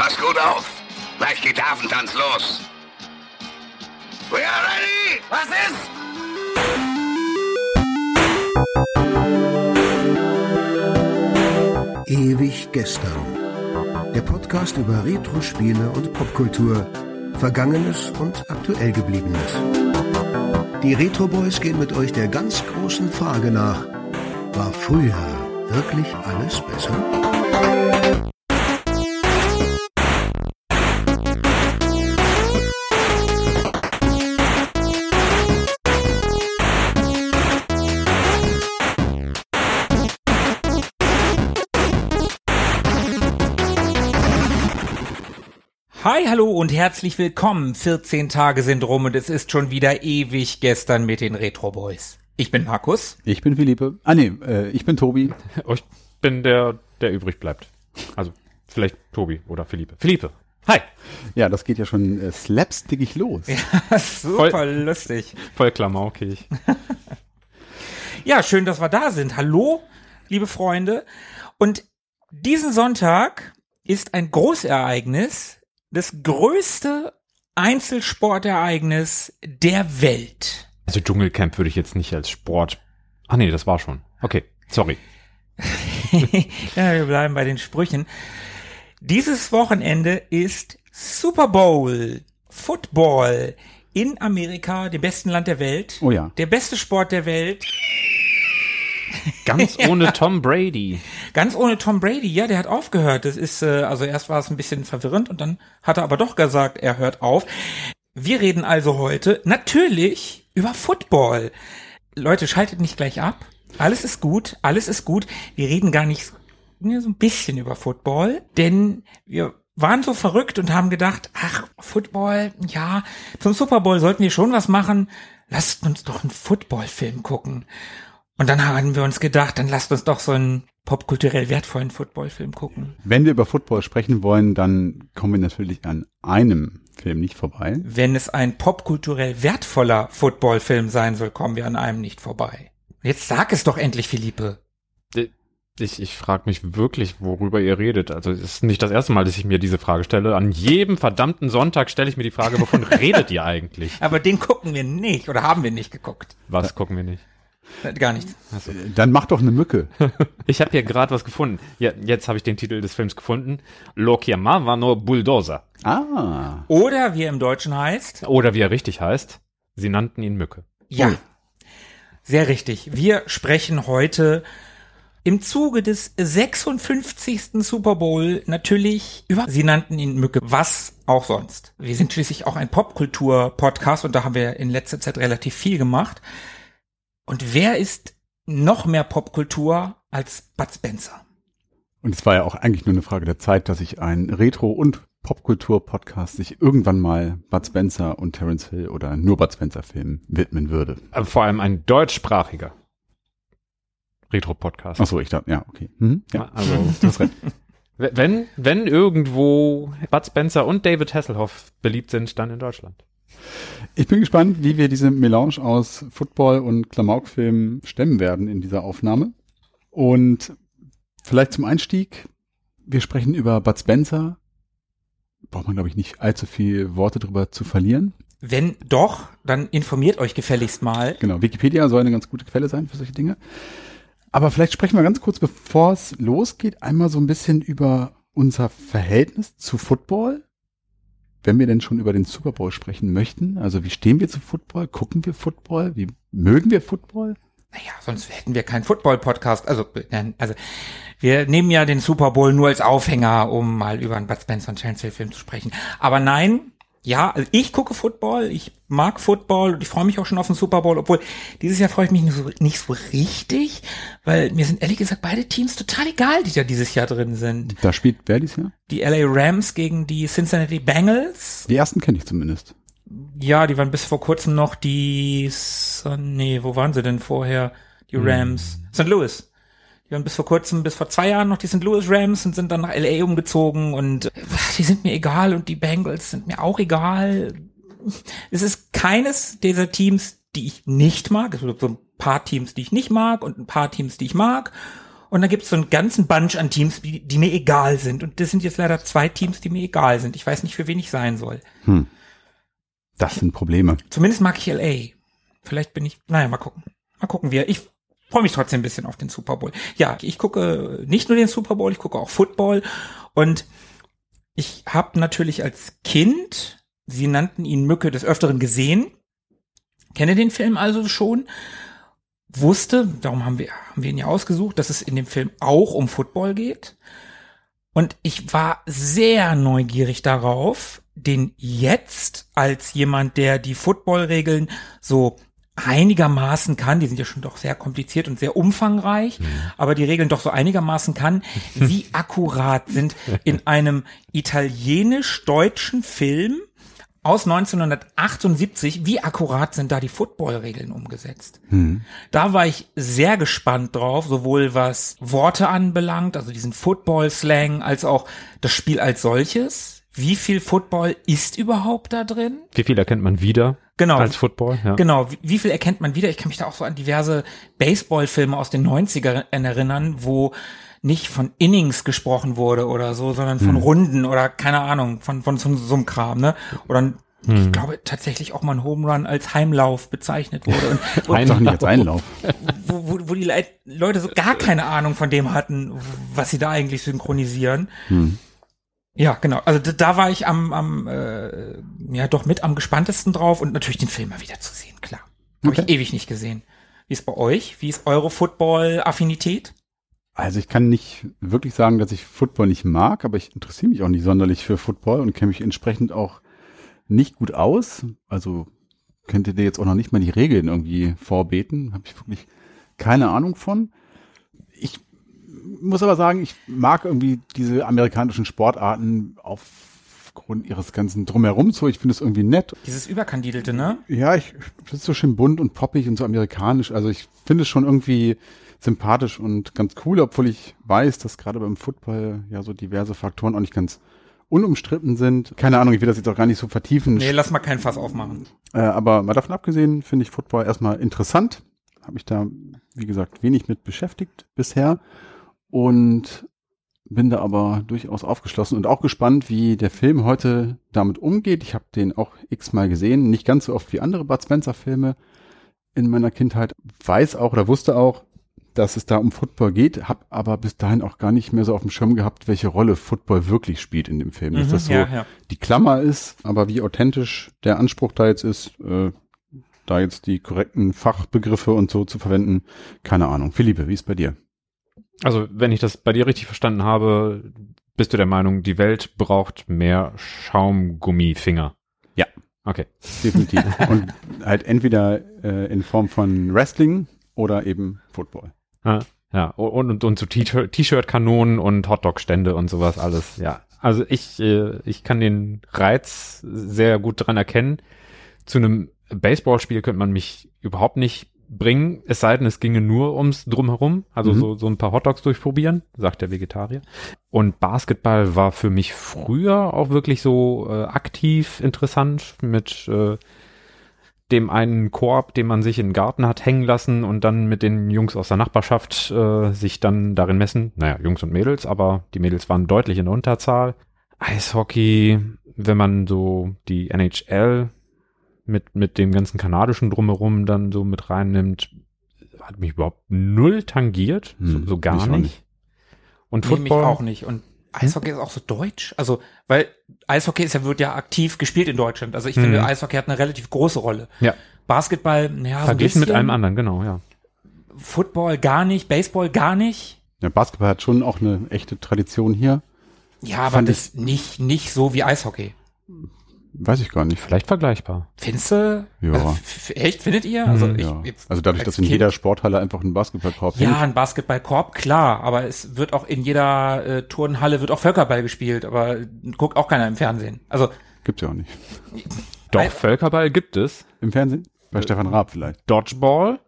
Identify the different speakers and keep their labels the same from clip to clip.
Speaker 1: Pass gut auf. Gleich geht der Affentanz los. We are ready! Was ist?
Speaker 2: Ewig gestern. Der Podcast über Retro-Spiele und Popkultur. Vergangenes und aktuell gebliebenes. Die Retro Boys gehen mit euch der ganz großen Frage nach. War früher wirklich alles besser?
Speaker 3: Hi, hallo und herzlich willkommen. 14 Tage sind rum und es ist schon wieder ewig gestern mit den Retro Boys. Ich bin Markus.
Speaker 4: Ich bin Philippe. Ah nee, äh, ich bin Tobi.
Speaker 5: Oh, ich bin der, der übrig bleibt. Also vielleicht Tobi oder Philippe. Philippe. Hi.
Speaker 4: Ja, das geht ja schon äh, slapstickig los.
Speaker 3: Ja, super
Speaker 5: Voll-
Speaker 3: lustig.
Speaker 5: Voll klamaukig.
Speaker 3: Ja, schön, dass wir da sind. Hallo, liebe Freunde. Und diesen Sonntag ist ein Großereignis, das größte Einzelsportereignis der Welt.
Speaker 5: Also Dschungelcamp würde ich jetzt nicht als Sport. Ach nee, das war schon. Okay, sorry.
Speaker 3: ja, wir bleiben bei den Sprüchen. Dieses Wochenende ist Super Bowl Football in Amerika, dem besten Land der Welt.
Speaker 4: Oh ja.
Speaker 3: Der beste Sport der Welt.
Speaker 5: Ganz ohne Tom Brady.
Speaker 3: Ganz ohne Tom Brady. Ja, der hat aufgehört. Das ist, äh, also erst war es ein bisschen verwirrend und dann hat er aber doch gesagt, er hört auf. Wir reden also heute natürlich über Football. Leute, schaltet nicht gleich ab. Alles ist gut, alles ist gut. Wir reden gar nicht nur so ein bisschen über Football, denn wir waren so verrückt und haben gedacht, ach, Football, ja, zum Super Bowl sollten wir schon was machen. Lasst uns doch einen Footballfilm gucken. Und dann haben wir uns gedacht, dann lasst uns doch so einen popkulturell wertvollen Footballfilm gucken.
Speaker 4: Wenn wir über Football sprechen wollen, dann kommen wir natürlich an einem Film nicht vorbei.
Speaker 3: Wenn es ein popkulturell wertvoller Footballfilm sein soll, kommen wir an einem nicht vorbei. Jetzt sag es doch endlich, Philippe.
Speaker 5: Ich, ich frage mich wirklich, worüber ihr redet. Also es ist nicht das erste Mal, dass ich mir diese Frage stelle. An jedem verdammten Sonntag stelle ich mir die Frage, wovon redet ihr eigentlich?
Speaker 3: Aber den gucken wir nicht oder haben wir nicht geguckt.
Speaker 5: Was gucken wir nicht?
Speaker 3: Äh, Gar nichts.
Speaker 4: Äh, Dann mach doch eine Mücke.
Speaker 5: Ich habe hier gerade was gefunden. Ja, jetzt habe ich den Titel des Films gefunden. Lo chiamavano Bulldozer.
Speaker 4: Ah,
Speaker 3: Oder wie er im Deutschen heißt.
Speaker 5: Oder wie er richtig heißt, sie nannten ihn Mücke.
Speaker 3: Ja. Sehr richtig. Wir sprechen heute im Zuge des 56. Super Bowl natürlich über, Sie nannten ihn Mücke, was auch sonst. Wir sind schließlich auch ein Popkultur-Podcast und da haben wir in letzter Zeit relativ viel gemacht. Und wer ist noch mehr Popkultur als Bud Spencer?
Speaker 4: und es war ja auch eigentlich nur eine Frage der Zeit, dass sich ein Retro- und Popkultur-Podcast sich irgendwann mal Bud Spencer und Terence Hill oder nur Bud Spencer-Filmen widmen würde.
Speaker 5: Aber vor allem ein deutschsprachiger Retro-Podcast.
Speaker 4: Ach so, ich dachte, ja, okay. Mhm, ja,
Speaker 5: Also,
Speaker 4: du hast recht.
Speaker 5: wenn, wenn irgendwo Bud Spencer und David Hasselhoff beliebt sind, dann in Deutschland.
Speaker 4: Ich bin gespannt, wie wir diese Melange aus Football und Klamaukfilm stemmen werden in dieser Aufnahme. Und vielleicht zum Einstieg, wir sprechen über Bud Spencer. Braucht man, glaube ich, nicht allzu viel Worte drüber zu verlieren.
Speaker 3: Wenn doch, dann informiert euch gefälligst mal.
Speaker 4: Genau, Wikipedia soll eine ganz gute Quelle sein für solche Dinge. Aber vielleicht sprechen wir ganz kurz, bevor es losgeht, einmal so ein bisschen über unser Verhältnis zu Football. Wenn wir denn schon über den Super Bowl sprechen möchten. Also wie stehen wir zu Football? Gucken wir Football? Wie mögen wir Football?
Speaker 3: Naja, sonst hätten wir keinen Football-Podcast. Also, also wir nehmen ja den Super Bowl nur als Aufhänger, um mal über einen Bud Spencer und Terence Hill Film zu sprechen. Aber nein, ja, also ich gucke Football, ich mag Football und ich freue mich auch schon auf den Super Bowl, obwohl dieses Jahr freue ich mich nicht so, nicht so richtig, weil mir sind ehrlich gesagt beide Teams total egal, die da dieses Jahr drin sind.
Speaker 4: Da spielt wer dies Jahr?
Speaker 3: Die LA Rams gegen die Cincinnati Bengals.
Speaker 4: Die ersten kenne ich zumindest.
Speaker 3: Ja, die waren bis vor kurzem noch die, nee, wo waren sie denn vorher? Die Rams. St. Louis. Die waren bis vor kurzem, bis vor zwei Jahren noch die St. Louis Rams und sind dann nach LA umgezogen und äh, die sind mir egal und die Bengals sind mir auch egal. Es ist keines dieser Teams, die ich nicht mag. Es gibt so ein paar Teams, die ich nicht mag und ein paar Teams, die ich mag. Und dann gibt es so einen ganzen Bunch an Teams, die, die mir egal sind. Und das sind jetzt leider zwei Teams, die mir egal sind. Ich weiß nicht, für wen ich sein soll.
Speaker 4: Hm. Das sind Probleme.
Speaker 3: Zumindest mag ich LA. Vielleicht bin ich, naja, mal gucken. Mal gucken wir. Ich freue mich trotzdem ein bisschen auf den Super Bowl. Ja, ich gucke nicht nur den Super Bowl, ich gucke auch Football. Und ich habe natürlich als Kind, sie nannten ihn Mücke des Öfteren gesehen, kenne den Film also schon, wusste, darum haben wir, haben wir ihn ja ausgesucht, dass es in dem Film auch um Football geht. Und ich war sehr neugierig darauf, den jetzt als jemand, der die Footballregeln so einigermaßen kann, die sind ja schon doch sehr kompliziert und sehr umfangreich, mhm. aber die Regeln doch so einigermaßen kann, wie akkurat sind in einem italienisch-deutschen Film aus 1978, wie akkurat sind da die Footballregeln umgesetzt? Mhm. Da war ich sehr gespannt drauf, sowohl was Worte anbelangt, also diesen Football-Slang, als auch das Spiel als solches. Wie viel Football ist überhaupt da drin?
Speaker 5: Wie viel erkennt man wieder?
Speaker 3: Genau.
Speaker 5: Als Football, ja.
Speaker 3: Genau. Wie, wie viel erkennt man wieder? Ich kann mich da auch so an diverse Baseballfilme aus den 90ern erinnern, wo nicht von Innings gesprochen wurde oder so, sondern von hm. Runden oder keine Ahnung, von, von so, so einem Kram, ne? Oder hm. ich glaube tatsächlich auch mal ein Home Run als Heimlauf bezeichnet wurde.
Speaker 4: Und, und doch nicht als Einlauf.
Speaker 3: Wo, wo, wo die Leute so gar keine Ahnung von dem hatten, was sie da eigentlich synchronisieren. Hm. Ja, genau. Also da, da war ich am, am äh, ja doch mit am gespanntesten drauf und natürlich den Film mal wieder zu sehen, klar. Habe okay. ich ewig nicht gesehen. Wie ist bei euch? Wie ist eure Football-Affinität?
Speaker 4: Also ich kann nicht wirklich sagen, dass ich Football nicht mag, aber ich interessiere mich auch nicht sonderlich für Football und kenne mich entsprechend auch nicht gut aus. Also könnte dir jetzt auch noch nicht mal die Regeln irgendwie vorbeten. Habe ich wirklich keine Ahnung von. Ich muss aber sagen, ich mag irgendwie diese amerikanischen Sportarten aufgrund ihres ganzen Drumherum so. Ich finde es irgendwie nett.
Speaker 3: Dieses Überkandidelte, ne?
Speaker 4: Ja, ich finde es so schön bunt und poppig und so amerikanisch. Also ich finde es schon irgendwie sympathisch und ganz cool, obwohl ich weiß, dass gerade beim Football ja so diverse Faktoren auch nicht ganz unumstritten sind. Keine Ahnung, ich will das jetzt auch gar nicht so vertiefen.
Speaker 3: Nee, lass mal kein Fass aufmachen.
Speaker 4: Äh, aber mal davon abgesehen, finde ich Football erstmal interessant. Habe mich da, wie gesagt, wenig mit beschäftigt bisher und bin da aber durchaus aufgeschlossen und auch gespannt, wie der Film heute damit umgeht. Ich habe den auch x-mal gesehen, nicht ganz so oft wie andere Bud Spencer Filme in meiner Kindheit. Weiß auch oder wusste auch, dass es da um Football geht, habe aber bis dahin auch gar nicht mehr so auf dem Schirm gehabt, welche Rolle Football wirklich spielt in dem Film. Mhm, dass das so ja, ja. die Klammer ist, aber wie authentisch der Anspruch da jetzt ist, äh, da jetzt die korrekten Fachbegriffe und so zu verwenden, keine Ahnung. Philippe, wie ist bei dir?
Speaker 5: Also, wenn ich das bei dir richtig verstanden habe, bist du der Meinung, die Welt braucht mehr Schaumgummifinger?
Speaker 4: Ja.
Speaker 5: Okay.
Speaker 4: Definitiv. Und halt entweder äh, in Form von Wrestling oder eben Football.
Speaker 5: Ja, ja. Und, und, und so T-Shirt-Kanonen und Hotdog-Stände und sowas alles. Ja. Also ich, äh, ich kann den Reiz sehr gut dran erkennen. Zu einem Baseballspiel könnte man mich überhaupt nicht bringen, es sei denn, es ginge nur ums Drumherum, also mhm. so, so ein paar Hotdogs durchprobieren, sagt der Vegetarier. Und Basketball war für mich früher auch wirklich so äh, aktiv interessant mit äh, dem einen Korb, den man sich in den Garten hat hängen lassen und dann mit den Jungs aus der Nachbarschaft äh, sich dann darin messen. Naja, Jungs und Mädels, aber die Mädels waren deutlich in der Unterzahl. Eishockey, wenn man so die NHL mit, mit dem ganzen kanadischen Drumherum dann so mit reinnimmt, hat mich überhaupt null tangiert, hm, so, so, gar nicht. nicht.
Speaker 3: Und nee, Football auch nicht. Und Eishockey hm? ist auch so deutsch. Also, weil Eishockey ist ja, wird ja aktiv gespielt in Deutschland. Also ich hm. finde, Eishockey hat eine relativ große Rolle.
Speaker 5: Ja.
Speaker 3: Basketball, ja,
Speaker 5: Verglichen so mit allem anderen, genau, ja.
Speaker 3: Football gar nicht, Baseball gar nicht.
Speaker 4: Ja, Basketball hat schon auch eine echte Tradition hier.
Speaker 3: Ja, aber das nicht, nicht so wie Eishockey.
Speaker 4: Weiß ich gar nicht.
Speaker 5: Vielleicht vergleichbar.
Speaker 3: Findest du?
Speaker 4: Ja.
Speaker 3: Also, echt, findet ihr? Also,
Speaker 4: hm,
Speaker 3: ich,
Speaker 4: ja. also dadurch, dass in kind, jeder Sporthalle einfach ein Basketballkorb
Speaker 3: Ja, hängt. ein Basketballkorb, klar. Aber es wird auch in jeder äh, Turnhalle wird auch Völkerball gespielt. Aber guckt auch keiner im Fernsehen. Also
Speaker 4: Gibt's ja auch nicht.
Speaker 5: Doch, Völkerball gibt es.
Speaker 4: Im Fernsehen? Bei äh, Stefan Raab vielleicht.
Speaker 5: Dodgeball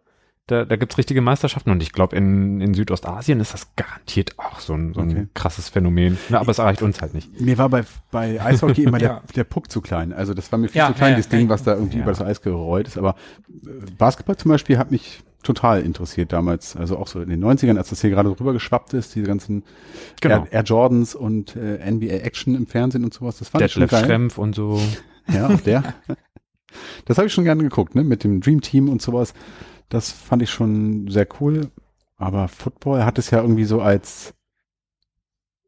Speaker 5: Da, da gibt's richtige Meisterschaften und ich glaube, in, in Südostasien ist das garantiert auch so ein, so ein
Speaker 4: Okay.
Speaker 5: krasses Phänomen. Na, aber es erreicht uns halt nicht.
Speaker 4: Mir war bei, bei Eishockey immer der, der Puck zu klein. Also das war mir viel
Speaker 3: Ja,
Speaker 4: zu klein,
Speaker 3: ja,
Speaker 4: das. Ding, was da irgendwie über das Eis gerollt ist. Aber äh, Basketball zum Beispiel hat mich total interessiert damals. Also auch so in den 90ern, als das hier gerade drüber geschwappt ist, diese ganzen
Speaker 5: Genau.
Speaker 4: Air, Air Jordans und äh, NBA Action im Fernsehen und sowas. Das fand ich schon
Speaker 5: Detlef
Speaker 4: geil.
Speaker 5: Schrempf und so.
Speaker 4: Ja, auch der. das habe ich schon gerne geguckt, ne? Mit dem Dream Team und sowas. Das fand ich schon sehr cool. Aber Football hat es ja irgendwie so als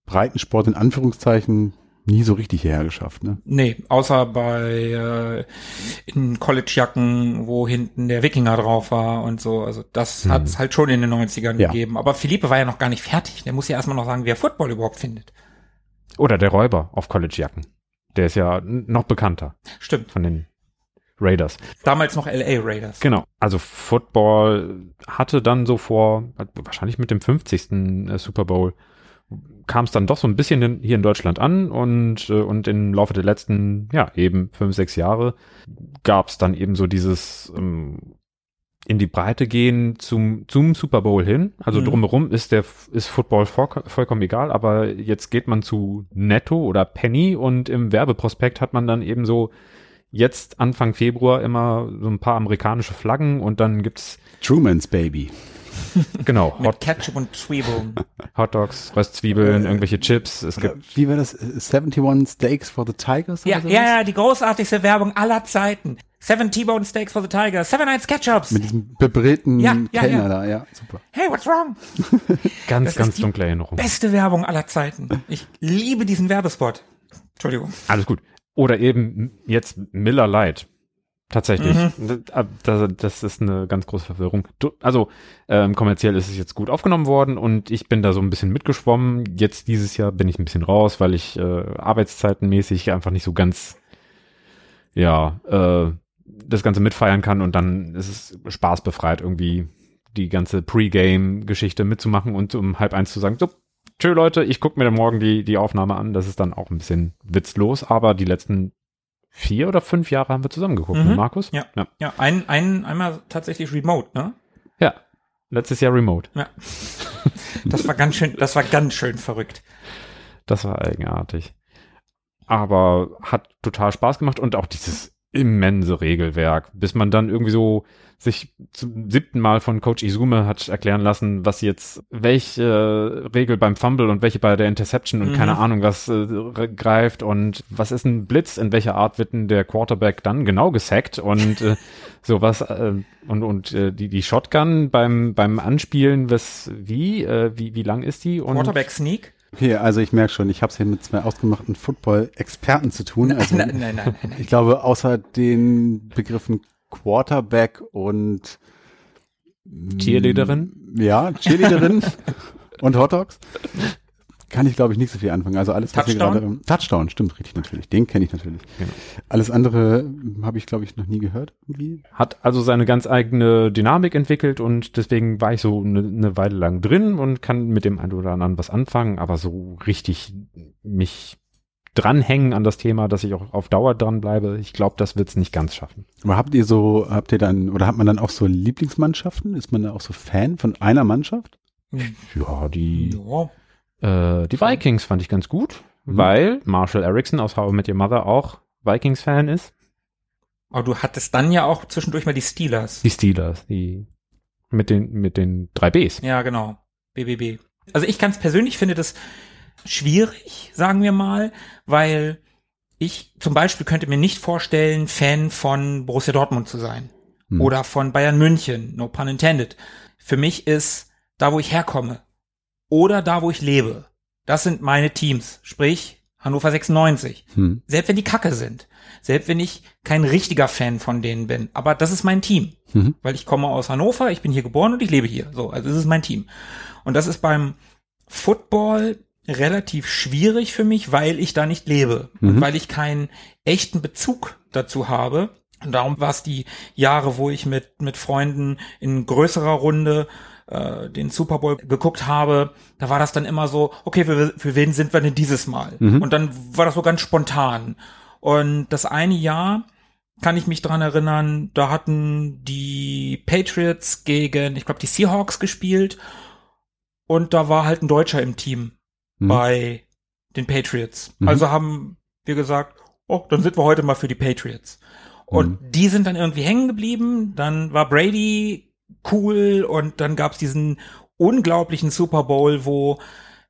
Speaker 4: Breitensport in Anführungszeichen nie so richtig hierher geschafft, ne?
Speaker 3: Nee, außer bei äh, in Collegejacken, wo hinten der Wikinger drauf war und so. Also das
Speaker 5: Hm.
Speaker 3: hat's halt schon in den 90ern
Speaker 4: Ja.
Speaker 3: gegeben. Aber Philippe war ja noch gar nicht fertig. Der muss ja erstmal noch sagen, wie er Football überhaupt findet.
Speaker 5: Oder der Räuber auf Collegejacken. Der ist ja noch bekannter
Speaker 3: Stimmt.
Speaker 5: von den Raiders.
Speaker 3: Damals noch LA Raiders.
Speaker 5: Genau. Also Football hatte dann so vor, wahrscheinlich mit dem 50. äh, Super Bowl, kam es dann doch so ein bisschen hier in Deutschland an und, äh, und im Laufe der letzten, ja, eben fünf, sechs Jahre gab es dann eben so dieses ähm, in die Breite gehen zum, zum Super Bowl hin. Also
Speaker 3: Mhm.
Speaker 5: drumherum ist der ist Football voll, vollkommen egal, aber jetzt geht man zu Netto oder Penny und im Werbeprospekt hat man dann eben so jetzt Anfang Februar immer so ein paar amerikanische Flaggen und dann gibt's
Speaker 4: Truman's Baby.
Speaker 5: genau
Speaker 3: Mit
Speaker 5: Hot,
Speaker 3: Ketchup und Zwiebeln.
Speaker 5: Hotdogs, Röstzwiebeln, irgendwelche Chips. Es gibt
Speaker 4: Wie war das? Äh, 71 Steaks for the Tigers?
Speaker 3: ja, ja, ja, die großartigste Werbung aller Zeiten. Seven T-Bone Steaks for the Tiger. Seven Nights Ketchups.
Speaker 4: Mit diesem bebrillten
Speaker 3: Ja, ja,
Speaker 4: Kellner
Speaker 3: ja.
Speaker 4: da, ja, super.
Speaker 3: Hey, what's wrong?
Speaker 5: ganz,
Speaker 3: Das ist
Speaker 5: ganz
Speaker 3: die
Speaker 5: dunkle Erinnerungen.
Speaker 3: Beste Werbung aller Zeiten. Ich liebe diesen Werbespot. Entschuldigung.
Speaker 5: Alles gut. Oder eben jetzt Miller Light. Tatsächlich.
Speaker 3: Mhm.
Speaker 5: Das, das, das ist eine ganz große Verwirrung. Also ähm, kommerziell ist es jetzt gut aufgenommen worden und ich bin da so ein bisschen mitgeschwommen. Jetzt dieses Jahr bin ich ein bisschen raus, weil ich äh, arbeitszeitenmäßig einfach nicht so ganz ja äh, das Ganze mitfeiern kann und dann ist es spaßbefreit irgendwie die ganze Pre-Game-Geschichte mitzumachen und um halb eins zu sagen, so, tschö Leute, ich gucke mir dann morgen die, die Aufnahme an. Das ist dann auch ein bisschen witzlos, aber die letzten vier oder fünf Jahre haben wir zusammen geguckt,
Speaker 3: Mhm.
Speaker 5: ne, Markus?
Speaker 3: Ja.
Speaker 5: ja.
Speaker 3: Ja, ein, ein, einmal tatsächlich remote, ne?
Speaker 5: Ja. Letztes Jahr Remote.
Speaker 3: Ja. Das war ganz schön, das war ganz schön verrückt.
Speaker 5: Das war eigenartig. Aber hat total Spaß gemacht und auch dieses immense Regelwerk, bis man dann irgendwie so sich zum siebten Mal von Coach Izume hat erklären lassen, was jetzt welche äh, Regel beim Fumble und welche bei der Interception und
Speaker 3: Mhm.
Speaker 5: keine Ahnung was äh, greift und was ist ein Blitz, in welcher Art wird denn der Quarterback dann genau gesackt und äh, sowas äh, und und äh, die die Shotgun beim beim Anspielen was wie äh, wie wie lang ist die und
Speaker 3: Quarterback Sneak?
Speaker 4: Okay, also ich merke schon, ich habe es hier mit zwei ausgemachten Football-Experten zu tun. Also
Speaker 3: nein, nein, nein, nein.
Speaker 4: ich glaube, außer den Begriffen Quarterback und
Speaker 5: Cheerleaderin?
Speaker 4: Ja, Cheerleaderin und Hot Dogs. Kann ich, glaube ich, nicht so viel anfangen. Also alles, was hier
Speaker 3: Touchdown?
Speaker 4: gerade. Touchdown, stimmt, richtig, natürlich. Den kenne ich natürlich.
Speaker 5: Genau.
Speaker 4: Alles andere hm, habe ich, glaube ich, noch nie gehört. Irgendwie.
Speaker 5: hat also seine ganz eigene Dynamik entwickelt und deswegen war ich so eine, eine Weile lang drin und kann mit dem einen oder anderen was anfangen, aber so richtig mich dranhängen an das Thema, dass ich auch auf Dauer dranbleibe, ich glaube, das wird's nicht ganz schaffen.
Speaker 4: Aber habt ihr so, habt ihr dann, oder hat man dann auch so Lieblingsmannschaften? Ist man da auch so Fan von einer Mannschaft?
Speaker 5: Ja, die,
Speaker 3: Ja.
Speaker 5: äh, die Vikings fand ich ganz gut,
Speaker 4: Mhm.
Speaker 5: weil Marshall Erickson aus How I Met Your Mother auch Vikings-Fan ist.
Speaker 3: Aber du hattest dann ja auch zwischendurch mal die Steelers.
Speaker 5: Die Steelers, die mit den, mit den drei Bs.
Speaker 3: Ja, genau. BBB. Also ich ganz persönlich finde das schwierig, sagen wir mal, weil ich zum Beispiel könnte mir nicht vorstellen, Fan von Borussia Dortmund zu sein.
Speaker 4: Hm.
Speaker 3: Oder von Bayern München, no pun intended. Für mich ist da, wo ich herkomme. Oder da, wo ich lebe. Das sind meine Teams. Sprich, Hannover 96.
Speaker 4: Hm.
Speaker 3: Selbst wenn die Kacke sind. Selbst wenn ich kein richtiger Fan von denen bin. Aber das ist mein Team.
Speaker 4: Mhm.
Speaker 3: Weil ich komme aus Hannover, ich bin hier geboren und ich lebe hier. So, also das ist mein Team. Und das ist beim Football relativ schwierig für mich, weil ich da nicht lebe. Und
Speaker 4: Mhm.
Speaker 3: weil ich keinen echten Bezug dazu habe. Und darum war es die Jahre, wo ich mit, mit Freunden in größerer Runde äh, den Super Bowl geguckt habe, da war das dann immer so, okay, für, für wen sind wir denn dieses Mal?
Speaker 4: Mhm.
Speaker 3: Und dann war das so ganz spontan. Und das eine Jahr kann ich mich dran erinnern, da hatten die Patriots gegen, ich glaube, die Seahawks gespielt und da war halt ein Deutscher im Team
Speaker 4: Mhm.
Speaker 3: bei den Patriots.
Speaker 4: Mhm.
Speaker 3: Also haben wir gesagt, oh, dann sind wir heute mal für die Patriots. Und
Speaker 4: Mhm.
Speaker 3: die sind dann irgendwie hängen geblieben. Dann war Brady cool und dann gab's diesen unglaublichen Super Bowl, wo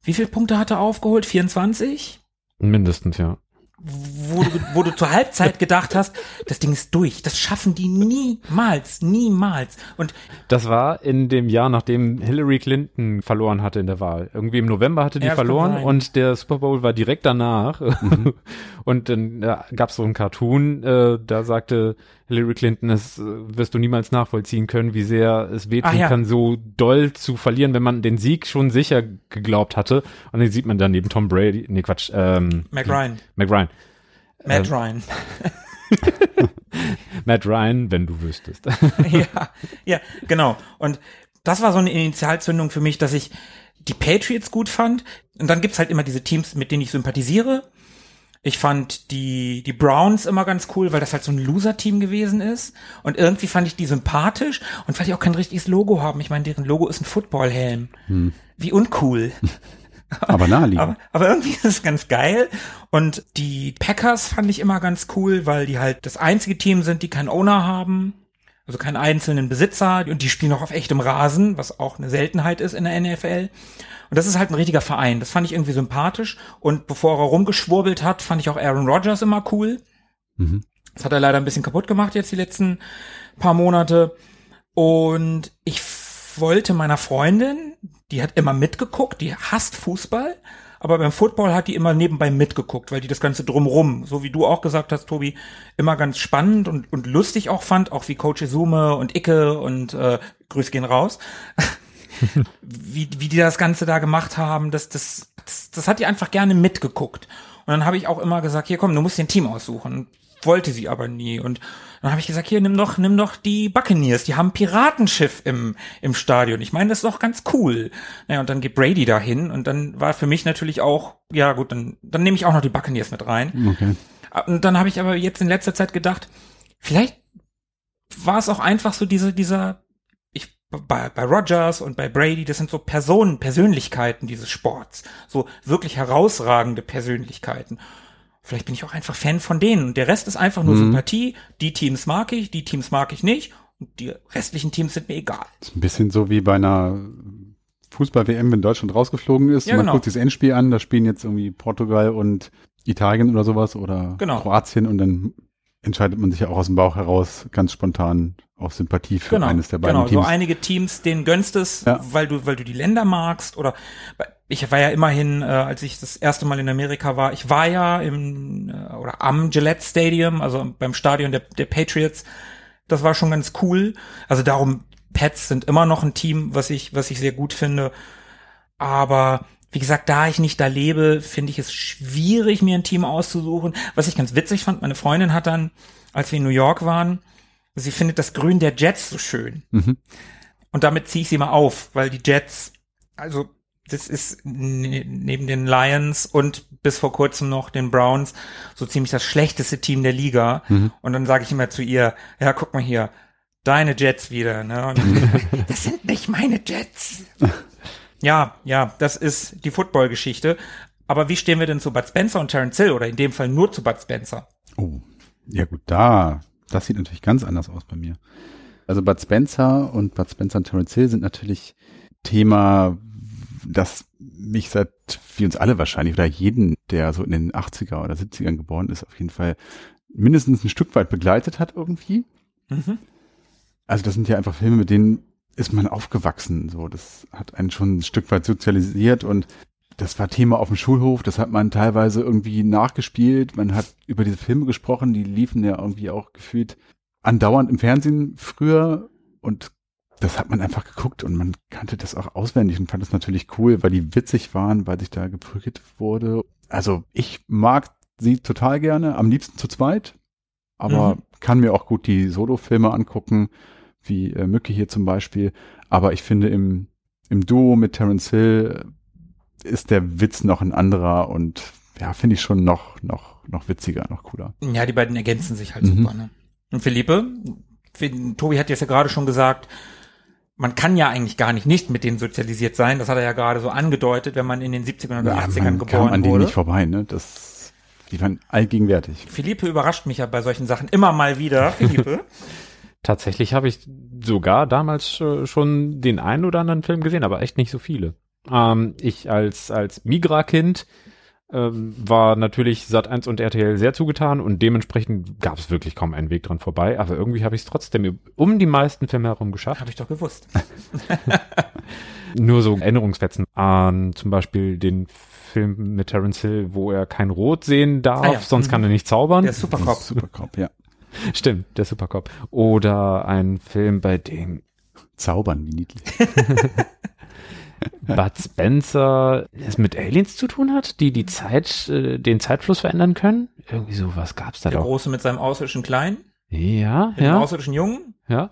Speaker 3: wie viele Punkte hat er aufgeholt? 24?
Speaker 5: Mindestens, ja.
Speaker 3: Wo du, wo du zur Halbzeit gedacht hast, das Ding ist durch. Das schaffen die niemals, niemals. Und
Speaker 5: Das war in dem Jahr, nachdem Hillary Clinton verloren hatte in der Wahl. Irgendwie im November hatte die
Speaker 3: Ja,
Speaker 5: verloren und der Super Bowl war direkt danach. Und dann ja, gab es so einen Cartoon, äh, da sagte Hillary Clinton, das äh, wirst du niemals nachvollziehen können, wie sehr es wehtun
Speaker 3: Ach ja.
Speaker 5: kann, so doll zu verlieren, wenn man den Sieg schon sicher geglaubt hatte. Und dann sieht man dann neben Tom Brady, nee Quatsch, ähm,
Speaker 3: Mac Ryan,
Speaker 5: Mac Ryan.
Speaker 3: Matt
Speaker 5: Ähm,
Speaker 3: Ryan.
Speaker 5: Matt Ryan, wenn du wüsstest.
Speaker 3: ja, ja, genau. Und das war so eine Initialzündung für mich, dass ich die Patriots gut fand. Und dann gibt's halt immer diese Teams, mit denen ich sympathisiere. Ich fand die, die Browns immer ganz cool, weil das halt so ein Loser-Team gewesen ist. Und irgendwie fand ich die sympathisch und weil die auch kein richtiges Logo haben. Ich meine, deren Logo ist ein Footballhelm. Wie uncool.
Speaker 4: Aber naheliegend.
Speaker 3: Aber, aber irgendwie ist es ganz geil. Und die Packers fand ich immer ganz cool, weil die halt das einzige Team sind, die keinen Owner haben. Also keinen einzelnen Besitzer. Und die spielen auch auf echtem Rasen, was auch eine Seltenheit ist in der NFL. Und das ist halt ein richtiger Verein. Das fand ich irgendwie sympathisch. Und bevor er rumgeschwurbelt hat, fand ich auch Aaron Rodgers immer cool.
Speaker 4: Mhm.
Speaker 3: Das hat er leider ein bisschen kaputt gemacht jetzt die letzten paar Monate. Und ich wollte meiner Freundin, die hat immer mitgeguckt, die hasst Fußball, aber beim Football hat die immer nebenbei mitgeguckt, weil die das Ganze drumrum, so wie du auch gesagt hast, Tobi, immer ganz spannend und, und lustig auch fand, auch wie Coach Izume und Icke und äh, Grüß gehen raus. wie, wie die das Ganze da gemacht haben, das, das, das, das hat die einfach gerne mitgeguckt. Und dann habe ich auch immer gesagt, hier komm, du musst dir ein Team aussuchen. Wollte sie aber nie. Und dann habe ich gesagt, hier, nimm doch, nimm doch die Buccaneers, die haben ein Piratenschiff im, im Stadion. Ich meine, das ist doch ganz cool. Naja, und dann geht Brady dahin und dann war für mich natürlich auch, ja gut, dann, dann nehme ich auch noch die Buccaneers mit rein.
Speaker 4: Okay.
Speaker 3: Und dann habe ich aber jetzt in letzter Zeit gedacht, vielleicht war es auch einfach so diese, dieser, ich, bei, bei Rogers und bei Brady, das sind so Personen, Persönlichkeiten dieses Sports. So wirklich herausragende Persönlichkeiten. Vielleicht bin ich auch einfach Fan von denen. Und der Rest ist einfach nur
Speaker 4: Mhm.
Speaker 3: Sympathie. Die Teams mag ich, die Teams mag ich nicht. Und die restlichen Teams sind mir egal.
Speaker 4: Das ist ein bisschen so wie bei einer Fußball-WM, wenn Deutschland rausgeflogen ist.
Speaker 3: Ja,
Speaker 4: man
Speaker 3: genau.
Speaker 4: guckt sich das Endspiel an, da spielen jetzt irgendwie Portugal und Italien oder sowas oder
Speaker 3: Genau.
Speaker 4: Kroatien und dann entscheidet man sich ja auch aus dem Bauch heraus ganz spontan auf Sympathie für
Speaker 3: Genau,
Speaker 4: eines der beiden
Speaker 3: genau.
Speaker 4: Teams.
Speaker 3: So einige Teams, denen gönnst es,
Speaker 4: Ja.
Speaker 3: weil du, weil du die Länder magst oder ich war ja immerhin, äh, als ich das erste Mal in Amerika war, ich war ja im äh, oder am Gillette Stadium, also beim Stadion der, der Patriots. Das war schon ganz cool. Also darum, Pets sind immer noch ein Team, was ich, was ich sehr gut finde. Aber wie gesagt, da ich nicht da lebe, finde ich es schwierig, mir ein Team auszusuchen. Was ich ganz witzig fand, meine Freundin hat dann, als wir in New York waren, sie findet das Grün der Jets so schön.
Speaker 4: Mhm.
Speaker 3: Und damit ziehe ich sie mal auf, weil die Jets, also das ist ne- neben den Lions und bis vor kurzem noch den Browns so ziemlich das schlechteste Team der Liga.
Speaker 4: Mhm.
Speaker 3: Und dann sage ich immer zu ihr, ja, guck mal hier, deine Jets wieder. Ne? Das sind nicht meine Jets. Ja, ja, das ist die Football-Geschichte. Aber wie stehen wir denn zu Bud Spencer und Terence Hill oder in dem Fall nur zu Bud Spencer?
Speaker 4: Oh, ja gut, da, das sieht natürlich ganz anders aus bei mir. Also Bud Spencer und Bud Spencer und Terence Hill sind natürlich Thema, das mich seit, wie uns alle wahrscheinlich, oder jeden, der so in den 80er oder 70ern geboren ist, auf jeden Fall mindestens ein Stück weit begleitet hat irgendwie.
Speaker 3: Mhm.
Speaker 4: Also das sind ja einfach Filme, mit denen ist man aufgewachsen. So, das hat einen schon ein Stück weit sozialisiert und das war Thema auf dem Schulhof. Das hat man teilweise irgendwie nachgespielt. Man hat über diese Filme gesprochen, die liefen ja irgendwie auch gefühlt andauernd im Fernsehen früher und das hat man einfach geguckt und man kannte das auch auswendig und fand das natürlich cool, weil die witzig waren, weil sich da geprügelt wurde. Also ich mag sie total gerne, am liebsten zu zweit, aber
Speaker 3: Mhm.
Speaker 4: kann mir auch gut die Solo-Filme angucken, wie äh, Mücke hier zum Beispiel. Aber ich finde im, im Duo mit Terence Hill ist der Witz noch ein anderer und ja, finde ich schon noch, noch, noch witziger, noch cooler.
Speaker 3: Ja, die beiden ergänzen sich halt
Speaker 4: Mhm.
Speaker 3: super. Ne? Und Philippe, Tobi hat jetzt ja gerade schon gesagt, man kann ja eigentlich gar nicht nicht mit denen sozialisiert sein. Das hat er ja gerade so angedeutet, wenn man in den 70ern oder
Speaker 4: Ja,
Speaker 3: 80ern
Speaker 4: man kam
Speaker 3: geboren
Speaker 4: an denen
Speaker 3: wurde.
Speaker 4: nicht vorbei, ne? Das, die waren allgegenwärtig.
Speaker 3: Philippe überrascht mich ja bei solchen Sachen immer mal wieder. Philippe,
Speaker 5: Tatsächlich habe ich sogar damals äh, schon den einen oder anderen Film gesehen, aber echt nicht so viele. Ähm, ich als, als Migra-Kind ähm, war natürlich Sat1 und RTL sehr zugetan und dementsprechend gab es wirklich kaum einen Weg dran vorbei, aber irgendwie habe ich es trotzdem um die meisten Filme herum geschafft.
Speaker 3: habe ich doch gewusst.
Speaker 5: Nur so Erinnerungsfetzen an zum Beispiel den Film mit Terence Hill, wo er kein Rot sehen darf,
Speaker 3: Ah ja.
Speaker 5: sonst
Speaker 3: Mhm.
Speaker 5: kann er nicht zaubern.
Speaker 3: Der Supercop.
Speaker 4: Supercop, ja.
Speaker 5: Stimmt, der Supercop. Oder ein Film, bei dem
Speaker 4: Zaubern, wie niedlich.
Speaker 5: Bud Spencer es mit Aliens zu tun hat, die die Zeit, äh, den Zeitfluss verändern können. Irgendwie sowas gab's da
Speaker 3: Der
Speaker 5: doch.
Speaker 3: Große mit seinem außerirdischen Kleinen,
Speaker 5: Ja,
Speaker 3: mit dem
Speaker 5: ja,
Speaker 3: außerirdischen Jungen.
Speaker 5: ja.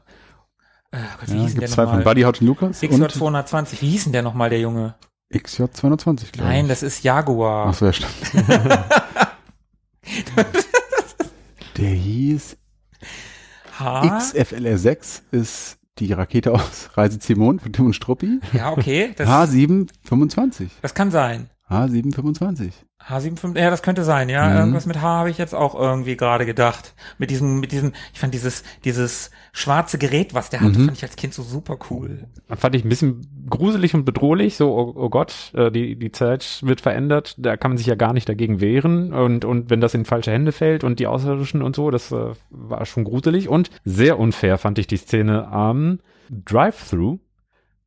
Speaker 3: Äh, Gott, wie
Speaker 4: Ja,
Speaker 3: hieß denn der
Speaker 4: gibt zwei von
Speaker 3: nochmal?
Speaker 4: Buddy Houch und Lucas
Speaker 3: XJ
Speaker 4: und
Speaker 3: 220. Wie hieß denn der nochmal, der Junge?
Speaker 4: XJ 220, glaube ich.
Speaker 3: Nein, das ist Jaguar.
Speaker 4: Ach so, ja, stimmt. Der hieß
Speaker 3: H.
Speaker 4: XFLR 6 ist die Rakete aus Reiseziel Mond von Tim und Struppi.
Speaker 3: Ja, okay. Das,
Speaker 4: H725.
Speaker 3: das kann sein.
Speaker 4: H725.
Speaker 3: H75, ja, das könnte sein, ja.
Speaker 4: Mhm.
Speaker 3: Irgendwas mit H habe ich jetzt auch irgendwie gerade gedacht. Mit diesem, mit diesem, ich fand dieses, dieses schwarze Gerät, was der hatte,
Speaker 4: Mhm.
Speaker 3: fand ich als Kind so super cool.
Speaker 5: Fand ich ein bisschen gruselig und bedrohlich. So, oh, oh Gott, äh, die, die Zeit wird verändert. Da kann man sich ja gar nicht dagegen wehren. Und, und wenn das in falsche Hände fällt und die Außerirdischen und so, das äh, war schon gruselig. Und sehr unfair fand ich die Szene am Drive-Thru,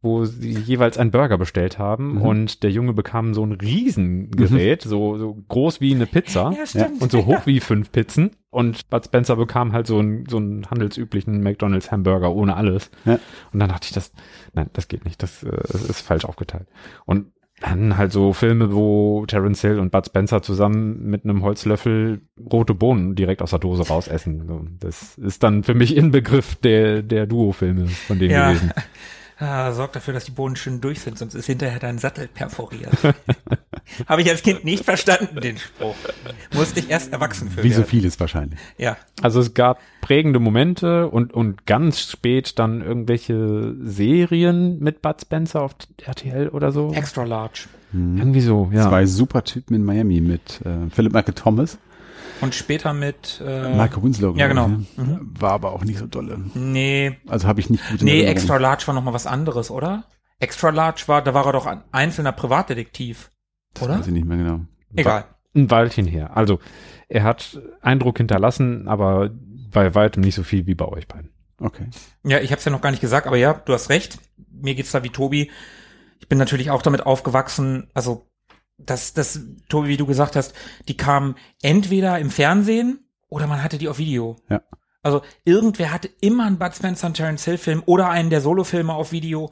Speaker 5: wo sie jeweils einen Burger bestellt haben
Speaker 4: Mhm.
Speaker 5: und der Junge bekam so ein Riesengerät, so, so groß wie eine Pizza.
Speaker 3: Ja.
Speaker 5: Und so hoch wie fünf Pizzen. Und Bud Spencer bekam halt so einen, so einen handelsüblichen McDonalds Hamburger ohne alles.
Speaker 4: Ja.
Speaker 5: Und dann dachte ich, das, nein, das geht nicht. Das, äh, das ist falsch aufgeteilt. Und dann halt so Filme, wo Terence Hill und Bud Spencer zusammen mit einem Holzlöffel rote Bohnen direkt aus der Dose rausessen. So, Das ist dann für mich Inbegriff der, der Duo-Filme von denen
Speaker 3: Ja.
Speaker 5: gewesen.
Speaker 3: Ah, sorg dafür, dass die Bohnen schön durch sind, sonst ist hinterher dein Sattel perforiert. Habe ich als Kind nicht verstanden, den Spruch. Musste ich erst erwachsen für
Speaker 4: Wie so
Speaker 3: werden.
Speaker 4: vieles wahrscheinlich.
Speaker 3: Ja.
Speaker 5: Also es gab prägende Momente und, und ganz spät dann irgendwelche Serien mit Bud Spencer auf RTL oder so.
Speaker 3: Extra large.
Speaker 5: Irgendwie so, ja.
Speaker 4: Zwei super Typen in Miami mit äh, Philip Michael Thomas,
Speaker 3: Und später mit, äh,
Speaker 4: Michael Winslow.
Speaker 3: ja, genau.
Speaker 4: ich, ne? War aber auch nicht so dolle.
Speaker 3: nee,
Speaker 4: Also habe ich nicht gut
Speaker 3: nee,
Speaker 4: Erinnerung.
Speaker 3: Extra large war noch mal was anderes, oder? Extra large war, da war er doch ein einzelner Privatdetektiv. Oder?
Speaker 4: Weiß ich nicht mehr genau.
Speaker 3: Egal.
Speaker 5: Ein Weilchen her. Also er hat Eindruck hinterlassen, aber bei weitem nicht so viel wie bei euch beiden.
Speaker 4: Okay.
Speaker 3: Ja, ich habe es ja noch gar nicht gesagt, aber ja, du hast recht. Mir geht's da wie Tobi. Ich bin natürlich auch damit aufgewachsen, also das, das, Tobi, wie du gesagt hast, die kamen entweder im Fernsehen oder man hatte die auf Video.
Speaker 4: Ja.
Speaker 3: Also irgendwer hatte immer einen Bud Spencer und Terence Hill Film oder einen der Solofilme auf Video.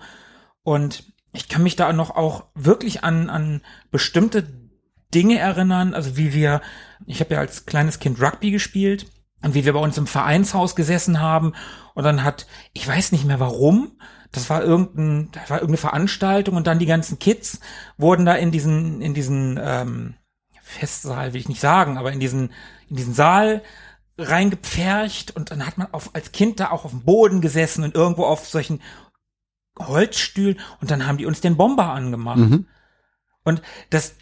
Speaker 3: Und ich kann mich da noch auch wirklich an, an bestimmte Dinge erinnern, also wie wir, ich habe ja als kleines Kind Rugby gespielt und wie wir bei uns im Vereinshaus gesessen haben und dann hat, ich weiß nicht mehr warum, das war irgendein, das war irgendeine Veranstaltung und dann die ganzen Kids wurden da in diesen, in diesen ähm, Festsaal will ich nicht sagen, aber in diesen, in diesen Saal reingepfercht und dann hat man auf, als Kind da auch auf dem Boden gesessen und irgendwo auf solchen Holzstühlen und dann haben die uns den Bomber angemacht.
Speaker 4: Mhm.
Speaker 3: Und das,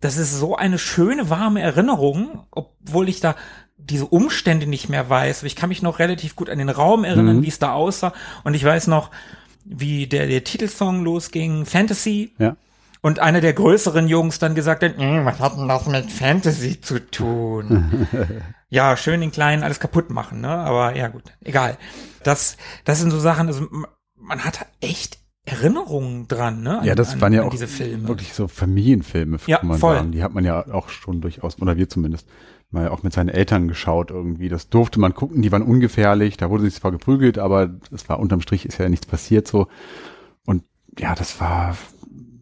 Speaker 3: das ist so eine schöne, warme Erinnerung, obwohl ich da diese Umstände nicht mehr weiß. Ich kann mich noch relativ gut an den Raum erinnern,
Speaker 4: Mhm.
Speaker 3: wie es da aussah. Und ich weiß noch, wie der, der Titelsong losging, Fantasy.
Speaker 4: Ja.
Speaker 3: Und einer der größeren Jungs dann gesagt hat, "Mm, was hat denn das mit Fantasy zu tun? ja, schön den Kleinen alles kaputt machen, ne? Aber ja gut, egal. Das, das sind so Sachen, also man hat echt Erinnerungen dran, ne? An,
Speaker 4: Ja, das
Speaker 3: an,
Speaker 4: waren ja auch
Speaker 3: diese Filme.
Speaker 4: wirklich so Familienfilme,
Speaker 3: Ja,
Speaker 4: kann man
Speaker 3: voll.
Speaker 4: sagen. Die hat man ja auch schon durchaus, oder wir zumindest, mal auch mit seinen Eltern geschaut irgendwie. Das durfte man gucken, die waren ungefährlich, da wurde sich zwar geprügelt, aber es war unterm Strich ist ja nichts passiert so. Und ja, das war,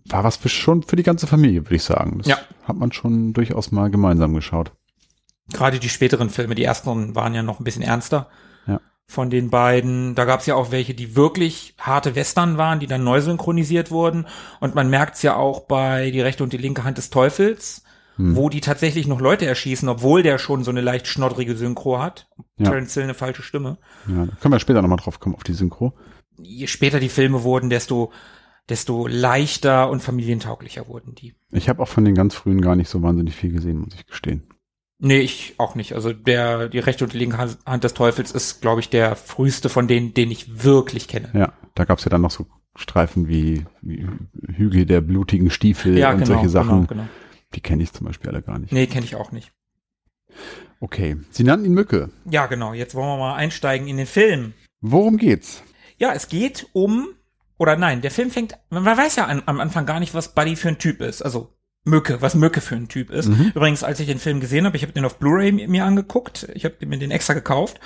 Speaker 4: war was für schon für die ganze Familie, würde ich sagen. Das
Speaker 3: Ja.
Speaker 4: hat man schon durchaus mal gemeinsam geschaut.
Speaker 3: Gerade die späteren Filme, die ersten waren ja noch ein bisschen ernster.
Speaker 4: Ja.
Speaker 3: Von den beiden, da gab es ja auch welche, die wirklich harte Western waren, die dann neu synchronisiert wurden. Und man merkt es ja auch bei Die rechte und die linke Hand des Teufels,
Speaker 4: Hm.
Speaker 3: wo die tatsächlich noch Leute erschießen, obwohl der schon so eine leicht schnoddrige Synchro hat.
Speaker 4: Ja.
Speaker 3: Terence Hill eine falsche Stimme.
Speaker 4: Ja, da können wir später nochmal drauf kommen, auf die Synchro.
Speaker 3: Je später die Filme wurden, desto, desto leichter und familientauglicher wurden die.
Speaker 4: Ich habe auch von den ganz frühen gar nicht so wahnsinnig viel gesehen, muss ich gestehen.
Speaker 3: Nee, ich auch nicht. Also der, die rechte und linke Hand des Teufels ist, glaube ich, der früheste von denen, den ich wirklich kenne.
Speaker 4: Ja, da gab's ja dann noch so Streifen wie, wie Hügel der blutigen Stiefel und solche Sachen.
Speaker 3: Genau, genau.
Speaker 4: Die kenne ich zum Beispiel alle gar nicht.
Speaker 3: Nee, kenne ich auch nicht.
Speaker 4: Okay, Sie nannten ihn Mücke.
Speaker 3: Ja, genau. Jetzt wollen wir mal einsteigen in den Film.
Speaker 4: Worum geht's?
Speaker 3: Ja, es geht um, oder nein, der Film fängt, man weiß ja an, am Anfang gar nicht, was Buddy für ein Typ ist. Also Mücke, was Mücke für ein Typ ist.
Speaker 4: Mhm.
Speaker 3: Übrigens, als ich den Film gesehen habe, ich habe den auf Blu-ray mir- mir angeguckt. Ich habe mir den extra gekauft.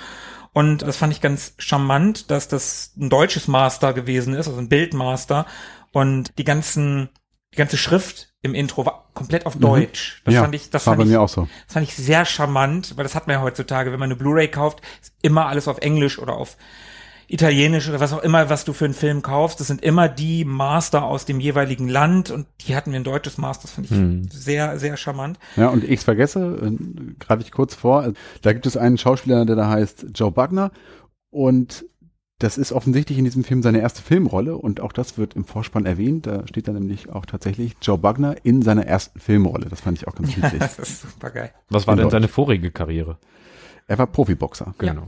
Speaker 3: Und das fand ich ganz charmant, dass das ein deutsches Master gewesen ist, also ein Bildmaster. Und die ganzen, die ganze Schrift im Intro war komplett auf Deutsch. Das
Speaker 4: Mhm. ja,
Speaker 3: fand ich, das
Speaker 4: war
Speaker 3: fand
Speaker 4: bei
Speaker 3: ich,
Speaker 4: mir auch so.
Speaker 3: das fand ich sehr charmant, weil das hat man ja heutzutage, wenn man eine Blu-ray kauft, ist immer alles auf Englisch oder auf Italienisch oder was auch immer, was du für einen Film kaufst. Das sind immer die Master aus dem jeweiligen Land und die hatten wir ein deutsches Master. Das fand ich
Speaker 5: Hm.
Speaker 3: sehr, sehr charmant.
Speaker 4: Ja, und ich vergesse, äh, greife ich kurz vor, da gibt es einen Schauspieler, der da heißt Joe Bugner und das ist offensichtlich in diesem Film seine erste Filmrolle und auch das wird im Vorspann erwähnt. Da steht dann nämlich auch tatsächlich Joe Bugner in seiner ersten Filmrolle. Das fand ich auch ganz niedlich.
Speaker 3: Das ist super geil.
Speaker 5: Was war
Speaker 4: In
Speaker 5: denn
Speaker 4: Deutsch.
Speaker 5: seine vorige Karriere?
Speaker 4: Er war Profiboxer.
Speaker 5: Genau.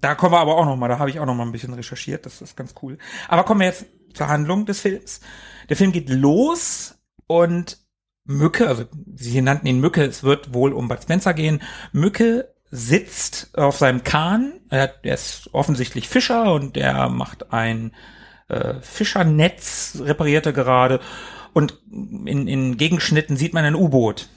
Speaker 3: Da kommen wir aber auch noch mal, da habe ich auch noch mal ein bisschen recherchiert, das ist ganz cool. Aber kommen wir jetzt zur Handlung des Films. Der Film geht los und Mücke, also sie nannten ihn Mücke, es wird wohl um Bud Spencer gehen. Mücke sitzt auf seinem Kahn, er, hat- er ist offensichtlich Fischer und er macht ein äh, Fischernetz, repariert er gerade und in, in Gegenschnitten sieht man ein U-Boot.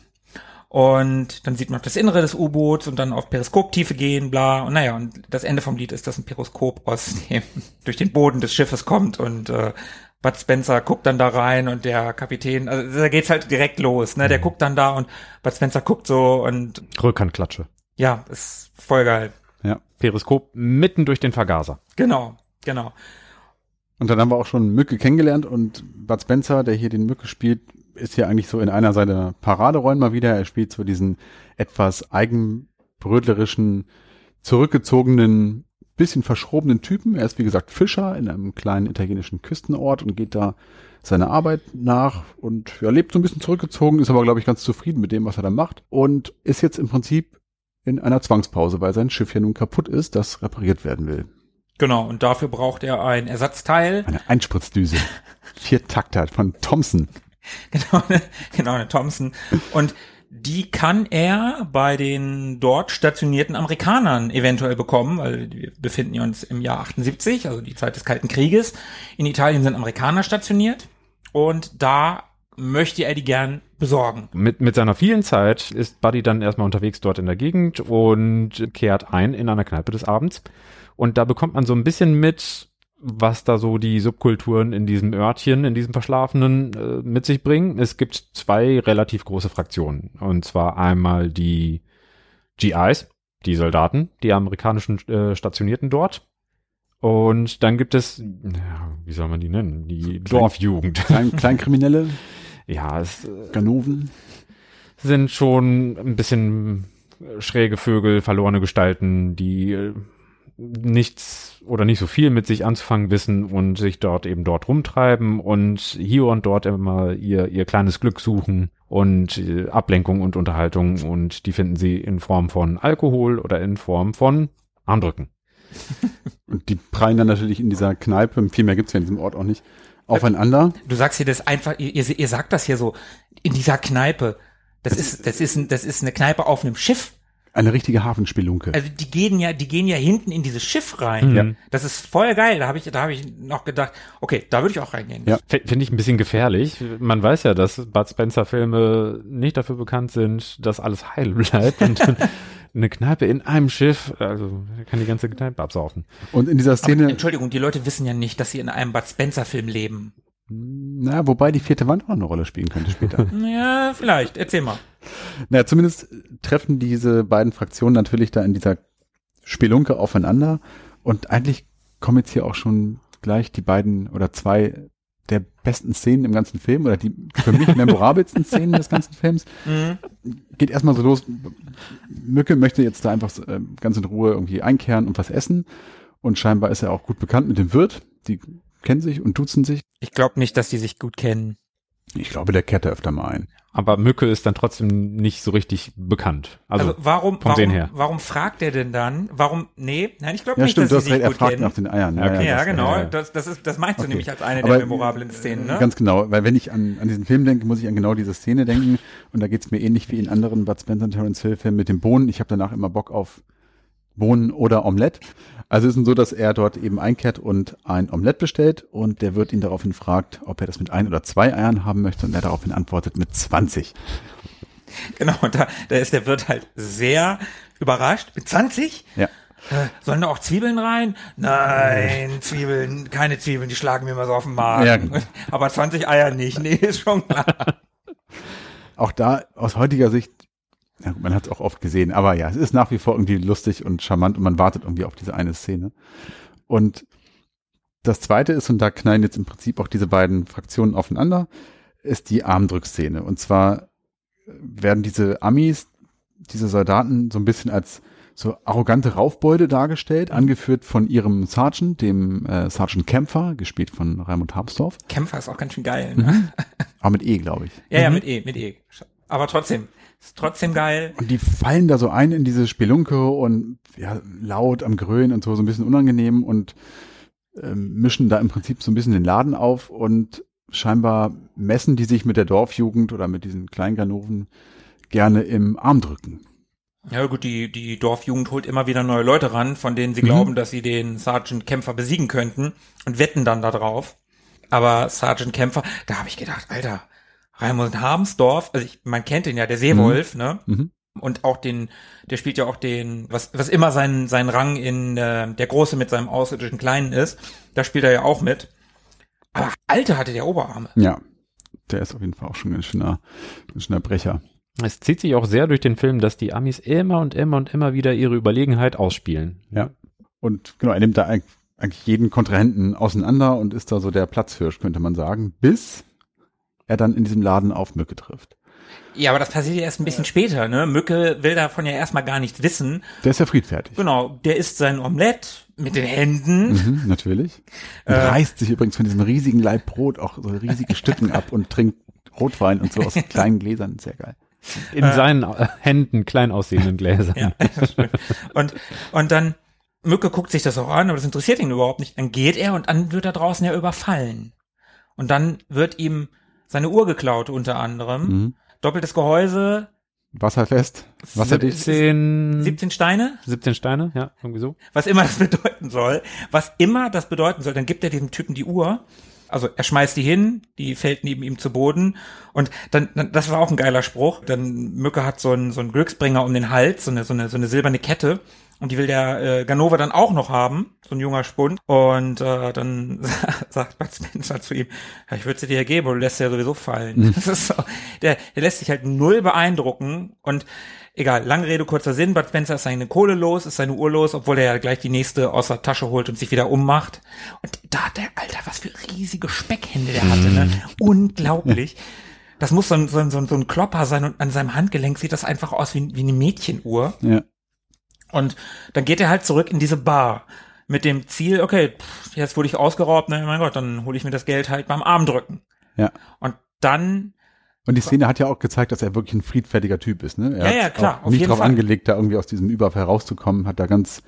Speaker 3: Und dann sieht man das Innere des U-Boots und dann auf Periskoptiefe gehen, bla. Und naja, und das Ende vom Lied ist, dass ein Periskop aus dem, durch den Boden des Schiffes kommt und äh, Bud Spencer guckt dann da rein und der Kapitän, also da geht's halt direkt los, ne? Der guckt dann da und Bud Spencer guckt so und
Speaker 5: Rückhandklatsche.
Speaker 3: Ja, ist voll geil.
Speaker 4: Ja.
Speaker 5: Periskop mitten durch den Vergaser.
Speaker 3: Genau, genau.
Speaker 4: Und dann haben wir auch schon Mücke kennengelernt und Bud Spencer, der hier den Mücke spielt, ist ja eigentlich so in einer seiner Paraderollen mal wieder. Er spielt so diesen etwas eigenbrötlerischen, zurückgezogenen, bisschen verschrobenen Typen. Er ist wie gesagt Fischer in einem kleinen italienischen Küstenort und geht da seiner Arbeit nach und ja, lebt so ein bisschen zurückgezogen, ist aber glaube ich ganz zufrieden mit dem, was er da macht und ist jetzt im Prinzip in einer Zwangspause, weil sein Schiff ja nun kaputt ist, das repariert werden will.
Speaker 3: Genau, und dafür braucht er ein Ersatzteil.
Speaker 4: Eine Einspritzdüse. Vier Takter von Thompson.
Speaker 3: Genau, eine, genau, eine Thompson. Und die kann er bei den dort stationierten Amerikanern eventuell bekommen, weil wir befinden uns im Jahr 78, also die Zeit des Kalten Krieges. In Italien sind Amerikaner stationiert und da möchte er die gern besorgen.
Speaker 5: Mit, mit seiner vielen Zeit ist Buddy dann erstmal unterwegs dort in der Gegend und kehrt ein in einer Kneipe des Abends. Und da bekommt man so ein bisschen mit, was da so die Subkulturen in diesem Örtchen, in diesem Verschlafenen äh, mit sich bringen. Es gibt zwei relativ große Fraktionen. Und zwar einmal die GIs, die Soldaten, die amerikanischen äh, Stationierten dort. Und dann gibt es, ja, wie soll man die nennen? Die Dorfjugend.
Speaker 4: Klein, Kleinkriminelle,
Speaker 5: Ja, es äh,
Speaker 4: Ganoven.
Speaker 5: sind schon ein bisschen schräge Vögel, verlorene Gestalten, die äh, nichts oder nicht so viel mit sich anzufangen wissen und sich dort eben dort rumtreiben und hier und dort immer ihr, ihr kleines Glück suchen und äh, Ablenkung und Unterhaltung und die finden sie in Form von Alkohol oder in Form von Armdrücken.
Speaker 4: Und die prallen dann natürlich in dieser Kneipe, viel mehr gibt's ja in diesem Ort auch nicht, aufeinander.
Speaker 3: Du sagst hier das einfach, ihr, ihr sagt das hier so, in dieser Kneipe. Das ist, das ist, ein, das ist eine Kneipe auf einem Schiff.
Speaker 4: Eine richtige Hafenspelunke.
Speaker 3: Also die gehen ja, die gehen ja hinten in dieses Schiff rein.
Speaker 5: Ja.
Speaker 3: Das ist voll geil. Da habe ich, da habe ich noch gedacht, okay, da würde ich auch reingehen.
Speaker 4: Ja.
Speaker 5: Finde ich ein bisschen gefährlich. Man weiß ja, dass Bud Spencer Filme nicht dafür bekannt sind, dass alles heil bleibt und eine Kneipe in einem Schiff, also kann die ganze Kneipe absaufen.
Speaker 4: Und in dieser
Speaker 3: Aber,
Speaker 4: Szene,
Speaker 3: Entschuldigung, die Leute wissen ja nicht, dass sie in einem Bud Spencer Film leben.
Speaker 4: na, wobei die vierte Wand auch eine Rolle spielen könnte später.
Speaker 3: Ja, vielleicht. Erzähl mal.
Speaker 4: naja, zumindest treffen diese beiden Fraktionen natürlich da in dieser Spelunke aufeinander und eigentlich kommen jetzt hier auch schon gleich die beiden oder zwei der besten Szenen im ganzen Film oder die für mich memorabelsten Szenen des ganzen Films.
Speaker 3: Mhm.
Speaker 4: Geht erstmal so los. Mücke möchte jetzt da einfach äh, ganz in Ruhe irgendwie einkehren und was essen. Und scheinbar ist er auch gut bekannt mit dem Wirt. Die kennen sich und duzen sich.
Speaker 3: Ich glaube nicht, dass die sich gut kennen.
Speaker 4: Ich glaube, der kehrt da öfter mal ein.
Speaker 5: Aber Mücke ist dann trotzdem nicht so richtig bekannt. Also,
Speaker 3: Also, warum,
Speaker 5: vom Sehen
Speaker 3: warum,
Speaker 5: her.
Speaker 3: warum fragt er denn dann? Warum, nee, nein, ich glaube
Speaker 4: Ja,
Speaker 3: nicht,
Speaker 4: stimmt, du
Speaker 3: dass
Speaker 4: hast
Speaker 3: sie sich
Speaker 4: recht, er
Speaker 3: gut
Speaker 4: fragt
Speaker 3: kennen.
Speaker 4: nach den Eiern.
Speaker 5: Okay,
Speaker 3: ja,
Speaker 4: das-
Speaker 3: genau.
Speaker 4: ja.
Speaker 3: Das, das, ist, das meinst du
Speaker 4: Okay.
Speaker 3: nämlich als eine
Speaker 4: Aber,
Speaker 3: der memorablen Szenen, ne?
Speaker 4: Ganz genau, weil wenn ich an, an diesen Film denke, muss ich an genau diese Szene denken. Und da geht's mir ähnlich wie in anderen Bud Spencer und Terence Hill Filmen mit den Bohnen. Ich habe danach immer Bock auf Bohnen oder Omelette. Also es ist so, dass er dort eben einkehrt und ein Omelette bestellt und der wird ihn daraufhin fragt, ob er das mit ein oder zwei Eiern haben möchte und er daraufhin antwortet mit 20.
Speaker 3: Genau, und da, da ist der Wirt halt sehr überrascht. Mit 20?
Speaker 4: Ja.
Speaker 3: Äh, Sollen da auch Zwiebeln rein? Nein, Zwiebeln, keine Zwiebeln, die schlagen mir immer so auf den Magen.
Speaker 4: Ja.
Speaker 3: Aber 20 Eier nicht, nee, ist schon klar.
Speaker 4: Auch da aus heutiger Sicht, ja, man hat es auch oft gesehen, aber ja, es ist nach wie vor irgendwie lustig und charmant und man wartet irgendwie auf diese eine Szene. Und das zweite ist, und da knallen jetzt im Prinzip auch diese beiden Fraktionen aufeinander, ist die Armdrückszene. Und zwar werden diese Amis, diese Soldaten so ein bisschen als so arrogante Raufbeute dargestellt, angeführt von ihrem Sergeant, dem äh, Sergeant Kämpfer, gespielt von Raimund Habsdorf,
Speaker 3: Kämpfer ist auch ganz schön geil.
Speaker 4: Mhm.
Speaker 3: Ne?
Speaker 4: aber mit E, glaube ich.
Speaker 3: Ja, ja, mit E, mit E. Aber trotzdem, ist trotzdem geil.
Speaker 4: Und die fallen da so ein in diese Spelunke und ja, laut am Grölen und so, so ein bisschen unangenehm und ähm, mischen da im Prinzip so ein bisschen den Laden auf und scheinbar messen die sich mit der Dorfjugend oder mit diesen Kleinganoven gerne im Armdrücken.
Speaker 3: Ja gut, die, die Dorfjugend holt immer wieder neue Leute ran, von denen sie
Speaker 4: Mhm.
Speaker 3: glauben, dass sie den Sergeant Kämpfer besiegen könnten und wetten dann da drauf. Aber Sergeant Kämpfer, da habe ich gedacht, Alter, Raimund Habensdorf, also ich, man kennt den ja, der Seewolf, ne?
Speaker 4: Mhm.
Speaker 3: Und auch den, der spielt ja auch den, was, was immer sein, sein Rang in äh, der Große mit seinem außerirdischen Kleinen ist, da spielt er ja auch mit. Aber Alter hatte der Oberarme.
Speaker 4: Ja, der ist auf jeden Fall auch schon ein schöner, ein schöner Brecher.
Speaker 5: Es zieht sich auch sehr durch den Film, dass die Amis immer und immer und immer wieder ihre Überlegenheit ausspielen.
Speaker 4: Ja. Und genau, er nimmt da eig- eigentlich jeden Kontrahenten auseinander und ist da so der Platzhirsch, könnte man sagen, bis er dann in diesem Laden auf Mücke trifft.
Speaker 3: Ja, aber das passiert ja erst ein bisschen später, ne? Mücke will davon ja erstmal gar nichts wissen.
Speaker 4: Der ist ja friedfertig.
Speaker 3: Genau, der isst sein Omelett mit den Händen.
Speaker 4: Mhm, natürlich. Und reißt sich übrigens von diesem riesigen Leib Brot auch so riesige Stücken ab und trinkt Rotwein und so aus kleinen Gläsern. Sehr geil.
Speaker 5: In seinen äh, Händen klein aussehenden Gläsern.
Speaker 3: Ja, und, und dann, Mücke guckt sich das auch an, aber das interessiert ihn überhaupt nicht. Dann geht er und dann wird er draußen ja überfallen. Und dann wird ihm seine Uhr geklaut unter anderem.
Speaker 4: Mhm.
Speaker 3: Doppeltes Gehäuse,
Speaker 4: Wasserfest, wasserdicht.
Speaker 5: 17,
Speaker 3: 17 Steine,
Speaker 5: 17 Steine, ja, irgendwie so.
Speaker 3: was immer das bedeuten soll. Was immer das bedeuten soll, dann gibt er diesem Typen die Uhr. Also er schmeißt die hin, die fällt neben ihm zu Boden. Und dann, dann das war auch ein geiler Spruch. Dann Mücke hat so einen so einen Glücksbringer um den Hals, so eine so eine so eine silberne Kette. Und die will der äh, Ganova dann auch noch haben, so ein junger Spund. Und äh, dann sagt Bud Spencer zu ihm, ja, ich würde sie dir geben, aber du lässt sie ja sowieso fallen. Das ist so, der, der lässt sich halt null beeindrucken. Und Egal, lange Rede, kurzer Sinn. Bud Spencer ist seine Kohle los, ist seine Uhr los, obwohl er ja gleich die nächste aus der Tasche holt und sich wieder ummacht. Und da hat der, Alter, was für riesige Speckhände der hatte, ne? Unglaublich. Das muss so ein, so ein, so ein, so ein Klopper sein und an seinem Handgelenk sieht das einfach aus wie, wie eine Mädchenuhr.
Speaker 4: Ja.
Speaker 3: Und dann geht er halt zurück in diese Bar mit dem Ziel, okay, pff, jetzt wurde ich ausgeraubt, ne, mein Gott, dann hole ich mir das Geld halt beim Armdrücken.
Speaker 4: Ja.
Speaker 3: Und dann
Speaker 4: Und die Szene hat ja auch gezeigt, dass er wirklich ein friedfertiger Typ ist. Ne? Er
Speaker 3: Ja,
Speaker 4: hat
Speaker 3: ja, klar, auf
Speaker 4: nicht
Speaker 3: Fall.
Speaker 4: angelegt, da irgendwie aus diesem Überfall rauszukommen, hat da ganz,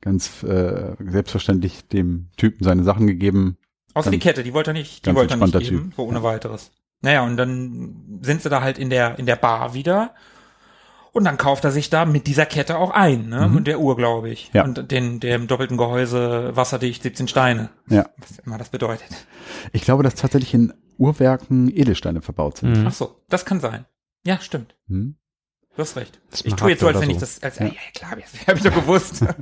Speaker 4: ganz äh, selbstverständlich dem Typen seine Sachen gegeben.
Speaker 3: Außer die
Speaker 4: Ganz-
Speaker 3: Kette, die wollte er nicht, die wollte er nicht geben, so ohne weiteres. Naja, und dann sind sie da halt in der, in der Bar wieder. Und dann kauft er sich da mit dieser Kette auch ein, ne? Und der Uhr, glaube ich.
Speaker 4: Mhm. Ja.
Speaker 3: Und den, dem doppelten Gehäuse wasserdicht 17 Steine.
Speaker 4: Ja.
Speaker 3: Was immer das bedeutet.
Speaker 4: Ich glaube, dass tatsächlich in Uhrwerken Edelsteine verbaut sind.
Speaker 5: Mhm.
Speaker 3: Ach so, das kann sein. Ja, stimmt.
Speaker 4: Hm?
Speaker 3: Du hast recht. Ich
Speaker 5: Smaragd
Speaker 3: tue jetzt so, als wenn ich
Speaker 5: so.
Speaker 3: das, als, ja, ja klar, das habe ich doch gewusst.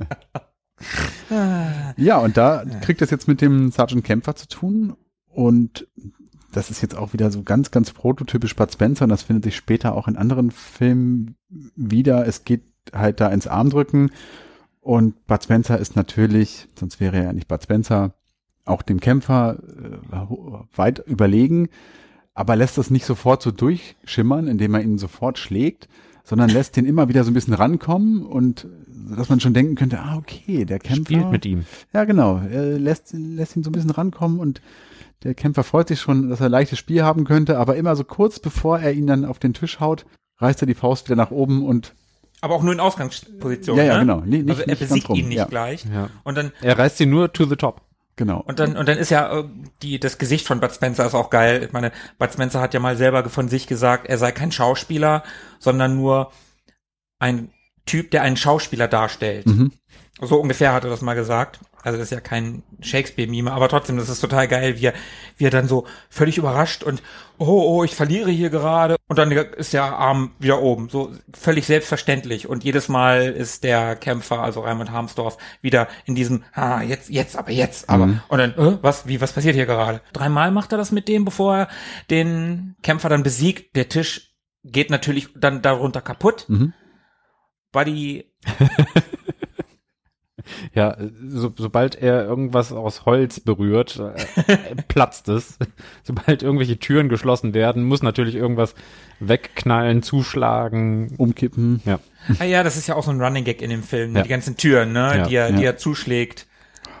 Speaker 4: Ja, und da kriegt es jetzt mit dem Sergeant Kämpfer zu tun und das ist jetzt auch wieder so ganz, ganz prototypisch Bud Spencer und das findet sich später auch in anderen Filmen wieder. Es geht halt da ins Armdrücken und Bud Spencer ist natürlich, sonst wäre er ja nicht Bud Spencer, auch dem Kämpfer äh, weit überlegen, aber lässt das nicht sofort so durchschimmern, indem er ihn sofort schlägt, sondern lässt den immer wieder so ein bisschen rankommen und dass man schon denken könnte, ah, okay, der Kämpfer.
Speaker 5: Spielt mit ihm.
Speaker 4: Ja, genau. Er lässt, lässt ihn so ein bisschen rankommen und der Kämpfer freut sich schon, dass er ein leichtes Spiel haben könnte, aber immer so kurz bevor er ihn dann auf den Tisch haut, reißt er die Faust wieder nach oben und
Speaker 3: Aber auch nur in Ausgangsposition.
Speaker 4: Ja, ja,
Speaker 3: ne?
Speaker 4: genau. Nee, nicht-
Speaker 3: also er
Speaker 4: nicht ganz
Speaker 3: besiegt
Speaker 4: rum,
Speaker 3: ihn nicht
Speaker 4: ja.
Speaker 3: gleich.
Speaker 5: Ja.
Speaker 3: Und dann
Speaker 5: Er reißt sie nur to the top.
Speaker 4: genau.
Speaker 3: Und dann, und dann ist ja äh, die, das Gesicht von Bud Spencer ist auch geil. Ich meine, Bud Spencer hat ja mal selber von sich gesagt, er sei kein Schauspieler, sondern nur ein Typ, der einen Schauspieler darstellt.
Speaker 4: Mhm.
Speaker 3: So ungefähr hat er das mal gesagt. Also das ist ja kein Shakespeare-Mime, aber trotzdem, das ist total geil, wie er, wie er dann so völlig überrascht und oh, oh, ich verliere hier gerade und dann ist der Arm wieder oben. So völlig selbstverständlich. Und jedes Mal ist der Kämpfer, also Raimund Harmsdorf, wieder in diesem, ah, jetzt, jetzt, aber jetzt, aber. Und dann, äh, was, wie, was passiert hier gerade? Dreimal macht er das mit dem, bevor er den Kämpfer dann besiegt. Der Tisch geht natürlich dann darunter kaputt.
Speaker 4: Mhm.
Speaker 3: Buddy
Speaker 5: Ja, so, sobald er irgendwas aus Holz berührt, äh, platzt es. Sobald irgendwelche Türen geschlossen werden, muss natürlich irgendwas wegknallen, zuschlagen.
Speaker 4: Umkippen.
Speaker 5: Ja.
Speaker 3: Ah ja, das ist ja auch so ein Running Gag in dem Film, ne?
Speaker 5: Ja.
Speaker 3: die ganzen Türen, ne,
Speaker 5: Ja,
Speaker 3: die er, die
Speaker 4: ja.
Speaker 3: er zuschlägt,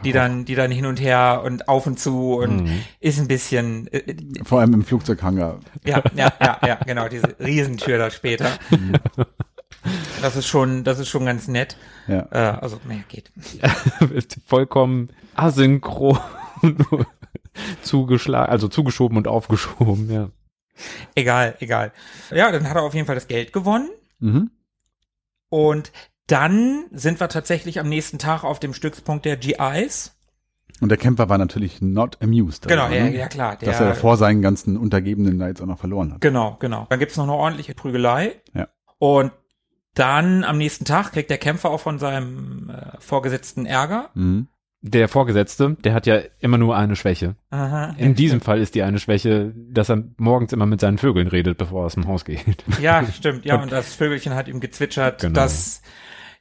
Speaker 3: die dann, die dann hin und her und auf und zu und
Speaker 5: Mhm.
Speaker 3: ist ein bisschen, äh, äh,
Speaker 4: Vor allem im Flugzeughanger.
Speaker 3: ja, ja, ja, ja, genau, diese Riesentür da später. Das ist schon, das ist schon ganz nett.
Speaker 4: Ja.
Speaker 3: Äh, also, naja, geht.
Speaker 5: ist vollkommen asynchron zugeschlagen, also zugeschoben und aufgeschoben, ja.
Speaker 3: Egal, egal. Ja, dann hat er auf jeden Fall das Geld gewonnen
Speaker 4: Mhm.
Speaker 3: und dann sind wir tatsächlich am nächsten Tag auf dem Stützpunkt der GIs.
Speaker 4: Und der Kämpfer war natürlich not amused.
Speaker 3: Genau,
Speaker 4: darüber,
Speaker 3: ja,
Speaker 4: ne?
Speaker 3: ja klar.
Speaker 4: Dass er vor seinen ganzen Untergebenen da jetzt auch noch verloren hat.
Speaker 3: Genau, genau. Dann gibt's noch eine ordentliche Prügelei.
Speaker 4: Ja.
Speaker 3: Und dann am nächsten Tag kriegt der Kämpfer auch von seinem äh, Vorgesetzten Ärger.
Speaker 4: Mhm.
Speaker 5: Der Vorgesetzte, der hat ja immer nur eine Schwäche.
Speaker 3: Aha.
Speaker 5: In diesem Fall ist die eine Schwäche, dass er morgens immer mit seinen Vögeln redet, bevor er aus dem Haus geht.
Speaker 3: Ja, stimmt. Ja, und das Vögelchen hat ihm gezwitschert,
Speaker 5: Genau.
Speaker 3: dass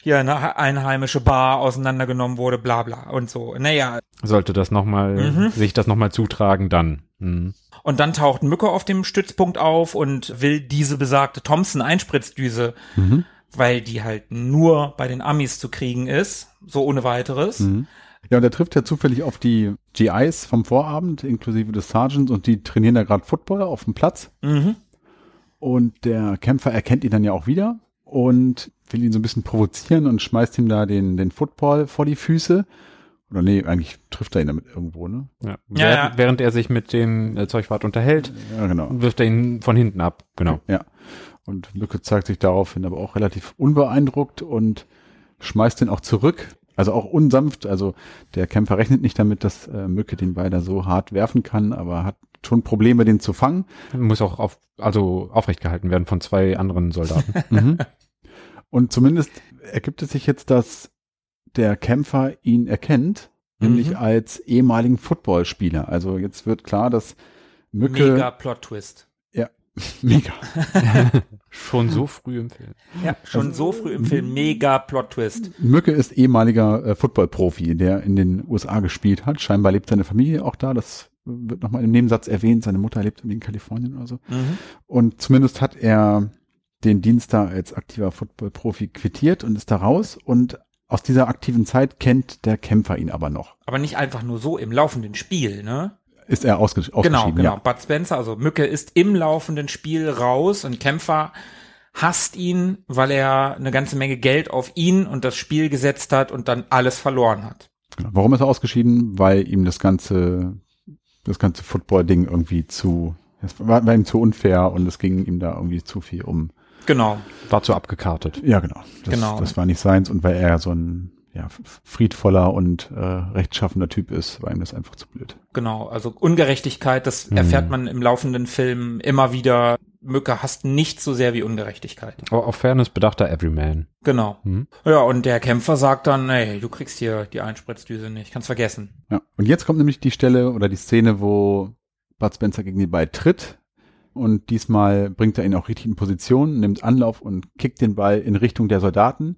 Speaker 3: hier eine einheimische Bar auseinandergenommen wurde, bla bla und so. Naja,
Speaker 5: Sollte das nochmal,
Speaker 3: Mhm.
Speaker 5: sich das nochmal zutragen, dann. Mhm.
Speaker 3: und dann taucht Mücke auf dem Stützpunkt auf und will diese besagte Thompson-Einspritzdüse,
Speaker 4: Mhm.
Speaker 3: Weil die halt nur bei den Amis zu kriegen ist, so ohne weiteres.
Speaker 4: Mhm. Ja, und er trifft ja zufällig auf die GIs vom Vorabend, inklusive des Sergeants, und die trainieren da gerade Football auf dem Platz.
Speaker 3: Mhm.
Speaker 4: Und der Kämpfer erkennt ihn dann ja auch wieder und will ihn so ein bisschen provozieren und schmeißt ihm da den, den Football vor die Füße. Oder nee, eigentlich trifft er ihn damit irgendwo, ne?
Speaker 5: Ja.
Speaker 3: Ja,
Speaker 5: während,
Speaker 3: ja.
Speaker 5: während er sich mit dem äh, Zeugwart unterhält,
Speaker 4: Ja, genau.
Speaker 5: wirft er ihn von hinten ab. Genau.
Speaker 4: Ja. Und Mücke zeigt sich daraufhin aber auch relativ unbeeindruckt und schmeißt den auch zurück. Also auch unsanft. Also der Kämpfer rechnet nicht damit, dass äh, Mücke den Beider so hart werfen kann, aber hat schon Probleme, den zu fangen.
Speaker 5: Muss auch auf, also aufrecht gehalten werden von zwei anderen Soldaten.
Speaker 4: Mhm. Und zumindest ergibt es sich jetzt, dass der Kämpfer ihn erkennt, nämlich
Speaker 3: Mhm.
Speaker 4: als ehemaligen Footballspieler. Also jetzt wird klar, dass Mücke
Speaker 3: Mega Plot-Twist.
Speaker 4: mega.
Speaker 5: Schon so früh im Film.
Speaker 3: Ja, schon so früh im Film mega Plot-Twist.
Speaker 4: Mücke ist ehemaliger äh, Footballprofi, der in den USA gespielt hat. Scheinbar lebt seine Familie auch da. Das wird nochmal im Nebensatz erwähnt. Seine Mutter lebt in Kalifornien oder so.
Speaker 3: Mhm.
Speaker 4: Und zumindest hat er den Dienst da als aktiver Footballprofi quittiert und ist da raus. Und aus dieser aktiven Zeit kennt der Kämpfer ihn aber noch.
Speaker 3: Aber nicht einfach nur so im laufenden Spiel, ne?
Speaker 4: Ist er ausge
Speaker 3: Genau,
Speaker 4: ausgeschieden?
Speaker 3: genau.
Speaker 4: Ja.
Speaker 3: Bud Spencer, also Mücke ist im laufenden Spiel raus und Kämpfer hasst ihn, weil er eine ganze Menge Geld auf ihn und das Spiel gesetzt hat und dann alles verloren hat.
Speaker 4: Genau. Warum ist er ausgeschieden? Weil ihm das ganze, das ganze Football-Ding irgendwie zu, es war, war ihm zu unfair und es ging ihm da irgendwie zu viel um.
Speaker 3: Genau.
Speaker 5: War zu abgekartet.
Speaker 4: Ja, genau. Das,
Speaker 3: Genau.
Speaker 4: das war nicht seins und weil er so ein ja, friedvoller und äh, rechtschaffender Typ ist, war ihm das einfach zu blöd.
Speaker 3: Genau, also Ungerechtigkeit, das
Speaker 5: Hm.
Speaker 3: erfährt man im laufenden Film immer wieder. Mücke hasst nicht so sehr wie Ungerechtigkeit.
Speaker 5: Aber auf Fairness bedachter Everyman.
Speaker 3: Genau.
Speaker 5: Hm.
Speaker 3: Ja, und der Kämpfer sagt dann, ey, du kriegst hier die Einspritzdüse nicht, kannst vergessen.
Speaker 4: Ja. Und jetzt kommt nämlich die Stelle oder die Szene, wo Bud Spencer gegen die beiden tritt. Und diesmal bringt er ihn auch richtig in Position, nimmt Anlauf und kickt den Ball in Richtung der Soldaten.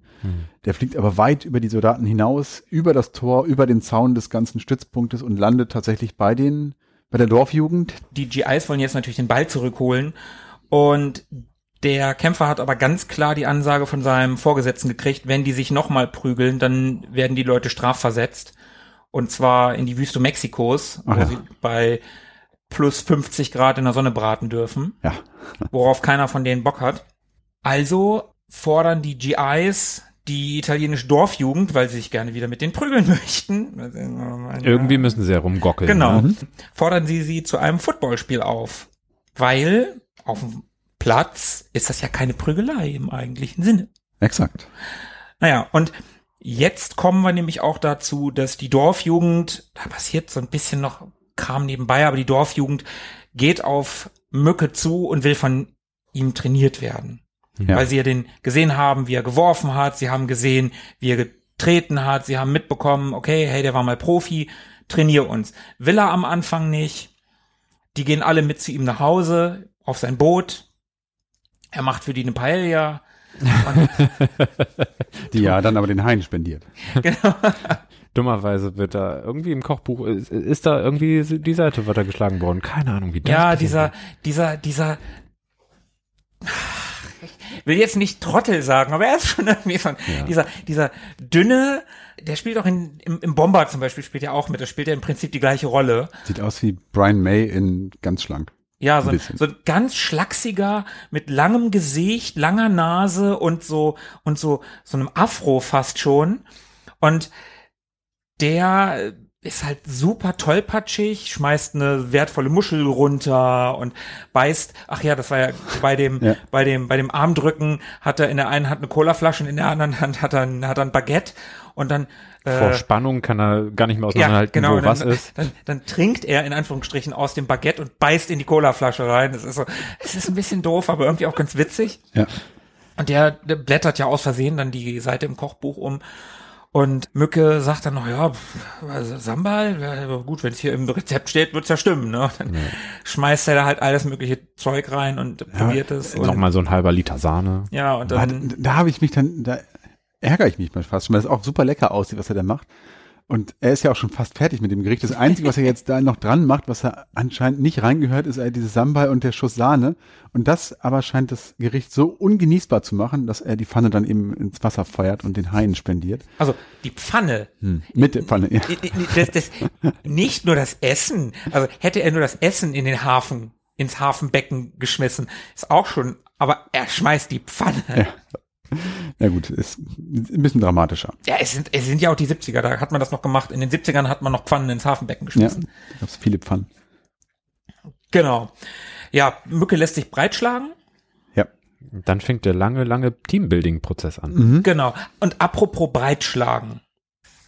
Speaker 4: Der fliegt aber weit über die Soldaten hinaus, über das Tor, über den Zaun des ganzen Stützpunktes und landet tatsächlich bei den, bei der Dorfjugend.
Speaker 3: Die GIs wollen jetzt natürlich den Ball zurückholen und der Kämpfer hat aber ganz klar die Ansage von seinem Vorgesetzten gekriegt, wenn die sich nochmal prügeln, dann werden die Leute strafversetzt. Und zwar in die Wüste Mexikos, wo
Speaker 4: Ach ja.
Speaker 3: sie bei plus 50 Grad in der Sonne braten dürfen,
Speaker 4: Ja,
Speaker 3: worauf keiner von denen Bock hat. Also fordern die GIs die italienische Dorfjugend, weil sie sich gerne wieder mit denen prügeln möchten.
Speaker 5: Irgendwie müssen sie herumgockeln.
Speaker 3: Genau.
Speaker 5: Ne?
Speaker 3: Fordern sie sie zu einem Footballspiel auf. Weil auf dem Platz ist das ja keine Prügelei im eigentlichen Sinne.
Speaker 4: exakt.
Speaker 3: Naja, und jetzt kommen wir nämlich auch dazu, dass die Dorfjugend, da passiert so ein bisschen noch Kram nebenbei, aber die Dorfjugend geht auf Mücke zu und will von ihm trainiert werden.
Speaker 4: Ja.
Speaker 3: Weil sie ja den gesehen haben, wie er geworfen hat, sie haben gesehen, wie er getreten hat, sie haben mitbekommen, okay, hey, der war mal Profi, trainier uns. Will er am Anfang nicht. Die gehen alle mit zu ihm nach Hause, auf sein Boot. Er macht für die eine Paella.
Speaker 4: Die ja dann aber den Hain spendiert.
Speaker 3: Genau.
Speaker 5: Dummerweise wird da irgendwie im Kochbuch, ist, ist da irgendwie die Seite weitergeschlagen worden. Keine Ahnung, wie das
Speaker 3: Ja, dieser, dieser, dieser, ich will jetzt nicht Trottel sagen, aber er ist schon irgendwie so ein, dieser, dieser dünne, der spielt auch in, im, im Bomber zum Beispiel, spielt er auch mit, da spielt er im Prinzip die gleiche Rolle.
Speaker 4: Sieht aus wie Brian May in ganz schlank.
Speaker 3: Ja, so
Speaker 4: Ein
Speaker 3: ein, so ein ganz schlachsiger, mit langem Gesicht, langer Nase und so, und so, so einem Afro fast schon. Und der ist halt super tollpatschig, schmeißt eine wertvolle Muschel runter und beißt, ach ja, das war ja bei dem,
Speaker 4: Ja.
Speaker 3: bei dem, bei dem Armdrücken hat er in der einen Hand eine Colaflasche und in der anderen Hand hat er ein, hat er ein Baguette und dann,
Speaker 5: Vor
Speaker 3: äh,
Speaker 5: Spannung kann er gar nicht mehr
Speaker 3: ja,
Speaker 5: auseinanderhalten,
Speaker 3: genau.
Speaker 5: wo
Speaker 3: dann,
Speaker 5: was ist.
Speaker 3: Dann, dann trinkt er in Anführungsstrichen aus dem Baguette und beißt in die Colaflasche rein. Das ist so, es ist ein bisschen doof, aber irgendwie auch ganz witzig.
Speaker 4: Ja.
Speaker 3: Und der, der blättert ja aus Versehen dann die Seite im Kochbuch um. Und Mücke sagt dann noch, ja, also Sambal, ja, gut, wenn es hier im Rezept steht, wird's ja stimmen. Ne? Dann schmeißt er da halt alles mögliche Zeug rein und probiert es. Und,
Speaker 5: Nochmal so ein halber Liter Sahne.
Speaker 3: ja, und
Speaker 4: Da,
Speaker 3: dann,
Speaker 4: da habe ich mich dann, da ärgere ich mich mal fast schon, weil es auch super lecker aussieht, was er da macht. Und er ist ja auch schon fast fertig mit dem Gericht. Das Einzige, was er jetzt da noch dran macht, was er anscheinend nicht reingehört, ist dieses Sambal und der Schuss Sahne. Und das aber scheint das Gericht so ungenießbar zu machen, dass er die Pfanne dann eben ins Wasser feuert und den Haien spendiert.
Speaker 3: also die Pfanne,
Speaker 4: Hm. Mit der Pfanne, ja.
Speaker 3: das, das, nicht nur das Essen, also hätte er nur das Essen in den Hafen, ins Hafenbecken geschmissen, ist auch schon, aber er schmeißt die Pfanne. Ja,
Speaker 4: Ja gut, ist ein bisschen dramatischer.
Speaker 3: es, sind, es sind ja auch die 70er, da hat man das noch gemacht. In den 70ern hat man noch Pfannen ins Hafenbecken
Speaker 4: Ja,
Speaker 3: geschmissen.
Speaker 4: da gab's viele Pfannen.
Speaker 3: Genau. Ja, Mücke lässt sich breitschlagen.
Speaker 4: Ja.
Speaker 5: Dann fängt der lange, lange Teambuilding-Prozess an.
Speaker 4: Mhm.
Speaker 3: Genau. Und apropos breitschlagen.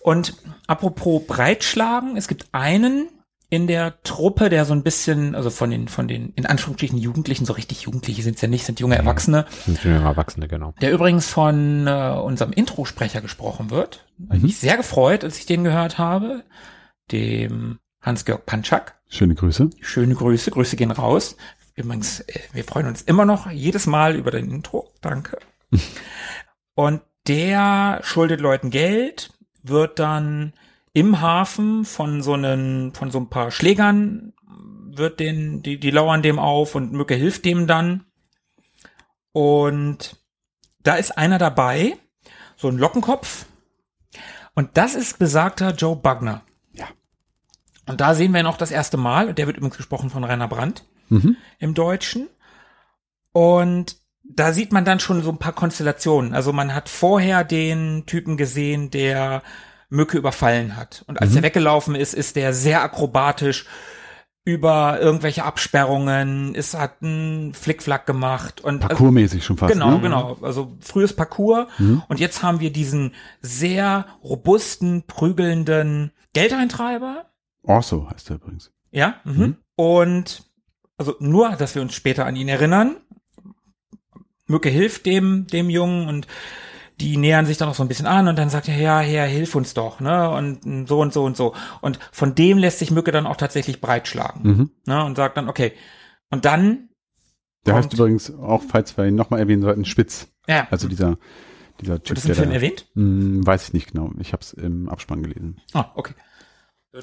Speaker 3: Und apropos breitschlagen, es gibt einen in der Truppe, der so ein bisschen, also von den, von den, in Anführungsstrichen Jugendlichen, so richtig Jugendliche sind es ja nicht, sind junge Erwachsene,
Speaker 5: Sind jüngere Erwachsene, genau.
Speaker 3: der übrigens von äh, unserem Introsprecher gesprochen wird. Hab ich mich sehr gefreut, als ich den gehört habe, dem Hans-Georg Panczak.
Speaker 4: Schöne Grüße.
Speaker 3: Schöne Grüße, Grüße gehen raus. Übrigens, äh, wir freuen uns immer noch jedes Mal über dein Intro. Danke. Und der schuldet Leuten Geld, wird dann im Hafen von so einen, von so ein paar Schlägern wird den, die, die lauern dem auf und Mücke hilft dem dann. Und da ist einer dabei, so ein Lockenkopf. Und das ist besagter Joe Bugner.
Speaker 4: Ja.
Speaker 3: Und da sehen wir ihn auch das erste Mal. Und der wird übrigens gesprochen von Rainer Brandt
Speaker 4: Mhm.
Speaker 3: im Deutschen. Und da sieht man dann schon so ein paar Konstellationen. Also man hat vorher den Typen gesehen, der Mücke überfallen hat. Und als er weggelaufen ist, ist der sehr akrobatisch über irgendwelche Absperrungen, ist, hat einen Flickflack gemacht und also,
Speaker 4: Parkourmäßig schon fast.
Speaker 3: Genau,
Speaker 4: ne?
Speaker 3: genau. Also frühes Parcours. Und jetzt haben wir diesen sehr robusten, prügelnden Geldeintreiber.
Speaker 4: Orso heißt er übrigens.
Speaker 3: Ja. Mhm. Und also nur, dass wir uns später an ihn erinnern. Mücke hilft dem, dem Jungen und die nähern sich dann noch so ein bisschen an und dann sagt er, ja, Herr, hilf uns doch, ne? Und so und so und so. Und von dem lässt sich Mücke dann auch tatsächlich breitschlagen.
Speaker 4: Mhm.
Speaker 3: Ne? Und sagt dann, okay. Und dann
Speaker 4: Der heißt übrigens auch, falls wir ihn nochmal erwähnen sollten, Spitz.
Speaker 3: Ja,
Speaker 4: Also dieser, dieser
Speaker 3: wird
Speaker 4: Typ,
Speaker 3: das im Film
Speaker 4: da-
Speaker 3: erwähnt?
Speaker 4: Hm, weiß ich nicht genau. Ich habe es im Abspann gelesen.
Speaker 3: Ah, okay.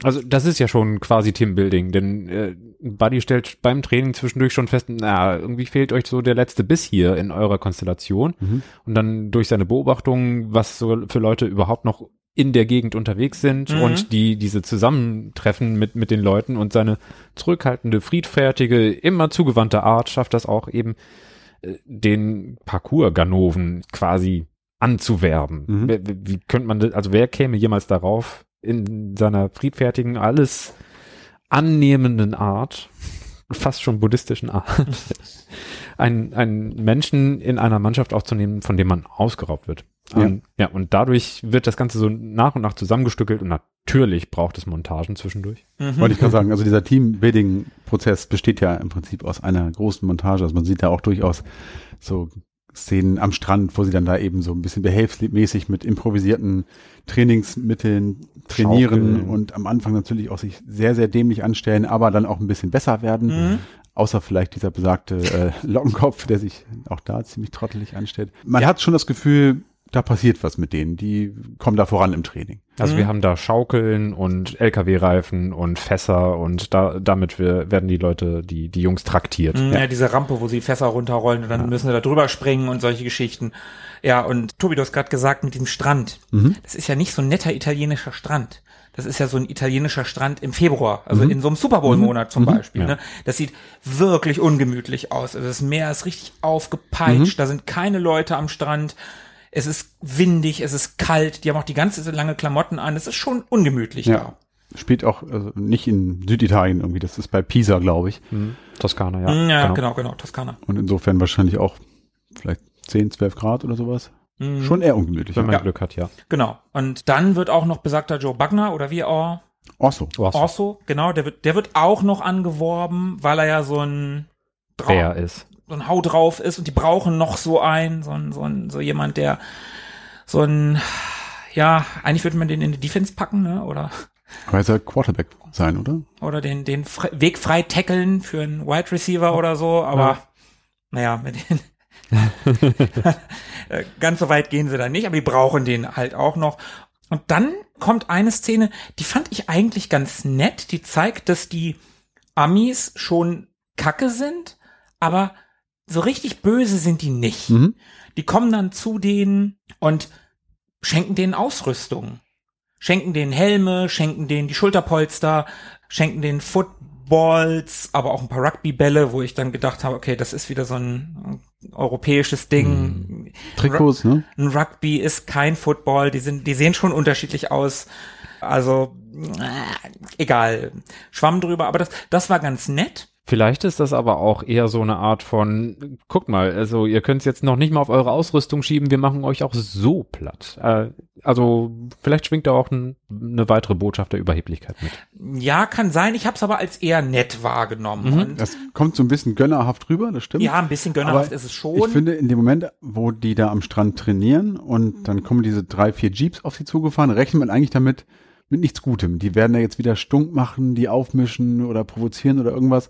Speaker 5: Also das ist ja schon quasi Teambuilding, denn äh, Buddy stellt beim Training zwischendurch schon fest, na, irgendwie fehlt euch so der letzte Biss hier in eurer Konstellation.
Speaker 4: Mhm.
Speaker 5: Und dann durch seine Beobachtungen, was so für Leute überhaupt noch in der Gegend unterwegs sind
Speaker 3: Mhm.
Speaker 5: und die diese Zusammentreffen mit mit den Leuten und seine zurückhaltende, friedfertige, immer zugewandte Art schafft das auch eben äh, den Parcours-Ganoven quasi anzuwerben.
Speaker 4: Mhm.
Speaker 5: Wie, wie wie könnte man das, also wer käme jemals darauf, in seiner friedfertigen, alles annehmenden Art, fast schon buddhistischen Art, einen, einen Menschen in einer Mannschaft aufzunehmen, von dem man ausgeraubt wird.
Speaker 4: Ja.
Speaker 5: Ähm, ja, und dadurch wird das Ganze so nach und nach zusammengestückelt und natürlich braucht es Montagen zwischendurch.
Speaker 3: Mhm.
Speaker 4: Wollte ich gerade sagen, also dieser Teambuilding-Prozess besteht ja im Prinzip aus einer großen Montage. Also man sieht da auch durchaus so Szenen am Strand, wo sie dann da eben so ein bisschen behelfsmäßig mit improvisierten Trainingsmitteln trainieren
Speaker 5: Schaukeln.
Speaker 4: und am Anfang natürlich auch sich sehr, sehr dämlich anstellen, aber dann auch ein bisschen besser werden.
Speaker 3: Mhm.
Speaker 4: Außer vielleicht dieser besagte äh, Lockenkopf, der sich auch da ziemlich trottelig anstellt. Man hat schon das Gefühl, da passiert was mit denen. Die kommen da voran im Training.
Speaker 5: Also
Speaker 3: Mhm.
Speaker 5: wir haben da Schaukeln und LKW-Reifen und Fässer und da, damit wir, werden die Leute, die, die Jungs traktiert.
Speaker 3: Mhm, Ja. diese Rampe, wo sie Fässer runterrollen und dann müssen sie da drüber springen und solche Geschichten. Ja, und Tobi, du hast gerade gesagt, mit diesem Strand.
Speaker 4: Mhm.
Speaker 3: Das ist ja nicht so ein netter italienischer Strand. Das ist ja so ein italienischer Strand im Februar, also in so einem Super Bowl-Monat zum Beispiel.
Speaker 5: Ja.
Speaker 3: Ne? Das sieht wirklich ungemütlich aus. Also das Meer ist richtig aufgepeitscht, da sind keine Leute am Strand. Es ist windig, es ist kalt, die haben auch die ganze lange Klamotten an. Es ist schon ungemütlich
Speaker 4: Ja. Spielt auch also nicht in Süditalien irgendwie, das ist bei Pisa, glaube ich.
Speaker 5: Mhm. Toskana, ja.
Speaker 3: Ja, genau, genau, Toskana.
Speaker 4: Und insofern wahrscheinlich auch vielleicht 10, 12 Grad oder sowas.
Speaker 3: Mhm.
Speaker 4: Schon eher ungemütlich.
Speaker 5: Wenn man
Speaker 4: Ja.
Speaker 5: Glück hat, ja.
Speaker 3: Genau. Und dann wird auch noch besagter Joe Bugner oder wie auch
Speaker 4: Osso.
Speaker 3: Orso, genau, der wird, der wird auch noch angeworben, weil er ja so ein
Speaker 5: Wer ist.
Speaker 3: So ein Hau drauf ist und die brauchen noch so einen, so ein, so ein, so jemand, der so ein, ja, eigentlich würde man den in die Defense packen, ne, oder,
Speaker 4: Aber er Quarterback sein, oder?
Speaker 3: oder den, den fre Weg frei tackeln für einen Wide Receiver oder so, aber,
Speaker 5: Ja.
Speaker 3: naja, mit den, Äh, ganz so weit gehen sie da nicht, aber die brauchen den halt auch noch. Und dann kommt eine Szene, die fand ich eigentlich ganz nett, die zeigt, dass die Amis schon kacke sind, aber so richtig böse sind die nicht.
Speaker 4: Mhm.
Speaker 3: Die kommen dann zu denen und schenken denen Ausrüstung. Schenken denen Helme, schenken denen die Schulterpolster, schenken denen Footballs, aber auch ein paar Rugbybälle, wo ich dann gedacht habe, okay, das ist wieder so ein äh, europäisches Ding.
Speaker 4: Trikots, ne?
Speaker 3: Ein Rugby ist kein Football, die sind, die sehen schon unterschiedlich aus. Also, äh, egal. Schwamm drüber, aber das, das war ganz nett.
Speaker 5: Vielleicht ist das aber auch eher so eine Art von, guck mal, also ihr könnt es jetzt noch nicht mal auf eure Ausrüstung schieben, wir machen euch auch so platt. Äh, also vielleicht schwingt da auch ein, eine weitere Botschaft der Überheblichkeit mit.
Speaker 3: Ja, kann sein. Ich habe es aber als eher nett wahrgenommen. Und
Speaker 4: Das kommt so ein bisschen gönnerhaft rüber, das stimmt.
Speaker 3: ja, ein bisschen gönnerhaft
Speaker 4: Aber
Speaker 3: ist es
Speaker 4: Ich
Speaker 3: schon.
Speaker 4: finde, in dem Moment, wo die da am Strand trainieren und dann kommen diese drei, vier Jeeps auf sie zugefahren, rechnet man eigentlich damit mit nichts Gutem. Die werden da jetzt wieder stunk machen, die aufmischen oder provozieren oder irgendwas.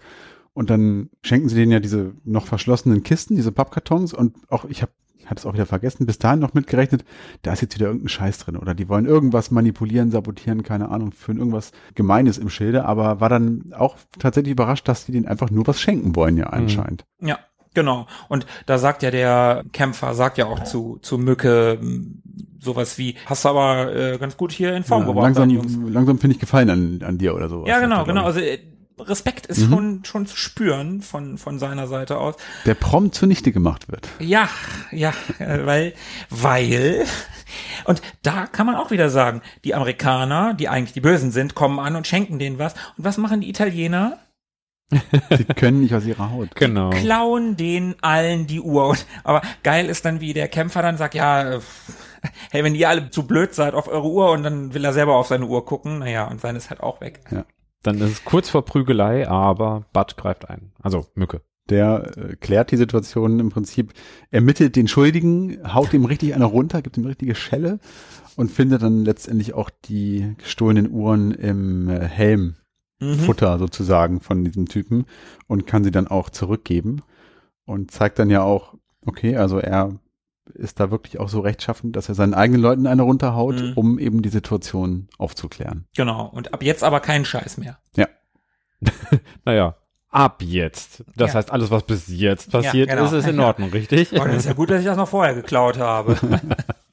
Speaker 4: Und dann schenken sie denen ja diese noch verschlossenen Kisten, diese Pappkartons. Und auch, ich habe hatte es auch wieder vergessen, bis dahin noch mitgerechnet, da ist jetzt wieder irgendein Scheiß drin. Oder die wollen irgendwas manipulieren, sabotieren, keine Ahnung, führen irgendwas Gemeines im Schilde. Aber war dann auch tatsächlich überrascht, dass die denen einfach nur was schenken wollen, ja anscheinend.
Speaker 3: Ja, genau. Und da sagt ja der Kämpfer, sagt ja auch zu, zu Mücke m, sowas wie, hast du aber äh, ganz gut hier in Form
Speaker 4: Ja,
Speaker 3: gebracht,
Speaker 4: langsam, langsam finde ich Gefallen an, an dir oder so.
Speaker 3: Ja, genau, genau. Also äh, Respekt ist
Speaker 4: Mhm.
Speaker 3: schon, schon zu spüren von, von seiner Seite aus.
Speaker 4: Der prompt zunichte gemacht wird.
Speaker 3: Ja, ja, äh, weil, weil, und da kann man auch wieder sagen, die Amerikaner, die eigentlich die Bösen sind, kommen an und schenken denen was. Und was machen die Italiener?
Speaker 4: Sie können nicht aus ihrer Haut.
Speaker 5: Genau.
Speaker 3: Klauen denen allen die Uhr. Aber geil ist dann, wie der Kämpfer dann sagt, ja, äh, hey, wenn ihr alle zu blöd seid auf eure Uhr und dann will er selber auf seine Uhr gucken, naja, und seine ist halt auch weg.
Speaker 5: Dann ist es kurz vor Prügelei, aber Bud greift ein. Also Mücke.
Speaker 4: Der äh, klärt die Situation im Prinzip, ermittelt den Schuldigen, haut ihm richtig eine runter, gibt ihm richtige Schelle und findet dann letztendlich auch die gestohlenen Uhren im äh, Helm.
Speaker 3: Mhm.
Speaker 4: Futter sozusagen von diesem Typen und kann sie dann auch zurückgeben. und zeigt dann ja auch, okay, also er ist da wirklich auch so rechtschaffend, dass er seinen eigenen Leuten eine runterhaut,
Speaker 3: Mhm.
Speaker 4: um eben die Situation aufzuklären.
Speaker 3: Genau. Und ab jetzt aber kein Scheiß mehr.
Speaker 5: Naja, ab jetzt. Das
Speaker 3: Ja.
Speaker 5: heißt, alles, was bis jetzt passiert,
Speaker 3: genau.
Speaker 5: ist, ist in
Speaker 3: Ja.
Speaker 5: Ordnung, richtig?
Speaker 3: Oh, das ist ja gut, dass ich das noch vorher geklaut habe.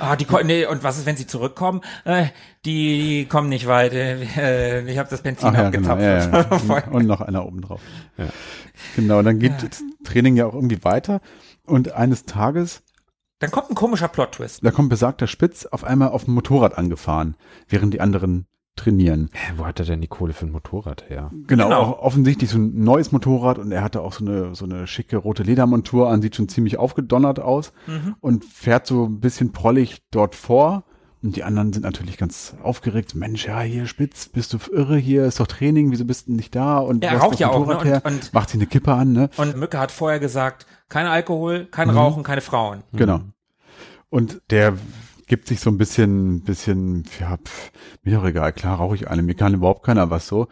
Speaker 3: ah, die nee, und was ist, wenn sie zurückkommen? Äh, die kommen nicht weit. Äh, ich habe das Benzin
Speaker 4: Ach ja, genau.
Speaker 3: abgezapft.
Speaker 4: Ja, ja. Und noch einer oben drauf.
Speaker 5: Ja.
Speaker 4: Genau, dann geht
Speaker 3: Ja.
Speaker 4: das Training ja auch irgendwie weiter. Und eines Tages,
Speaker 3: Dann kommt ein komischer Plot-Twist.
Speaker 4: da kommt besagter Spitz auf einmal auf dem Motorrad angefahren, während die anderen trainieren.
Speaker 5: Hä, Wo hat er denn die Kohle für ein Motorrad her?
Speaker 4: Genau,
Speaker 3: Genau.
Speaker 4: auch offensichtlich so ein neues Motorrad und er hatte auch so eine, so eine schicke rote Ledermontur an, sieht schon ziemlich aufgedonnert aus
Speaker 3: Mhm.
Speaker 4: und fährt so ein bisschen prollig dort vor. Und die anderen sind natürlich ganz aufgeregt. Mensch, ja, hier Spitz, bist du irre? Hier ist doch Training, wieso bist du nicht da? Und
Speaker 3: er raucht ja auch,
Speaker 4: Motorrad
Speaker 3: ne?
Speaker 4: her,
Speaker 3: Und- und-
Speaker 4: macht sich eine Kippe an, ne?
Speaker 3: Und Mücke hat vorher gesagt, kein Alkohol, kein
Speaker 4: Mhm.
Speaker 3: Rauchen, keine Frauen.
Speaker 4: Genau. Und der gibt sich so ein bisschen, bisschen, ja, pff, mir doch egal, klar rauche ich eine, mir kann überhaupt keiner was so.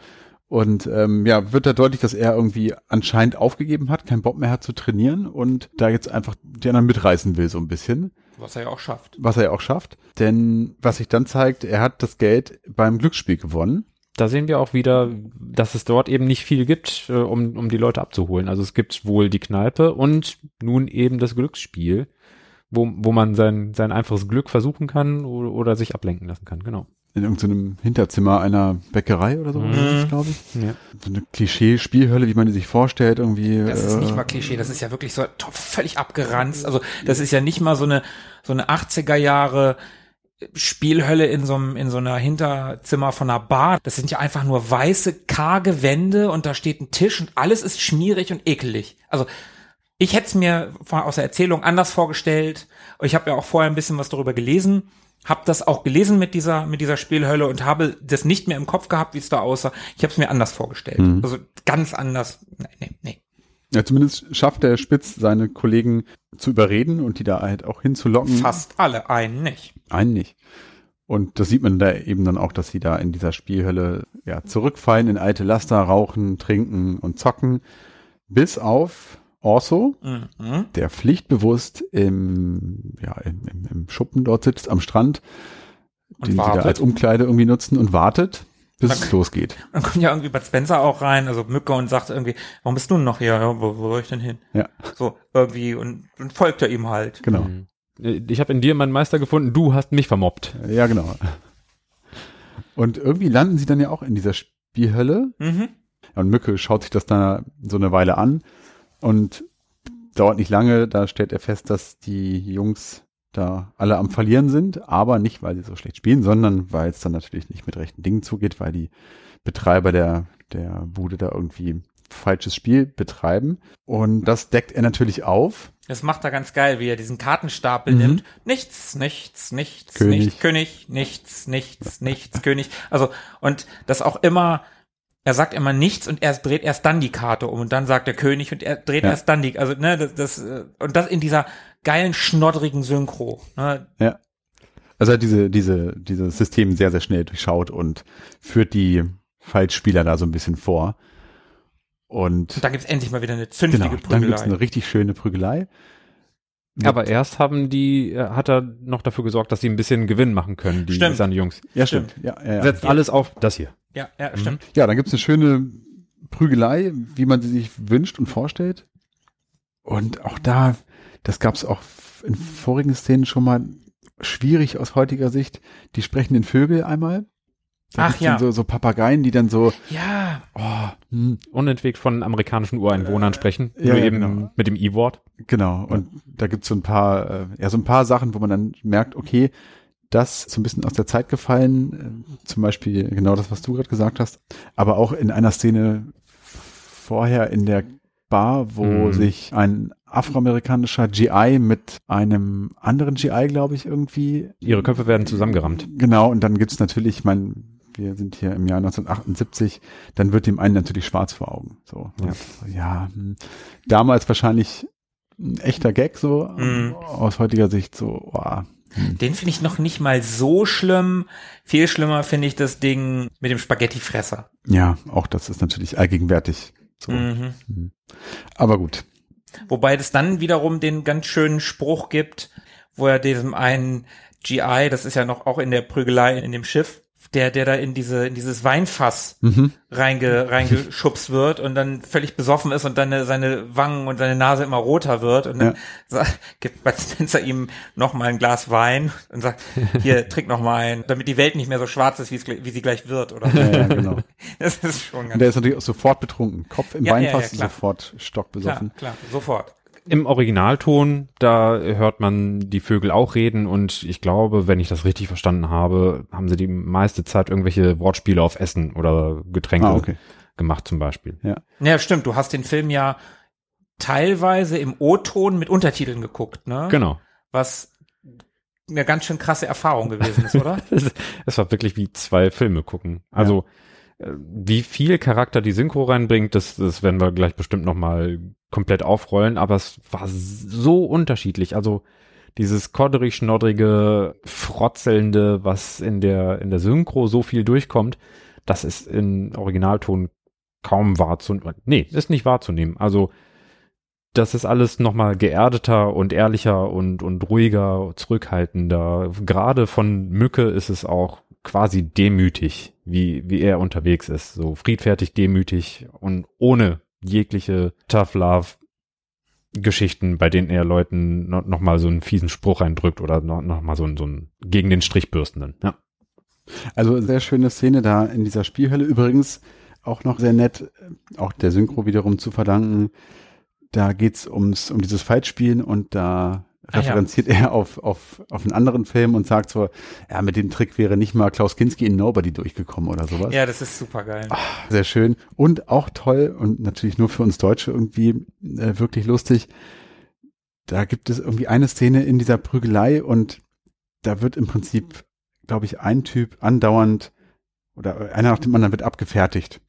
Speaker 4: Und ähm, ja, wird da deutlich, dass er irgendwie anscheinend aufgegeben hat, keinen Bock mehr hat zu trainieren und da jetzt einfach die anderen mitreißen will, so ein bisschen,
Speaker 3: Was er ja auch schafft.
Speaker 4: was er ja auch schafft. Denn was sich dann zeigt, er hat das Geld beim Glücksspiel gewonnen.
Speaker 5: Da sehen wir auch wieder, dass es dort eben nicht viel gibt, äh, um, um die Leute abzuholen. Also es gibt wohl die Kneipe und nun eben das Glücksspiel, wo, wo man sein, sein einfaches Glück versuchen kann oder, oder sich ablenken lassen kann. Genau.
Speaker 4: In irgendeinem Hinterzimmer einer Bäckerei oder so,
Speaker 3: Mhm.
Speaker 4: glaube ich.
Speaker 5: Ja.
Speaker 4: So eine Klischee-Spielhölle, wie man die sich vorstellt, irgendwie.
Speaker 3: Das ist nicht
Speaker 4: äh,
Speaker 3: mal Klischee, das ist ja wirklich so völlig abgeranzt. Also das ist ja nicht mal so eine so eine 80er Jahre Spielhölle in so einem in so einer Hinterzimmer von einer Bar. Das sind ja einfach nur weiße karge Wände und da steht ein Tisch und alles ist schmierig und ekelig. Also ich hätte es mir von, aus der Erzählung anders vorgestellt. Ich habe ja auch vorher ein bisschen was darüber gelesen, habe das auch gelesen mit dieser mit dieser Spielhölle und habe das nicht mehr im Kopf gehabt, wie es da aussah. Ich habe es mir anders vorgestellt.
Speaker 4: Mhm.
Speaker 3: Also ganz anders. Nee, nee, nee.
Speaker 4: Ja, zumindest schafft der Spitz seine Kollegen zu überreden und die da halt auch hinzulocken.
Speaker 3: Fast alle, einen nicht.
Speaker 4: Einen nicht. Und das sieht man da eben dann auch, dass sie da in dieser Spielhölle ja, zurückfallen in alte Laster, rauchen, trinken und zocken. Bis auf Orso,
Speaker 3: Mhm.
Speaker 4: der pflichtbewusst im, ja, im, im, im Schuppen dort sitzt, am Strand,
Speaker 3: Und
Speaker 4: den sie da
Speaker 3: wartet.
Speaker 4: als Umkleide irgendwie nutzen und wartet, bis
Speaker 3: Dann-
Speaker 4: es losgeht.
Speaker 3: Dann kommt ja irgendwie Bud Spencer auch rein, also Mücke und sagt irgendwie, warum bist du denn noch hier? Ja, wo, wo soll ich denn hin?
Speaker 4: Ja,
Speaker 3: So, irgendwie, und, und folgt er ihm halt.
Speaker 4: genau.
Speaker 5: Mhm. Ich habe in dir meinen Meister gefunden, du hast mich vermobbt.
Speaker 4: Ja, genau. Und irgendwie landen sie dann ja auch in dieser Spielhölle.
Speaker 3: Mhm.
Speaker 4: Und Mücke schaut sich das da so eine Weile an und dauert nicht lange, da stellt er fest, dass die Jungs da alle am Verlieren sind, aber nicht, weil sie so schlecht spielen, sondern weil es dann natürlich nicht mit rechten Dingen zugeht, weil die Betreiber der, der Bude da irgendwie falsches Spiel betreiben. Und das deckt er natürlich auf.
Speaker 3: Das macht er ganz geil, wie er diesen Kartenstapel
Speaker 4: Mhm.
Speaker 3: nimmt. Nichts, nichts, nichts,
Speaker 4: König.
Speaker 3: nichts, König, nichts, nichts, nichts, König. Also, und das auch immer, er sagt immer nichts und er dreht erst dann die Karte um und dann sagt der König und er dreht
Speaker 4: Ja.
Speaker 3: erst dann die, also, ne, das, das, äh, und das in dieser geilen, schnoddrigen Synchro, ne,
Speaker 4: Ja. Also er hat diese, diese, dieses System sehr, sehr schnell durchschaut und führt die Falschspieler da so ein bisschen vor. Und
Speaker 3: Und da gibt's endlich mal wieder eine zünftige
Speaker 4: genau, dann gibt's
Speaker 3: Prügelei.
Speaker 4: eine richtig schöne Prügelei.
Speaker 5: Aber erst haben die, äh, hat er noch dafür gesorgt, dass sie ein bisschen Gewinn machen können, die
Speaker 3: Stimmt.
Speaker 5: seine Jungs.
Speaker 4: Ja, stimmt. Ja, ja, ja.
Speaker 5: Setzt alles auf das hier.
Speaker 3: Ja, ja, stimmt.
Speaker 4: ja dann gibt's eine schöne Prügelei, wie man sie sich wünscht und vorstellt. Und auch da, das gab's auch in vorigen Szenen schon mal schwierig aus heutiger Sicht. Die sprechenden Vögel einmal. Da
Speaker 3: Ach ja.
Speaker 4: dann So, so Papageien, die dann so,
Speaker 3: Ja,
Speaker 4: oh, hm,
Speaker 5: Unentwegt von amerikanischen Ureinwohnern sprechen.
Speaker 4: ja,
Speaker 5: nur
Speaker 4: ja,
Speaker 5: eben
Speaker 4: genau.
Speaker 5: mit dem E-Wort.
Speaker 4: Genau, und da gibt's so ein paar, äh, ja, so ein paar Sachen, wo man dann merkt, okay, das ist so ein bisschen aus der Zeit gefallen, äh, zum Beispiel genau das, was du gerade gesagt hast, aber auch in einer Szene vorher in der Bar, wo
Speaker 5: Mhm.
Speaker 4: sich ein afroamerikanischer GI mit einem anderen GI, glaube ich, irgendwie
Speaker 5: Ihre Köpfe werden zusammengerammt.
Speaker 4: Genau, und dann gibt's natürlich, ich meine, wir sind hier im Jahr 1978, dann wird dem einen natürlich schwarz vor Augen. So,
Speaker 5: Ja.
Speaker 4: ja, ja hm. damals wahrscheinlich ein echter Gag so,
Speaker 3: Mhm.
Speaker 4: aus heutiger Sicht so, wow.
Speaker 3: den finde ich noch nicht mal so schlimm. Viel schlimmer finde ich das Ding mit dem Spaghettifresser.
Speaker 4: Ja, auch das ist natürlich allgegenwärtig. So.
Speaker 3: Mhm.
Speaker 4: Mhm. Aber gut.
Speaker 3: Wobei es dann wiederum den ganz schönen Spruch gibt, wo er diesem einen GI, das ist ja noch auch in der Prügelei in dem Schiff, der, der da in diese, in dieses Weinfass
Speaker 4: Mhm.
Speaker 3: reinge, reingeschubst wird und dann völlig besoffen ist und dann äh, seine Wangen und seine Nase immer roter wird und dann sa- gibt Bud Spencer ihm noch mal ein Glas Wein und sagt, hier, trink noch mal ein, damit die Welt nicht mehr so schwarz ist, wie, sie gleich wird, oder?
Speaker 4: Ja, ja, genau.
Speaker 3: Das ist schon
Speaker 4: Und
Speaker 3: ganz
Speaker 4: der ist natürlich auch sofort betrunken. Kopf im
Speaker 3: Ja, ja,
Speaker 4: Weinfass,
Speaker 3: ja, klar.
Speaker 4: sofort
Speaker 3: klar,
Speaker 4: stockbesoffen.
Speaker 3: klar, sofort.
Speaker 5: Im Originalton, da hört man die Vögel auch reden und ich glaube, wenn ich das richtig verstanden habe, haben sie die meiste Zeit irgendwelche Wortspiele auf Essen oder Getränke
Speaker 4: Ah, okay.
Speaker 5: gemacht zum Beispiel.
Speaker 3: Ja, stimmt, du hast den Film ja teilweise im O-Ton mit Untertiteln geguckt, ne?
Speaker 5: Genau.
Speaker 3: Was eine ganz schön krasse Erfahrung gewesen ist, oder?
Speaker 5: Es, war wirklich wie zwei Filme gucken. Also äh, wie viel Charakter die Synchro reinbringt, das, das werden wir gleich bestimmt noch mal komplett aufrollen. Aber es war so unterschiedlich. Also dieses kodderig schnoddrige, frotzelnde, was in der in der Synchro so viel durchkommt, das ist in Originalton kaum wahrzunehmen. Nee, ist nicht wahrzunehmen. Also das ist alles noch mal geerdeter und ehrlicher und, und ruhiger, zurückhaltender. Gerade von Mücke ist es auch quasi demütig, wie, wie er unterwegs ist. So friedfertig, demütig und ohne jegliche Tough Love Geschichten, bei denen er Leuten noch, noch so einen fiesen Spruch reindrückt oder noch, noch so einen, so einen gegen den Strich bürstenden. Ja.
Speaker 4: Also sehr schöne Szene da in dieser Spielhölle. Übrigens auch noch sehr nett, äh, auch der Synchro wiederum zu verdanken. Da geht's ums um dieses Falschspielen und da
Speaker 3: Ah, ja.
Speaker 4: referenziert er auf, auf, auf einen anderen Film und sagt so, ja, mit dem Trick wäre nicht mal Klaus Kinski in Nobody durchgekommen oder sowas.
Speaker 3: ja, das ist super geil.
Speaker 4: Sehr schön. Und auch toll und natürlich nur für uns Deutsche irgendwie äh, wirklich lustig. Da gibt es irgendwie eine Szene in dieser Prügelei und da wird im Prinzip, glaube ich, ein Typ andauernd oder einer nach dem anderen wird abgefertigt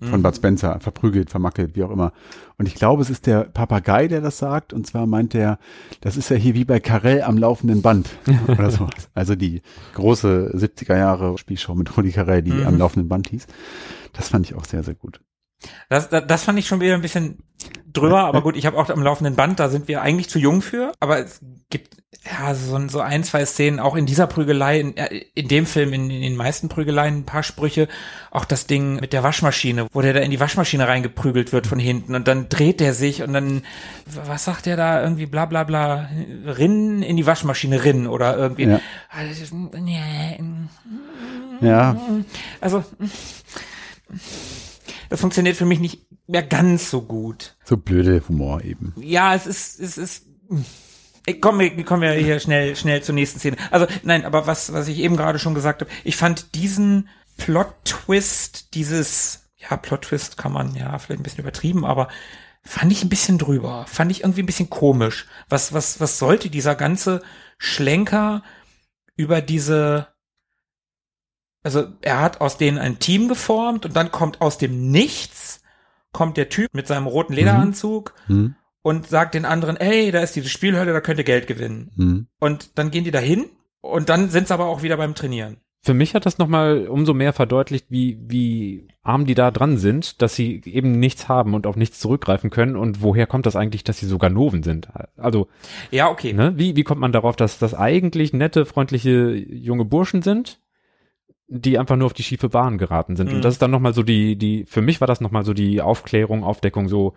Speaker 4: von
Speaker 3: Mhm.
Speaker 4: Bud Spencer, verprügelt, vermackelt, wie auch immer. Und ich glaube, es ist der Papagei, der das sagt. Und zwar meint der, das ist ja hier wie bei Carell am laufenden Band oder sowas. Also die große 70er Jahre Spielshow mit Rudi Carell, die
Speaker 3: Mhm.
Speaker 4: am laufenden Band hieß. Das fand ich auch sehr, sehr gut.
Speaker 3: Das, das, das fand ich schon wieder ein bisschen drüber, aber gut, ich habe auch am laufenden Band, da sind wir eigentlich zu jung für, aber es gibt ja so, ein- so ein, zwei Szenen, auch in dieser Prügelei, in, äh, in dem Film, in, in den meisten Prügeleien ein paar Sprüche, auch das Ding mit der Waschmaschine, wo der da in die Waschmaschine reingeprügelt wird von hinten und dann dreht der sich und dann, was sagt der da, irgendwie bla bla bla, rinnen in die Waschmaschine rinnen oder irgendwie.
Speaker 4: Ja. Ja,
Speaker 3: Also, das funktioniert für mich nicht mehr ganz so gut.
Speaker 4: so blöde Humor eben.
Speaker 3: Ja, es ist, es ist. Ich komme, wir kommen ja hier schnell, schnell zur nächsten Szene. Also nein, aber was, was ich eben gerade schon gesagt habe, ich fand diesen Plot-Twist, dieses, ja, Plot-Twist kann man ja vielleicht ein bisschen übertrieben, aber fand ich ein bisschen drüber, fand ich irgendwie ein bisschen komisch. Was, was, was sollte dieser ganze Schlenker über diese, also er hat aus denen ein Team geformt und dann kommt aus dem Nichts, kommt der Typ mit seinem roten Lederanzug
Speaker 4: Hm?
Speaker 3: und sagt den anderen, ey, da ist diese Spielhölle, da könnt ihr Geld gewinnen.
Speaker 4: Hm?
Speaker 3: Und dann gehen die dahin und dann sind sie aber auch wieder beim Trainieren.
Speaker 5: Für mich hat das nochmal umso mehr verdeutlicht, wie, wie arm die da dran sind, dass sie eben nichts haben und auf nichts zurückgreifen können. Und woher kommt das eigentlich, dass sie sogar Noven sind? Also,
Speaker 3: Ja, okay.
Speaker 5: ne, wie, wie kommt man darauf, dass das eigentlich nette, freundliche junge Burschen sind, die einfach nur auf die schiefe Bahn geraten sind?
Speaker 3: Mhm.
Speaker 5: Und das ist dann nochmal so die, die, für mich war das nochmal so die Aufklärung, Aufdeckung, so,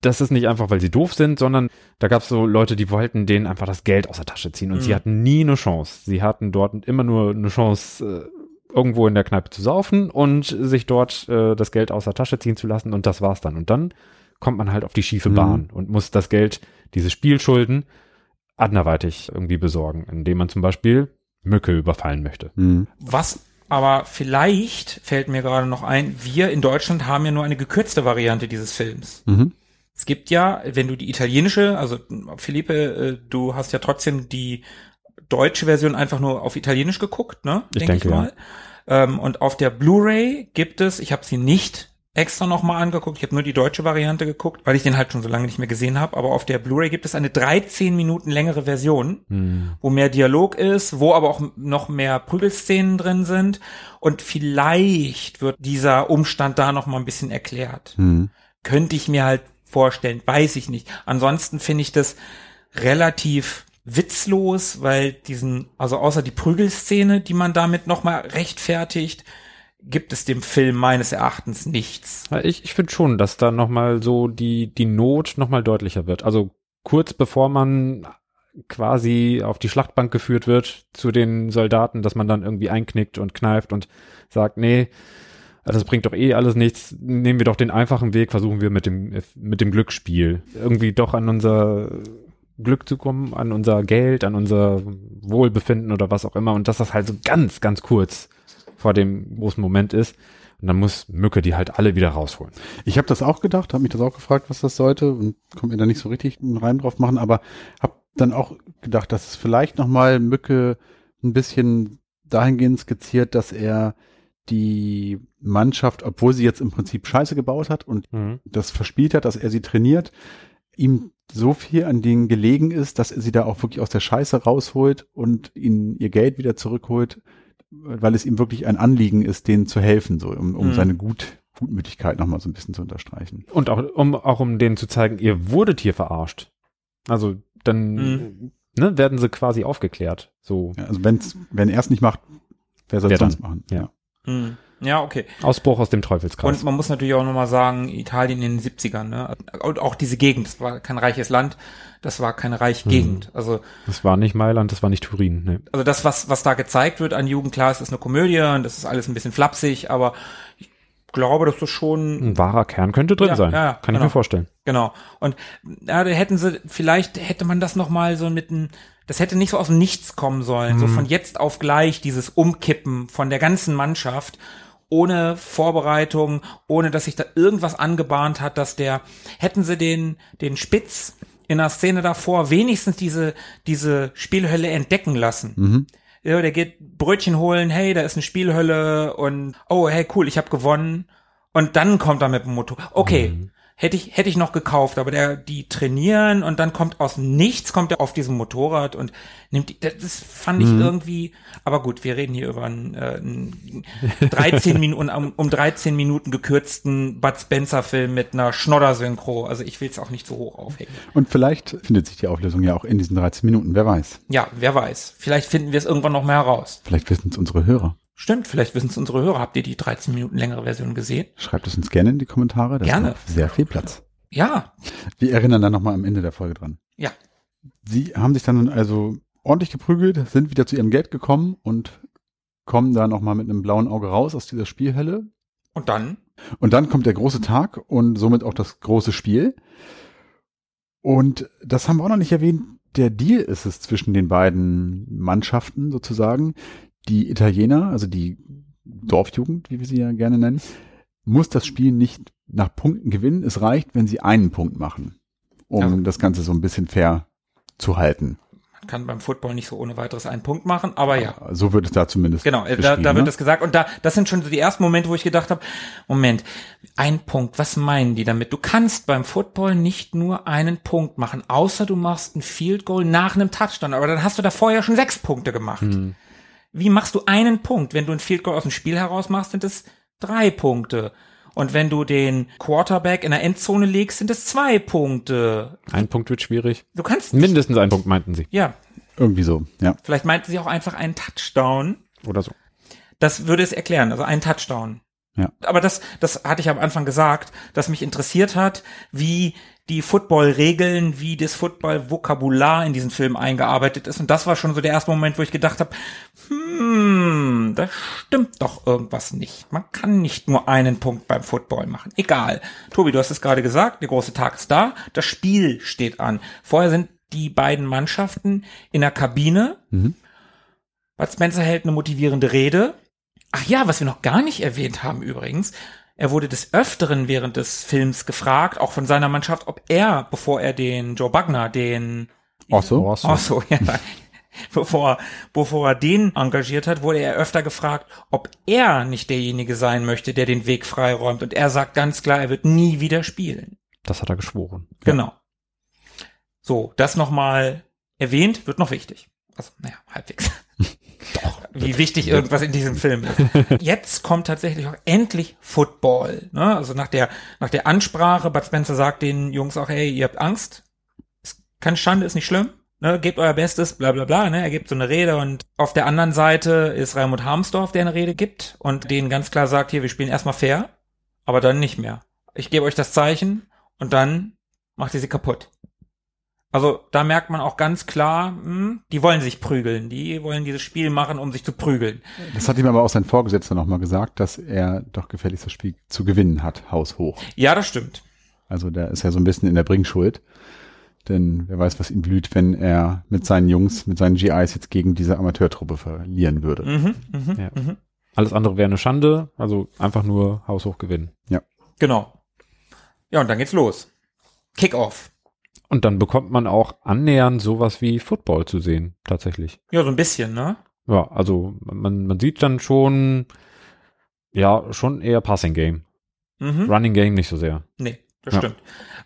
Speaker 5: das ist nicht einfach, weil sie doof sind, sondern da gab es so Leute, die wollten denen einfach das Geld aus der Tasche ziehen und
Speaker 3: Mhm.
Speaker 5: sie hatten nie eine Chance. Sie hatten dort immer nur eine Chance, äh, irgendwo in der Kneipe zu saufen und sich dort äh, das Geld aus der Tasche ziehen zu lassen und das war's dann. Und dann kommt man halt auf die schiefe
Speaker 4: Mhm.
Speaker 5: Bahn und muss das Geld, diese Spielschulden, anderweitig irgendwie besorgen, indem man zum Beispiel Mücke überfallen möchte.
Speaker 4: Hm.
Speaker 3: Was aber vielleicht fällt mir gerade noch ein, wir in Deutschland haben ja nur eine gekürzte Variante dieses Films.
Speaker 4: Mhm.
Speaker 3: Es gibt ja, wenn du die italienische, also Felipe, äh, du hast ja trotzdem die deutsche Version einfach nur auf Italienisch geguckt, ne?
Speaker 5: Ich
Speaker 3: Denk
Speaker 5: denke,
Speaker 3: ich mal. Ähm, und auf der Blu-ray gibt es, ich habe sie nicht extra nochmal angeguckt, ich habe nur die deutsche Variante geguckt, weil ich den halt schon so lange nicht mehr gesehen habe, aber auf der Blu-ray gibt es eine 13 Minuten längere Version,
Speaker 5: Hm.
Speaker 3: wo mehr Dialog ist, wo aber auch noch mehr Prügelszenen drin sind und vielleicht wird dieser Umstand da noch mal ein bisschen erklärt
Speaker 4: Hm.
Speaker 3: könnte ich mir halt vorstellen, weiß ich nicht. Ansonsten finde ich das relativ witzlos, weil diesen, also außer die Prügelszene, die man damit nochmal rechtfertigt, gibt es dem Film meines Erachtens nichts.
Speaker 5: Ich, ich finde schon, dass da nochmal so die, die Not nochmal deutlicher wird. Also kurz bevor man quasi auf die Schlachtbank geführt wird zu den Soldaten, dass man dann irgendwie einknickt und kneift und sagt, nee, das bringt doch eh alles nichts. Nehmen wir doch den einfachen Weg, versuchen wir mit dem, mit dem Glücksspiel irgendwie doch an unser Glück zu kommen, an unser Geld, an unser Wohlbefinden oder was auch immer. Und dass das halt so ganz, ganz kurz vor dem großen Moment ist. Und dann muss Mücke die halt alle wieder rausholen.
Speaker 4: Ich habe das auch gedacht, habe mich das auch gefragt, was das sollte und konnte mir da nicht so richtig einen Reim drauf machen, aber habe dann auch gedacht, dass es vielleicht nochmal Mücke ein bisschen dahingehend skizziert, dass er die Mannschaft, obwohl sie jetzt im Prinzip Scheiße gebaut hat und das verspielt hat, dass er sie trainiert, ihm so viel an denen gelegen ist, dass er sie da auch wirklich aus der Scheiße rausholt und ihnen ihr Geld wieder zurückholt, weil es ihm wirklich ein Anliegen ist, denen zu helfen, so um, um
Speaker 3: Mhm.
Speaker 4: seine Gut, Gutmütigkeit nochmal so ein bisschen zu unterstreichen.
Speaker 5: Und auch um, auch um denen zu zeigen, ihr wurdet hier verarscht. Also dann
Speaker 3: Mhm.
Speaker 5: ne, werden sie quasi aufgeklärt. So
Speaker 4: Ja, also wenn's, wenn er es nicht macht, wer soll es
Speaker 5: dann?
Speaker 4: sonst machen?
Speaker 5: Ja.
Speaker 3: Hm. Ja, okay.
Speaker 5: Ausbruch aus dem Teufelskreis.
Speaker 3: Und man muss natürlich auch nochmal sagen, Italien in den 70ern, ne? Und auch diese Gegend, das war kein reiches Land, das war keine reiche
Speaker 5: Mhm.
Speaker 3: Gegend. Also,
Speaker 5: das war nicht Mailand, das war nicht Turin. Ne.
Speaker 3: also das, was, was da gezeigt wird an Jugend, klar, es ist eine Komödie und das ist alles ein bisschen flapsig, aber ich glaube, dass das schon
Speaker 5: Ein wahrer Kern könnte drin
Speaker 3: Ja,
Speaker 5: sein.
Speaker 3: ja, ja,
Speaker 5: Kann ich
Speaker 3: genau.
Speaker 5: mir vorstellen.
Speaker 3: Genau. Und ja, da hätten sie, vielleicht hätte man das nochmal so mit einem, das hätte nicht so aus dem Nichts kommen sollen. So von jetzt auf gleich dieses Umkippen von der ganzen Mannschaft, ohne Vorbereitung, ohne dass sich da irgendwas angebahnt hat, dass der, hätten sie den, den Spitz in der Szene davor wenigstens diese, diese Spielhölle entdecken lassen. Ja, der geht Brötchen holen, hey, da ist eine Spielhölle und oh, hey, cool, ich habe gewonnen. Und dann kommt er mit dem Motor. Okay, hätte ich hätte ich noch gekauft, aber der die trainieren und dann kommt aus nichts kommt er auf diesem Motorrad und nimmt die, das, fand ich irgendwie, aber gut, wir reden hier über einen, äh, einen 13 Minuten um, um 13 Minuten gekürzten Bud Spencer Film mit einer Schnodder Synchro, also ich will es auch nicht so hoch aufhängen.
Speaker 4: Und vielleicht findet sich die Auflösung ja auch in diesen 13 Minuten, wer weiß.
Speaker 3: Ja, wer weiß, vielleicht finden wir es irgendwann noch mehr heraus.
Speaker 4: Vielleicht wissen es unsere Hörer.
Speaker 3: Stimmt, vielleicht wissen es unsere Hörer. Habt ihr die 13 Minuten längere Version gesehen?
Speaker 4: Schreibt es uns gerne in die Kommentare. Da
Speaker 3: Gerne.
Speaker 4: sehr viel Platz.
Speaker 3: Ja,
Speaker 4: Wir erinnern dann nochmal am Ende der Folge dran.
Speaker 3: ja.
Speaker 4: Sie haben sich dann also ordentlich geprügelt, sind wieder zu ihrem Geld gekommen und kommen da nochmal mit einem blauen Auge raus aus dieser Spielhölle.
Speaker 3: Und dann?
Speaker 4: Und dann kommt der große Tag und somit auch das große Spiel. Und das haben wir auch noch nicht erwähnt. Der Deal ist es zwischen den beiden Mannschaften sozusagen. Die Italiener, also die Dorfjugend, wie wir sie ja gerne nennen, muss das Spiel nicht nach Punkten gewinnen. Es reicht, wenn sie einen Punkt machen, um
Speaker 3: Also-
Speaker 4: das Ganze so ein bisschen fair zu halten.
Speaker 3: Man kann beim Football nicht so ohne weiteres einen Punkt machen, aber ja.
Speaker 4: So wird es da zumindest
Speaker 3: Genau, äh, da, da wird
Speaker 4: ne?
Speaker 3: das gesagt. Und da, das sind schon so die ersten Momente, wo ich gedacht habe, Moment, ein Punkt, was meinen die damit? Du kannst beim Football nicht nur einen Punkt machen, außer du machst ein Field Goal nach einem Touchdown. Aber dann hast du da vorher schon sechs Punkte gemacht. Wie machst du einen Punkt? Wenn du ein Field Goal aus dem Spiel heraus machst, sind es drei Punkte. Und wenn du den Quarterback in der Endzone legst, sind es zwei Punkte.
Speaker 5: Ein Punkt wird schwierig.
Speaker 3: Du kannst,
Speaker 5: Mindestens ein Punkt meinten sie.
Speaker 3: ja,
Speaker 4: Irgendwie so, ja.
Speaker 3: vielleicht meinten sie auch einfach einen Touchdown.
Speaker 5: Oder so.
Speaker 3: Das würde es erklären, also ein Touchdown.
Speaker 4: Ja.
Speaker 3: Aber das, das hatte ich am Anfang gesagt, dass mich interessiert hat, wie die Football-Regeln, wie das Football-Vokabular in diesen Film eingearbeitet ist. Und das war schon so der erste Moment, wo ich gedacht habe, hm, da stimmt doch irgendwas nicht. Man kann nicht nur einen Punkt beim Football machen. Egal. Tobi, du hast es gerade gesagt, der große Tag ist da, das Spiel steht an. Vorher sind die beiden Mannschaften in der Kabine.
Speaker 4: Mhm.
Speaker 3: Bud Spencer hält eine motivierende Rede. Ach ja, was wir noch gar nicht erwähnt haben übrigens. Er wurde des Öfteren während des Films gefragt, auch von seiner Mannschaft, ob er, bevor er den Joe Bugner, den
Speaker 4: Ach so.
Speaker 5: Oh, so.
Speaker 3: Ach so, ja. Bevor, bevor er den engagiert hat, wurde er öfter gefragt, ob er nicht derjenige sein möchte, der den Weg freiräumt. Und er sagt ganz klar, er wird nie wieder spielen.
Speaker 5: Das hat er geschworen.
Speaker 3: Genau. So, das nochmal erwähnt, wird noch wichtig. Also, naja, halbwegs. Doch. wie wichtig irgendwas in diesem Film ist. Jetzt kommt tatsächlich auch endlich Football. Ne? Also nach der, nach der Ansprache, Bud Spencer sagt den Jungs auch, hey, ihr habt Angst. Ist keine Schande, ist nicht schlimm. Ne, gebt euer Bestes, bla bla bla. Ne? Er gibt so eine Rede und auf der anderen Seite ist Raimund Harmsdorf, der eine Rede gibt und denen ganz klar sagt, hier, wir spielen erstmal fair, aber dann nicht mehr. Ich gebe euch das Zeichen und dann macht ihr sie kaputt. Also da merkt man auch ganz klar, hm, die wollen sich prügeln, die wollen dieses Spiel machen, um sich zu prügeln.
Speaker 4: Das hat ihm aber auch sein Vorgesetzter nochmal gesagt, dass er doch gefälligst das Spiel zu gewinnen hat, haushoch.
Speaker 3: Ja, das stimmt.
Speaker 4: Also da ist er so ein bisschen in der Bringschuld. Denn wer weiß, was ihm blüht, wenn er mit seinen Jungs, mit seinen GIs jetzt gegen diese Amateurtruppe verlieren würde.
Speaker 3: Mhm, mhm,
Speaker 5: Ja.
Speaker 3: mhm.
Speaker 5: Alles andere wäre eine Schande, also einfach nur haushoch gewinnen.
Speaker 3: Genau. Ja, und dann geht's los. Kickoff.
Speaker 5: Und dann bekommt man auch annähernd sowas wie Football zu sehen, tatsächlich.
Speaker 3: Ja, so ein bisschen, ne?
Speaker 5: Ja, also man, man sieht dann schon, ja, schon eher Passing Game.
Speaker 3: Mhm.
Speaker 5: Running Game nicht so sehr.
Speaker 3: Nee, das
Speaker 5: Ja.
Speaker 3: stimmt.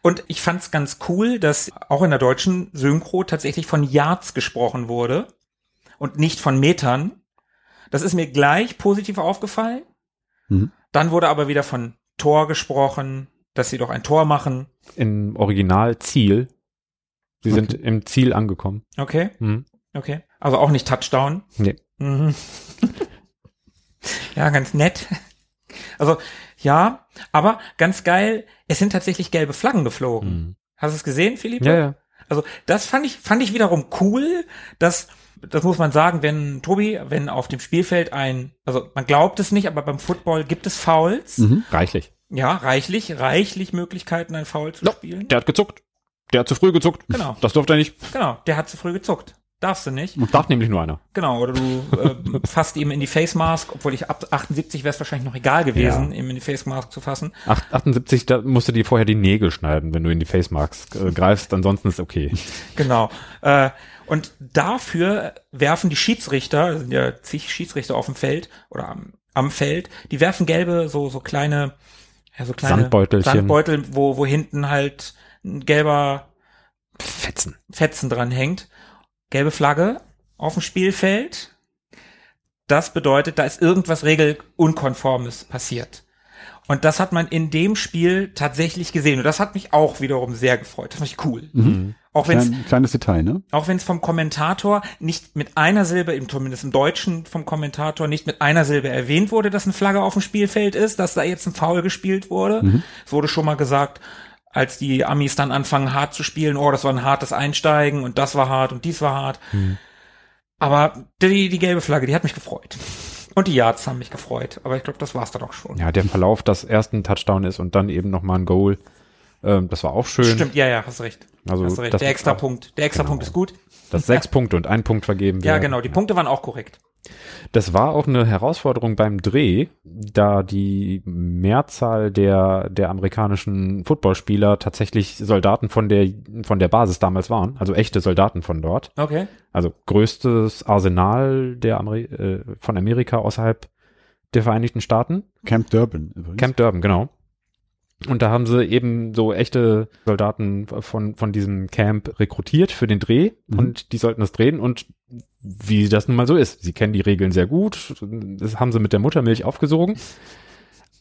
Speaker 3: Und ich fand's ganz cool, dass auch in der deutschen Synchro tatsächlich von Yards gesprochen wurde und nicht von Metern. Das ist mir gleich positiv aufgefallen.
Speaker 4: Mhm.
Speaker 3: Dann wurde aber wieder von Tor gesprochen, dass sie doch ein Tor machen.
Speaker 5: Im Original Ziel. Sie
Speaker 4: Okay.
Speaker 5: sind im Ziel angekommen.
Speaker 3: Okay,
Speaker 5: Mhm.
Speaker 3: okay. Also auch nicht Touchdown.
Speaker 5: Nee.
Speaker 3: Mhm. ja, ganz nett. Also, ja, aber ganz geil, es sind tatsächlich gelbe Flaggen geflogen.
Speaker 5: Mhm.
Speaker 3: Hast du es gesehen, Philipp?
Speaker 5: Ja, ja.
Speaker 3: Also das fand ich, fand ich wiederum cool, dass, das muss man sagen, wenn, Tobi, wenn auf dem Spielfeld ein, also man glaubt es nicht, aber beim Football gibt es Fouls.
Speaker 4: Mhm.
Speaker 5: Reichlich.
Speaker 3: Ja, reichlich, reichlich Möglichkeiten, ein Foul zu
Speaker 5: Ja,
Speaker 3: spielen.
Speaker 5: Der hat gezuckt. Der hat zu früh gezuckt.
Speaker 3: Genau.
Speaker 5: Das durfte er nicht.
Speaker 3: Genau, der hat zu früh gezuckt. Darfst du nicht.
Speaker 5: Darf nämlich nur einer.
Speaker 3: Genau, oder du äh, fasst ihm in die Face Mask, obwohl ich ab 78 wäre es wahrscheinlich noch egal gewesen, ihm in die Face Mask zu fassen.
Speaker 5: Acht- 78, da musst du dir vorher die Nägel schneiden, wenn du in die Face Marks äh, greifst. Ansonsten ist okay.
Speaker 3: Genau. Äh, und dafür werfen die Schiedsrichter, sind ja zig Schiedsrichter auf dem Feld oder am, am Feld, die werfen gelbe, so, so kleine, ja, so kleine
Speaker 5: Sandbeutelchen.
Speaker 3: Sandbeutel, wo, wo hinten halt ein gelber
Speaker 5: Fetzen.
Speaker 3: Fetzen dran hängt. Gelbe Flagge auf dem Spielfeld. Das bedeutet, da ist irgendwas regelunkonformes passiert. Und das hat man in dem Spiel tatsächlich gesehen. Und das hat mich auch wiederum sehr gefreut. Das fand ich cool. Auch wenn es
Speaker 4: Klein, kleines Detail, ne?
Speaker 3: auch wenn es vom Kommentator nicht mit einer Silbe, im, zumindest im Deutschen vom Kommentator, nicht mit einer Silbe erwähnt wurde, dass eine Flagge auf dem Spielfeld ist, dass da jetzt ein Foul gespielt wurde. Es wurde schon mal gesagt, als die Amis dann anfangen hart zu spielen, oh, das war ein hartes Einsteigen und das war hart und dies war hart. Aber die, die gelbe Flagge, die hat mich gefreut. Und die Yards haben mich gefreut. Aber ich glaube, das war's dann auch schon.
Speaker 5: Ja, der Verlauf, dass erst ein Touchdown ist und dann eben nochmal ein Goal. Ähm, das war auch schön.
Speaker 3: Stimmt, ja, ja, hast recht.
Speaker 5: Also
Speaker 3: hast recht.
Speaker 5: das
Speaker 3: Der
Speaker 5: ist
Speaker 3: extra Punkt. Der extra
Speaker 5: Genau.
Speaker 3: Punkt ist gut.
Speaker 5: Dass sechs Punkte und ein Punkt vergeben
Speaker 3: Ja,
Speaker 5: werden.
Speaker 3: genau. Die Punkte waren auch korrekt.
Speaker 5: Das war auch eine Herausforderung beim Dreh, da die Mehrzahl der, der amerikanischen Footballspieler tatsächlich Soldaten von der, von der Basis damals waren, also echte Soldaten von dort.
Speaker 3: Okay.
Speaker 5: Also größtes Arsenal der Ameri äh, von Amerika außerhalb der Vereinigten Staaten.
Speaker 4: Camp Durban übrigens.
Speaker 5: Camp Durban, genau. Und da haben sie eben so echte Soldaten von, von diesem Camp rekrutiert für den Dreh
Speaker 4: Mhm.
Speaker 5: und die sollten das drehen und wie das nun mal so ist. Sie kennen die Regeln sehr gut, das haben sie mit der Muttermilch aufgesogen,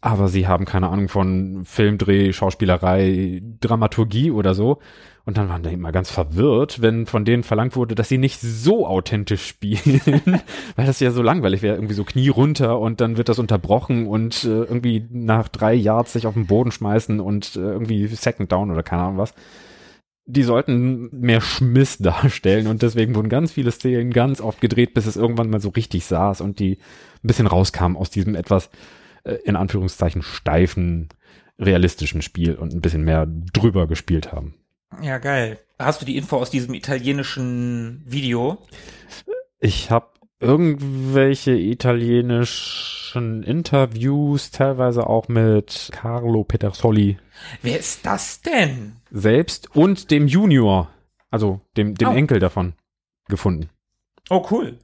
Speaker 5: aber sie haben keine Ahnung von Filmdreh, Schauspielerei, Dramaturgie oder so. Und dann waren die immer ganz verwirrt, wenn von denen verlangt wurde, dass sie nicht so authentisch spielen, weil das ja so langweilig wäre, irgendwie so Knie runter und dann wird das unterbrochen und äh, irgendwie nach drei Yards sich auf den Boden schmeißen und äh, irgendwie Second Down oder keine Ahnung was. Die sollten mehr Schmiss darstellen und deswegen wurden ganz viele Szenen ganz oft gedreht, bis es irgendwann mal so richtig saß und die ein bisschen rauskamen aus diesem etwas äh, in Anführungszeichen steifen, realistischen Spiel und ein bisschen mehr drüber gespielt haben.
Speaker 3: Ja, geil. Hast du die Info aus diesem italienischen Video?
Speaker 5: Ich habe irgendwelche italienischen Interviews, teilweise auch mit Carlo Petersoli
Speaker 3: Wer ist das denn?
Speaker 5: selbst und dem Junior, also dem, dem
Speaker 3: Oh.
Speaker 5: Enkel davon, gefunden.
Speaker 3: Oh, cool.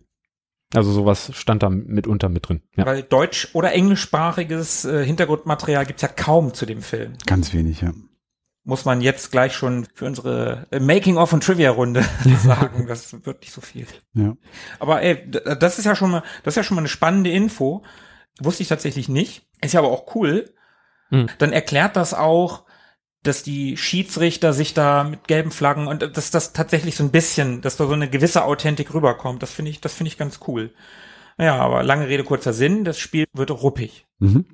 Speaker 5: Also sowas stand da mitunter mit drin. Ja.
Speaker 3: Weil deutsch- oder englischsprachiges äh, Hintergrundmaterial gibt's ja kaum zu dem Film.
Speaker 4: Ganz wenig, ja.
Speaker 3: Muss man jetzt gleich schon für unsere äh, Making-of und Trivia-Runde sagen. Das wird nicht so viel.
Speaker 4: Ja.
Speaker 3: Aber ey, das ist ja schon mal, das ist ja schon mal eine spannende Info. Wusste ich tatsächlich nicht. Ist ja aber auch cool.
Speaker 5: Hm.
Speaker 3: Dann erklärt das auch, dass die Schiedsrichter sich da mit gelben Flaggen und dass das tatsächlich so ein bisschen, dass da so eine gewisse Authentik rüberkommt. Das finde ich, das finde ich ganz cool. Ja, aber lange Rede, kurzer Sinn. Das Spiel wird ruppig.
Speaker 4: Mhm.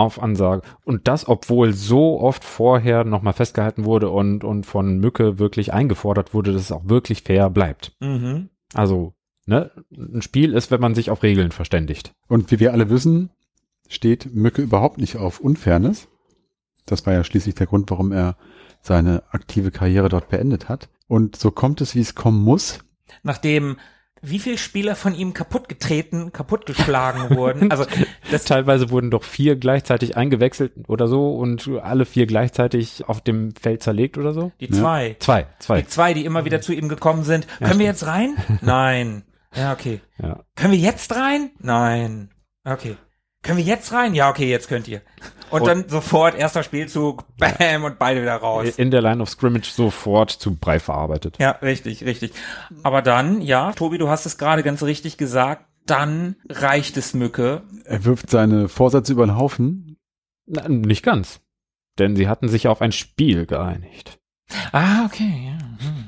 Speaker 5: Auf Ansage. Und das, obwohl so oft vorher nochmal festgehalten wurde und, und von Mücke wirklich eingefordert wurde, dass es auch wirklich fair bleibt.
Speaker 3: Mhm.
Speaker 5: Also, ne, ein Spiel ist, wenn man sich auf Regeln verständigt.
Speaker 4: Und wie wir alle wissen, steht Mücke überhaupt nicht auf Unfairness. Das war ja schließlich der Grund, warum er seine aktive Karriere dort beendet hat. Und so kommt es, wie es kommen muss.
Speaker 3: Nachdem wie viele Spieler von ihm kaputtgetreten, kaputtgeschlagen wurden. Also das
Speaker 5: Teilweise wurden doch vier gleichzeitig eingewechselt oder so und alle vier gleichzeitig auf dem Feld zerlegt oder so.
Speaker 3: die zwei.
Speaker 5: Zwei, zwei.
Speaker 3: Die zwei, die immer wieder zu ihm gekommen sind. Können wir jetzt rein? Nein. Ja, okay.
Speaker 5: Ja.
Speaker 3: Können wir jetzt rein? Nein. Okay. Können wir jetzt rein? Ja, okay, jetzt könnt ihr. Und, dann sofort erster Spielzug, bam, und beide wieder raus.
Speaker 5: In der Line of Scrimmage sofort zu Brei verarbeitet.
Speaker 3: Ja, richtig, richtig. Aber dann, ja, Tobi, du hast es gerade ganz richtig gesagt, dann reicht es Mücke.
Speaker 4: Er wirft seine Vorsätze über den Haufen.
Speaker 5: Na, nicht ganz. Denn sie hatten sich auf ein Spiel geeinigt.
Speaker 3: Ah, okay, ja. Hm.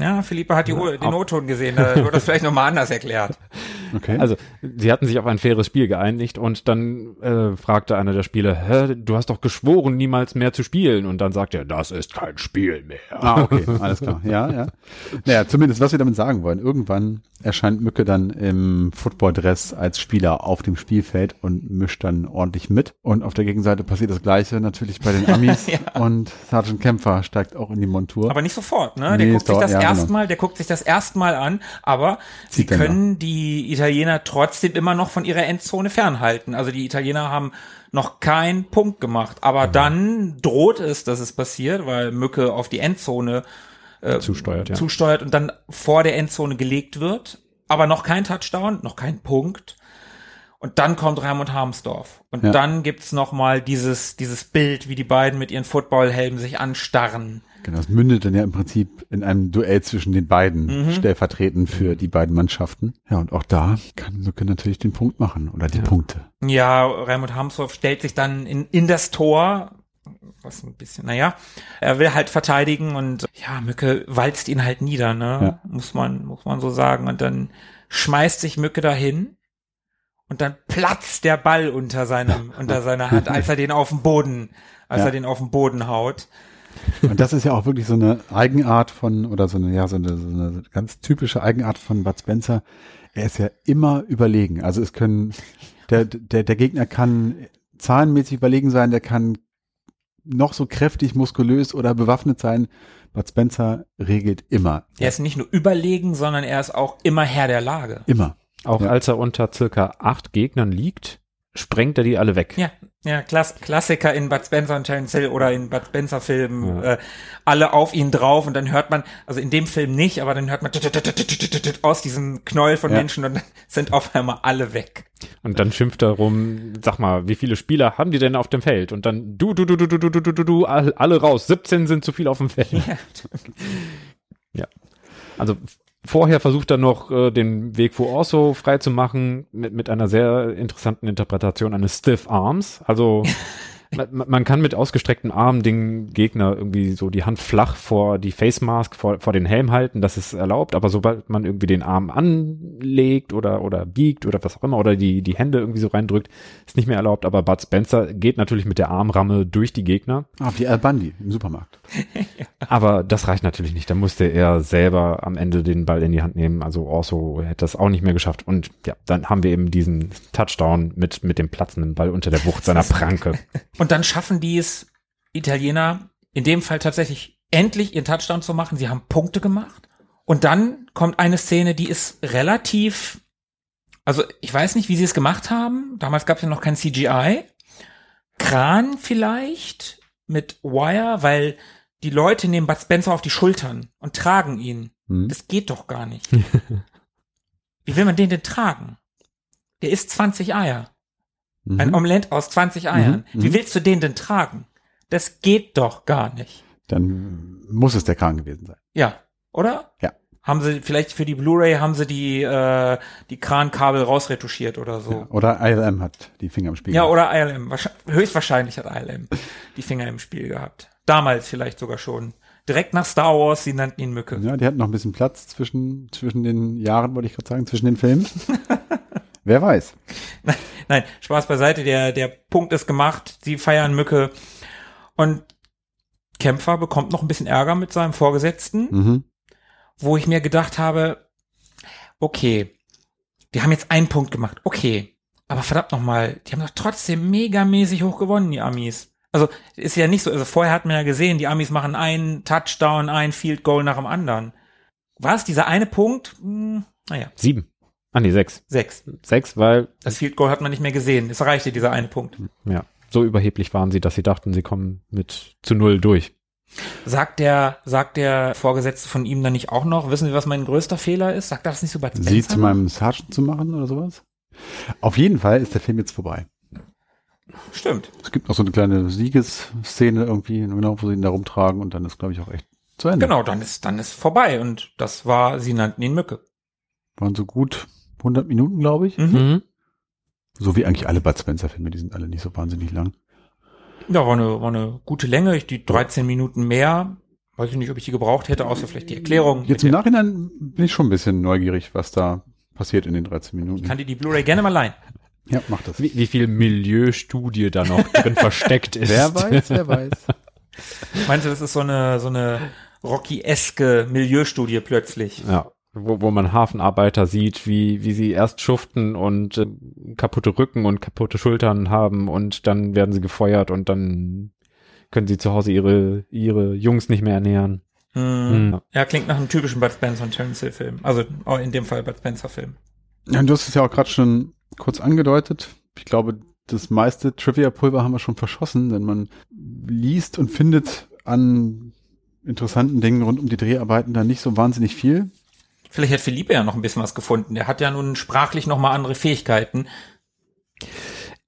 Speaker 3: Ja, Philippe hat die, O- den O-Ton gesehen, da wurde das vielleicht nochmal anders erklärt.
Speaker 4: Okay.
Speaker 5: Also, sie hatten sich auf ein faires Spiel geeinigt und dann äh, fragte einer der Spieler, Hä, du hast doch geschworen, niemals mehr zu spielen. Und dann sagt er, das ist kein Spiel mehr.
Speaker 4: Ah, okay, alles klar. Ja, ja. Naja, zumindest, was wir damit sagen wollen. Irgendwann erscheint Mücke dann im Footballdress als Spieler auf dem Spielfeld und mischt dann ordentlich mit. Und auf der Gegenseite passiert das Gleiche natürlich bei den Amis. Und Sergeant Kempfer steigt auch in die Montur.
Speaker 3: Aber nicht sofort, ne? Der
Speaker 4: Nee,
Speaker 3: guckt sich das
Speaker 4: ja, genau.
Speaker 3: erstmal, der guckt sich das erstmal an, aber sie
Speaker 4: Zieht dann
Speaker 3: können die Italiener trotzdem immer noch von ihrer Endzone fernhalten. Also die Italiener haben noch keinen Punkt gemacht, aber
Speaker 4: Mhm.
Speaker 3: dann droht es, dass es passiert, weil Mücke auf die Endzone
Speaker 5: Zusteuert, ja.
Speaker 3: zusteuert und dann vor der Endzone gelegt wird, aber noch kein Touchdown, noch kein Punkt. Und dann kommt Raimund Harmsdorf. Und
Speaker 4: Ja.
Speaker 3: dann gibt's noch mal dieses, dieses Bild, wie die beiden mit ihren Footballhelmen sich anstarren.
Speaker 4: Genau, es mündet dann ja im Prinzip in einem Duell zwischen den beiden, stellvertretend für die beiden Mannschaften. Ja, und auch da kann Mücke natürlich den Punkt machen oder die Punkte.
Speaker 3: Ja, Raimund Harmsdorf stellt sich dann in, in das Tor, was ein bisschen, naja, er will halt verteidigen und ja, Mücke walzt ihn halt nieder, ne? Muss man, muss man so sagen. Und dann schmeißt sich Mücke dahin und dann platzt der Ball unter seinem, unter seiner Hand, als er den auf den Boden, als
Speaker 4: Ja.
Speaker 3: er den auf den Boden haut.
Speaker 4: Und das ist ja auch wirklich so eine Eigenart von, oder so eine, ja, so eine, so eine ganz typische Eigenart von Bud Spencer. Er ist ja immer überlegen. Also es können, der, der, der Gegner kann zahlenmäßig überlegen sein, der kann noch so kräftig, muskulös oder bewaffnet sein. Bud Spencer regelt immer.
Speaker 3: Er ist nicht nur überlegen, sondern er ist auch immer Herr der Lage.
Speaker 4: Immer.
Speaker 5: Auch
Speaker 4: Ja.
Speaker 5: als er unter circa acht Gegnern liegt, sprengt er die alle weg.
Speaker 3: Ja, ja, Klass Klassiker in Bud Spencer und Terence Hill oder in Bud Spencer Filmen,
Speaker 5: Ja.
Speaker 3: äh, alle auf ihn drauf und dann hört man, also in dem Film nicht, aber dann hört man aus diesem Knäuel von
Speaker 4: Ja.
Speaker 3: Menschen und dann sind auf einmal alle weg.
Speaker 5: Und dann schimpft er rum, sag mal, wie viele Spieler haben die denn auf dem Feld? Und dann du, du, du, du, du, du, du, du, du, du, all- alle raus. 17 sind zu viel auf dem Feld. Ja. Also f- vorher versucht er noch äh, den Weg für Orso frei zu machen mit, mit einer sehr interessanten Interpretation eines Stiff Arms. Also man, man kann mit ausgestreckten Armen den Gegner irgendwie so die Hand flach vor die Face Mask, vor, vor den Helm halten, das ist erlaubt, aber sobald man irgendwie den Arm anlegt oder, oder biegt oder was auch immer oder die, die Hände irgendwie so reindrückt, ist nicht mehr erlaubt, aber Bud Spencer geht natürlich mit der Armramme durch die Gegner.
Speaker 4: Ah, wie Al Bundy im Supermarkt.
Speaker 5: Aber das reicht natürlich nicht. Da musste er selber am Ende den Ball in die Hand nehmen. Also Orso hätte das auch nicht mehr geschafft. Und ja, dann haben wir eben diesen Touchdown mit, mit dem platzenden Ball unter der Wucht seiner Pranke.
Speaker 3: Und dann schaffen die es, Italiener, in dem Fall tatsächlich endlich ihren Touchdown zu machen. Sie haben Punkte gemacht. Und dann kommt eine Szene, die ist relativ, also ich weiß nicht, wie sie es gemacht haben. Damals gab es ja noch kein CGI. Kran vielleicht mit Wire, weil die Leute nehmen Bud Spencer auf die Schultern und tragen ihn.
Speaker 4: Hm.
Speaker 3: Das geht doch gar nicht. Wie will man den denn tragen? Der isst 20 Eier. Ein
Speaker 4: Mhm.
Speaker 3: Omelett aus 20 Eiern.
Speaker 4: Mhm,
Speaker 3: Wie
Speaker 4: mhm.
Speaker 3: willst du den denn tragen? Das geht doch gar nicht.
Speaker 4: Dann muss es der Kran gewesen sein.
Speaker 3: Ja, oder?
Speaker 4: Ja.
Speaker 3: Haben sie vielleicht für die Blu-ray haben sie die äh, die Krankabel rausretuschiert oder so.
Speaker 4: Ja. Oder ILM hat die Finger im Spiel.
Speaker 3: Ja,
Speaker 4: gehabt.
Speaker 3: oder ILM. Wahrscheinlich, höchstwahrscheinlich hat ILM die Finger im Spiel gehabt. Damals vielleicht sogar schon. Direkt nach Star Wars, sie nannten ihn Mücke.
Speaker 4: Ja, die hatten noch ein bisschen Platz zwischen, zwischen den Jahren, wollte ich gerade sagen, zwischen den Filmen. Wer weiß.
Speaker 3: Nein, Spaß beiseite, der, der Punkt ist gemacht, sie feiern Mücke. Und Kämpfer bekommt noch ein bisschen Ärger mit seinem Vorgesetzten,
Speaker 4: Mhm.
Speaker 3: wo ich mir gedacht habe, okay, die haben jetzt einen Punkt gemacht, okay, aber verdammt nochmal, die haben doch trotzdem megamäßig hoch gewonnen, die Amis. Also ist ja nicht so, also vorher hat man ja gesehen, die Amis machen einen Touchdown, ein Field Goal nach dem anderen. War es dieser eine Punkt? Hm, naja,
Speaker 5: Sieben. Ah, nee, sechs.
Speaker 3: sechs.
Speaker 5: Sechs, weil,
Speaker 3: Das Field Goal hat man nicht mehr gesehen. Es reichte dieser eine Punkt.
Speaker 5: ja, so überheblich waren sie, dass sie dachten, sie kommen mit zu null durch.
Speaker 3: Sagt der, sagt der Vorgesetzte von ihm dann nicht auch noch, wissen Sie, was mein größter Fehler ist? Sagt er das nicht so bei Spencer?
Speaker 4: Sie zu meinem Sergeant zu machen oder sowas? Auf jeden Fall ist der Film jetzt vorbei.
Speaker 3: Stimmt.
Speaker 4: Es gibt noch so eine kleine Siegesszene irgendwie, genau, wo sie ihn da rumtragen und dann ist, glaube ich, auch echt zu Ende.
Speaker 3: Genau, dann ist, dann ist vorbei. Und das war, sie nannten ihn Mücke.
Speaker 4: Waren so gut 100 Minuten, glaube ich.
Speaker 3: Mhm.
Speaker 5: Mhm.
Speaker 4: So wie eigentlich alle Bud Spencer-Filme, die sind alle nicht so wahnsinnig lang.
Speaker 3: Ja, war eine, war eine gute Länge. Ich, die 13 Minuten mehr. Weiß ich nicht, ob ich die gebraucht hätte, außer vielleicht die Erklärung.
Speaker 4: Jetzt im Nachhinein bin ich schon ein bisschen neugierig, was da passiert in den 13 Minuten.
Speaker 3: kann die die Blu-ray gerne mal leihen.
Speaker 4: ja, mach das.
Speaker 5: Wie, wie viel Milieustudie da noch drin versteckt ist.
Speaker 4: Wer weiß, wer weiß.
Speaker 3: Meinst du, das ist so eine, so eine Rocky-eske Milieustudie plötzlich?
Speaker 5: Ja, wo, wo man Hafenarbeiter sieht, wie, wie sie erst schuften und äh, kaputte Rücken und kaputte Schultern haben und dann werden sie gefeuert und dann können sie zu Hause ihre, ihre Jungs nicht mehr ernähren.
Speaker 3: Hm.
Speaker 5: Hm.
Speaker 3: Ja, klingt nach einem typischen Bud Spencer und Terence Hill Film. Also auch in dem Fall Bud Spencer Film.
Speaker 4: Ja, und du hast es ja auch gerade schon kurz angedeutet. Ich glaube, das meiste Trivia-Pulver haben wir schon verschossen, denn man liest und findet an interessanten Dingen rund um die Dreharbeiten da nicht so wahnsinnig viel.
Speaker 3: Vielleicht hat Philippe ja noch ein bisschen was gefunden. Der hat ja nun sprachlich noch mal andere Fähigkeiten.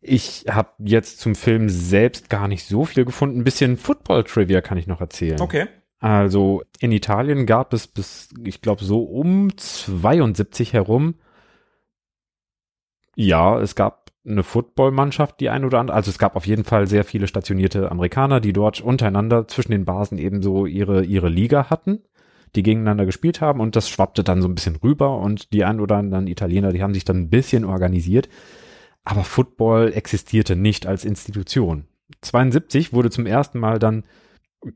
Speaker 5: Ich habe jetzt zum Film selbst gar nicht so viel gefunden. Ein bisschen Football-Trivia kann ich noch erzählen.
Speaker 3: Okay.
Speaker 5: Also in Italien gab es bis, ich glaube, so um 72 herum. Ja, es gab eine Footballmannschaft, die ein oder andere. Also es gab auf jeden Fall sehr viele stationierte Amerikaner, die dort untereinander zwischen den Basen ebenso ihre, ihre Liga hatten, die gegeneinander gespielt haben und das schwappte dann so ein bisschen rüber und die ein oder anderen Italiener, die haben sich dann ein bisschen organisiert. Aber Football existierte nicht als Institution. 72 wurde zum ersten Mal dann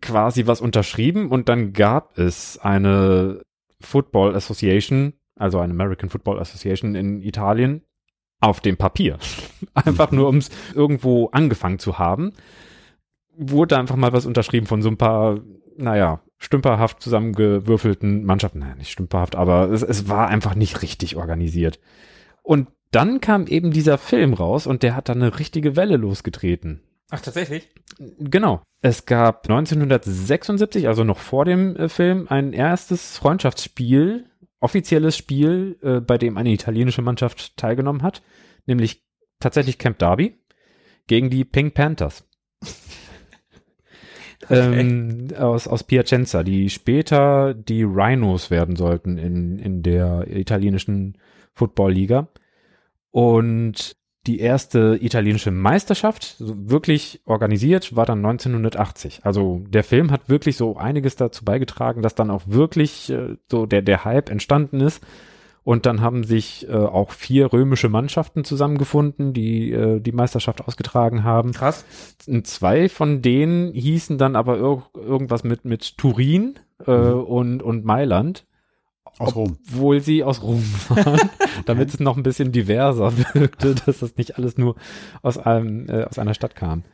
Speaker 5: quasi was unterschrieben und dann gab es eine Football Association, also eine American Football Association in Italien auf dem Papier. Einfach nur, um es irgendwo angefangen zu haben, wurde einfach mal was unterschrieben von so ein paar, naja, stümperhaft zusammengewürfelten Mannschaften. Naja, nicht stümperhaft, aber es, es war einfach nicht richtig organisiert. Und dann kam eben dieser Film raus und der hat dann eine richtige Welle losgetreten.
Speaker 3: Ach, tatsächlich?
Speaker 5: Genau. Es gab 1976, also noch vor dem äh, Film, ein erstes Freundschaftsspiel, offizielles Spiel, äh, bei dem eine italienische Mannschaft teilgenommen hat, nämlich tatsächlich Camp Derby gegen die Pink Panthers. Ähm, aus, aus Piacenza, die später die Rhinos werden sollten in, in der italienischen Football-Liga. Und die erste italienische Meisterschaft, wirklich organisiert, war dann 1980. Also der Film hat wirklich so einiges dazu beigetragen, dass dann auch wirklich äh, so der, der Hype entstanden ist. Und dann haben sich äh, auch vier römische Mannschaften zusammengefunden, die äh, die Meisterschaft ausgetragen haben.
Speaker 3: Krass.
Speaker 5: Und zwei von denen hießen dann aber ir irgendwas mit, mit Turin äh, und, und Mailand
Speaker 4: Aus Rom.
Speaker 5: obwohl sie aus Rom waren, damit es noch ein bisschen diverser wirkte, dass das nicht alles nur aus einem äh, aus einer Stadt kam.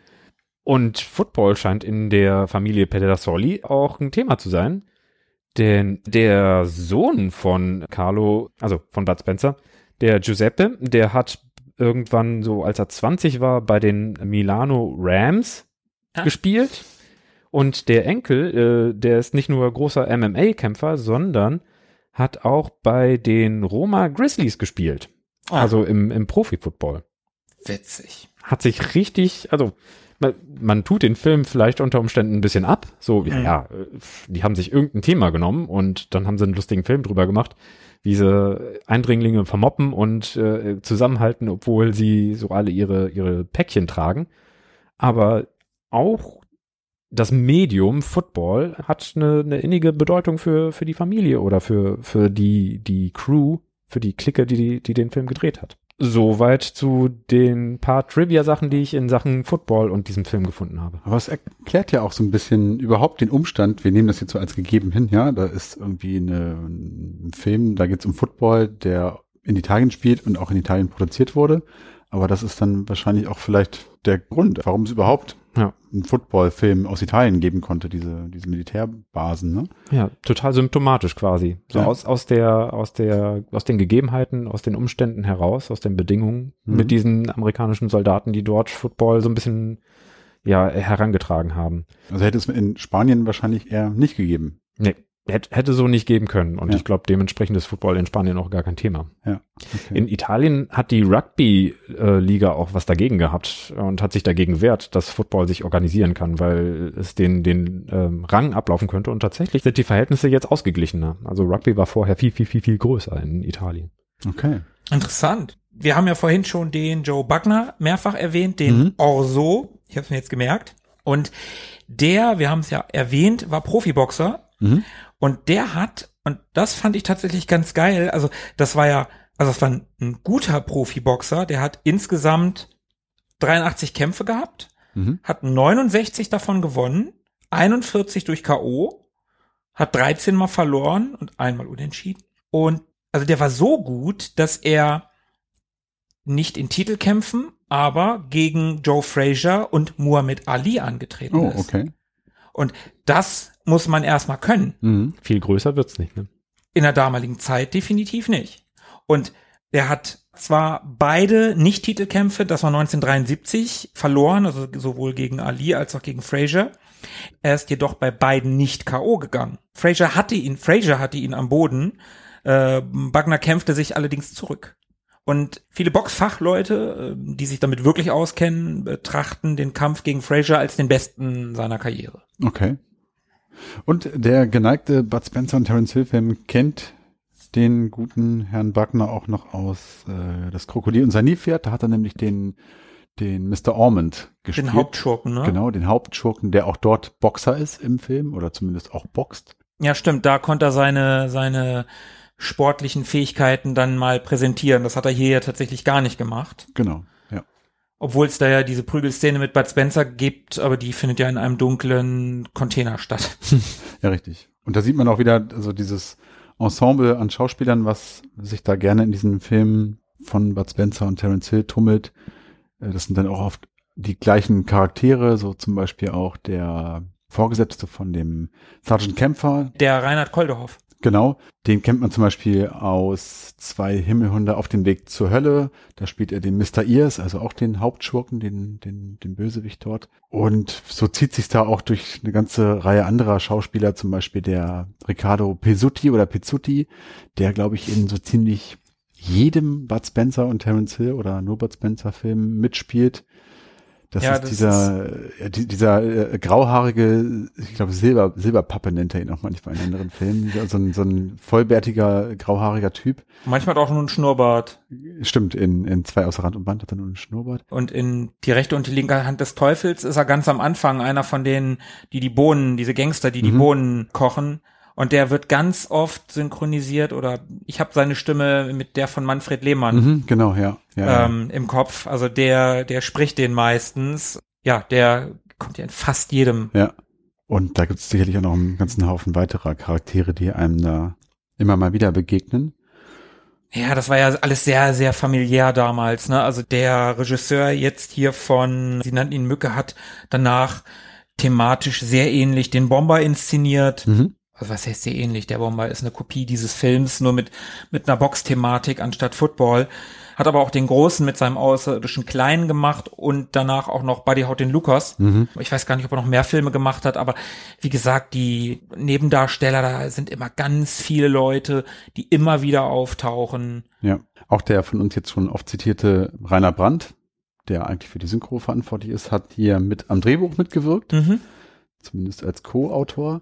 Speaker 5: Und Football scheint in der Familie Pedersoli auch ein Thema zu sein, denn der Sohn von Carlo, also von Bud Spencer, der Giuseppe, der hat irgendwann so, als er 20 war, bei den Milano Rams
Speaker 3: Ah.
Speaker 5: gespielt. Und der Enkel, äh, der ist nicht nur großer MMA-Kämpfer, sondern hat auch bei den Roma Grizzlies gespielt.
Speaker 3: Ah.
Speaker 5: Also im, im Profi-Football.
Speaker 3: Witzig.
Speaker 5: Hat sich richtig, also man, man tut den Film vielleicht unter Umständen ein bisschen ab. So, ja, ja, äh, die haben sich irgendein Thema genommen und dann haben sie einen lustigen Film drüber gemacht, wie sie Eindringlinge vermoppen und äh, zusammenhalten, obwohl sie so alle ihre, ihre Päckchen tragen. Aber auch das Medium Football hat eine, eine innige Bedeutung für, für die Familie oder für, für die, die Crew, für die Clique, die, die den Film gedreht hat. Soweit zu den paar Trivia-Sachen, die ich in Sachen Football und diesem Film gefunden habe.
Speaker 4: Aber es erklärt ja auch so ein bisschen überhaupt den Umstand, wir nehmen das jetzt so als gegeben hin, ja, da ist irgendwie eine, ein Film, da geht es um Football, der in Italien spielt und auch in Italien produziert wurde. Aber das ist dann wahrscheinlich auch vielleicht der Grund, warum es überhaupt
Speaker 5: Ja.
Speaker 4: einen Footballfilm aus Italien geben konnte, diese, diese Militärbasen, ne?
Speaker 5: Ja, total symptomatisch quasi. So
Speaker 4: Ja.
Speaker 5: aus, aus der, aus der, aus den Gegebenheiten, aus den Umständen heraus, aus den Bedingungen
Speaker 4: Mhm.
Speaker 5: mit diesen amerikanischen Soldaten, die dort Football so ein bisschen, ja, herangetragen haben.
Speaker 4: Also hätte es in Spanien wahrscheinlich eher nicht gegeben.
Speaker 5: Nee, hätte, hätte so nicht geben können. Und
Speaker 4: Ja.
Speaker 5: ich glaube, dementsprechend ist Football in Spanien auch gar kein Thema.
Speaker 4: Ja. Okay.
Speaker 5: In Italien hat die Rugby-Liga auch was dagegen gehabt und hat sich dagegen wehrt, dass Football sich organisieren kann, weil es den, den ähm, Rang ablaufen könnte. Und tatsächlich sind die Verhältnisse jetzt ausgeglichener. Also Rugby war vorher viel, viel, viel, viel größer in Italien.
Speaker 4: okay.
Speaker 3: Interessant. Wir haben ja vorhin schon den Joe Buckner mehrfach erwähnt, den
Speaker 4: Mhm.
Speaker 3: Orso. Ich habe es mir jetzt gemerkt. Und der, wir haben es ja erwähnt, war Profiboxer.
Speaker 4: Mhm.
Speaker 3: Und der hat, und das fand ich tatsächlich ganz geil, also das war ja, also das war ein, ein guter Profiboxer, der hat insgesamt 83 Kämpfe gehabt,
Speaker 4: Mhm.
Speaker 3: hat 69 davon gewonnen, 41 durch K.O., hat 13 mal verloren und einmal unentschieden. Und also der war so gut, dass er nicht in Titelkämpfen, aber gegen Joe Frazier und Muhammad Ali angetreten
Speaker 4: Oh,
Speaker 3: ist.
Speaker 4: okay.
Speaker 3: Und das muss man erstmal können.
Speaker 4: Mhm.
Speaker 5: Viel größer wird's nicht. Ne?
Speaker 3: In der damaligen Zeit definitiv nicht. Und er hat zwar beide Nicht-Titelkämpfe, das war 1973, verloren, also sowohl gegen Ali als auch gegen Frazier. Er ist jedoch bei beiden nicht K.O. gegangen. Frazier hatte ihn, Frazier hatte ihn am Boden. Äh, Wagner kämpfte sich allerdings zurück. Und viele Boxfachleute, äh, die sich damit wirklich auskennen, betrachten den Kampf gegen Frazier als den besten seiner Karriere.
Speaker 4: Okay. Und der geneigte Bud Spencer und Terence Hill Film kennt den guten Herrn Buckner auch noch aus äh, Das Krokodil und sein Nilpferd. Da hat er nämlich den, den Mr. Ormond gespielt.
Speaker 3: Den Hauptschurken, ne?
Speaker 4: Genau, den Hauptschurken, der auch dort Boxer ist im Film oder zumindest auch boxt.
Speaker 3: Ja, stimmt. Da konnte er seine, seine sportlichen Fähigkeiten dann mal präsentieren. Das hat er hier ja tatsächlich gar nicht gemacht.
Speaker 4: Genau.
Speaker 3: Obwohl es da ja diese Prügelszene mit Bud Spencer gibt, aber die findet ja in einem dunklen Container statt.
Speaker 4: Ja, richtig. Und da sieht man auch wieder also dieses Ensemble an Schauspielern, was sich da gerne in diesen Filmen von Bud Spencer und Terence Hill tummelt. Äh, Das sind dann auch oft die gleichen Charaktere, so zum Beispiel auch der Vorgesetzte von dem Sergeant Kämpfer,
Speaker 3: Der Reinhard Koldehoff.
Speaker 4: Genau, den kennt man zum Beispiel aus zwei Himmelhunde auf dem Weg zur Hölle. Da spielt er den Mr. Ears, also auch den Hauptschurken, den, den, den Bösewicht dort. Und so zieht sich da auch durch eine ganze Reihe anderer Schauspieler, zum Beispiel der Riccardo Pezzuti oder Pizzuti, der, glaube ich, in so ziemlich jedem Bud Spencer und Terence Hill oder nur Bud Spencer Film mitspielt. Das
Speaker 3: Ja,
Speaker 4: ist
Speaker 3: das
Speaker 4: dieser, äh, die- dieser äh, grauhaarige, ich glaube Silber, Silberpappe nennt er ihn auch manchmal in anderen Filmen. So ein, so ein vollbärtiger, grauhaariger Typ.
Speaker 3: Manchmal hat er auch nur einen Schnurrbart.
Speaker 4: Stimmt, in, in zwei außer Rand und Band hat er nur einen Schnurrbart.
Speaker 3: Und in die rechte und die linke Hand des Teufels ist er ganz am Anfang einer von denen, die die Bohnen, diese Gangster, die die
Speaker 4: Mhm.
Speaker 3: Bohnen kochen. Und der wird ganz oft synchronisiert oder ich habe seine Stimme mit der von Manfred Lehmann.
Speaker 4: Mhm, genau, ja. ja, ja.
Speaker 3: ähm, im Kopf. Also der, der spricht den meistens. Ja, der kommt ja in fast jedem.
Speaker 4: ja. Und da gibt es sicherlich auch noch einen ganzen Haufen weiterer Charaktere, die einem da immer mal wieder begegnen.
Speaker 3: Ja, das war ja alles sehr, sehr familiär damals. Ne? Also der Regisseur jetzt hier von, sie nannten ihn Mücke, hat danach thematisch sehr ähnlich den Bomber inszeniert.
Speaker 4: Mhm.
Speaker 3: Also was heißt sehr ähnlich? Der Bomber ist eine Kopie dieses Films, nur mit, mit einer Box-Thematik anstatt Football. Hat aber auch den Großen mit seinem außerirdischen Kleinen gemacht und danach auch noch Buddy Haut den Lukas.
Speaker 4: Mhm.
Speaker 3: Ich weiß gar nicht, ob er noch mehr Filme gemacht hat, aber wie gesagt, die Nebendarsteller, da sind immer ganz viele Leute, die immer wieder auftauchen.
Speaker 4: Ja. Auch der von uns jetzt schon oft zitierte Rainer Brandt, der eigentlich für die Synchro verantwortlich ist, hat hier mit am Drehbuch mitgewirkt,
Speaker 3: Mhm.
Speaker 4: zumindest als Co-Autor.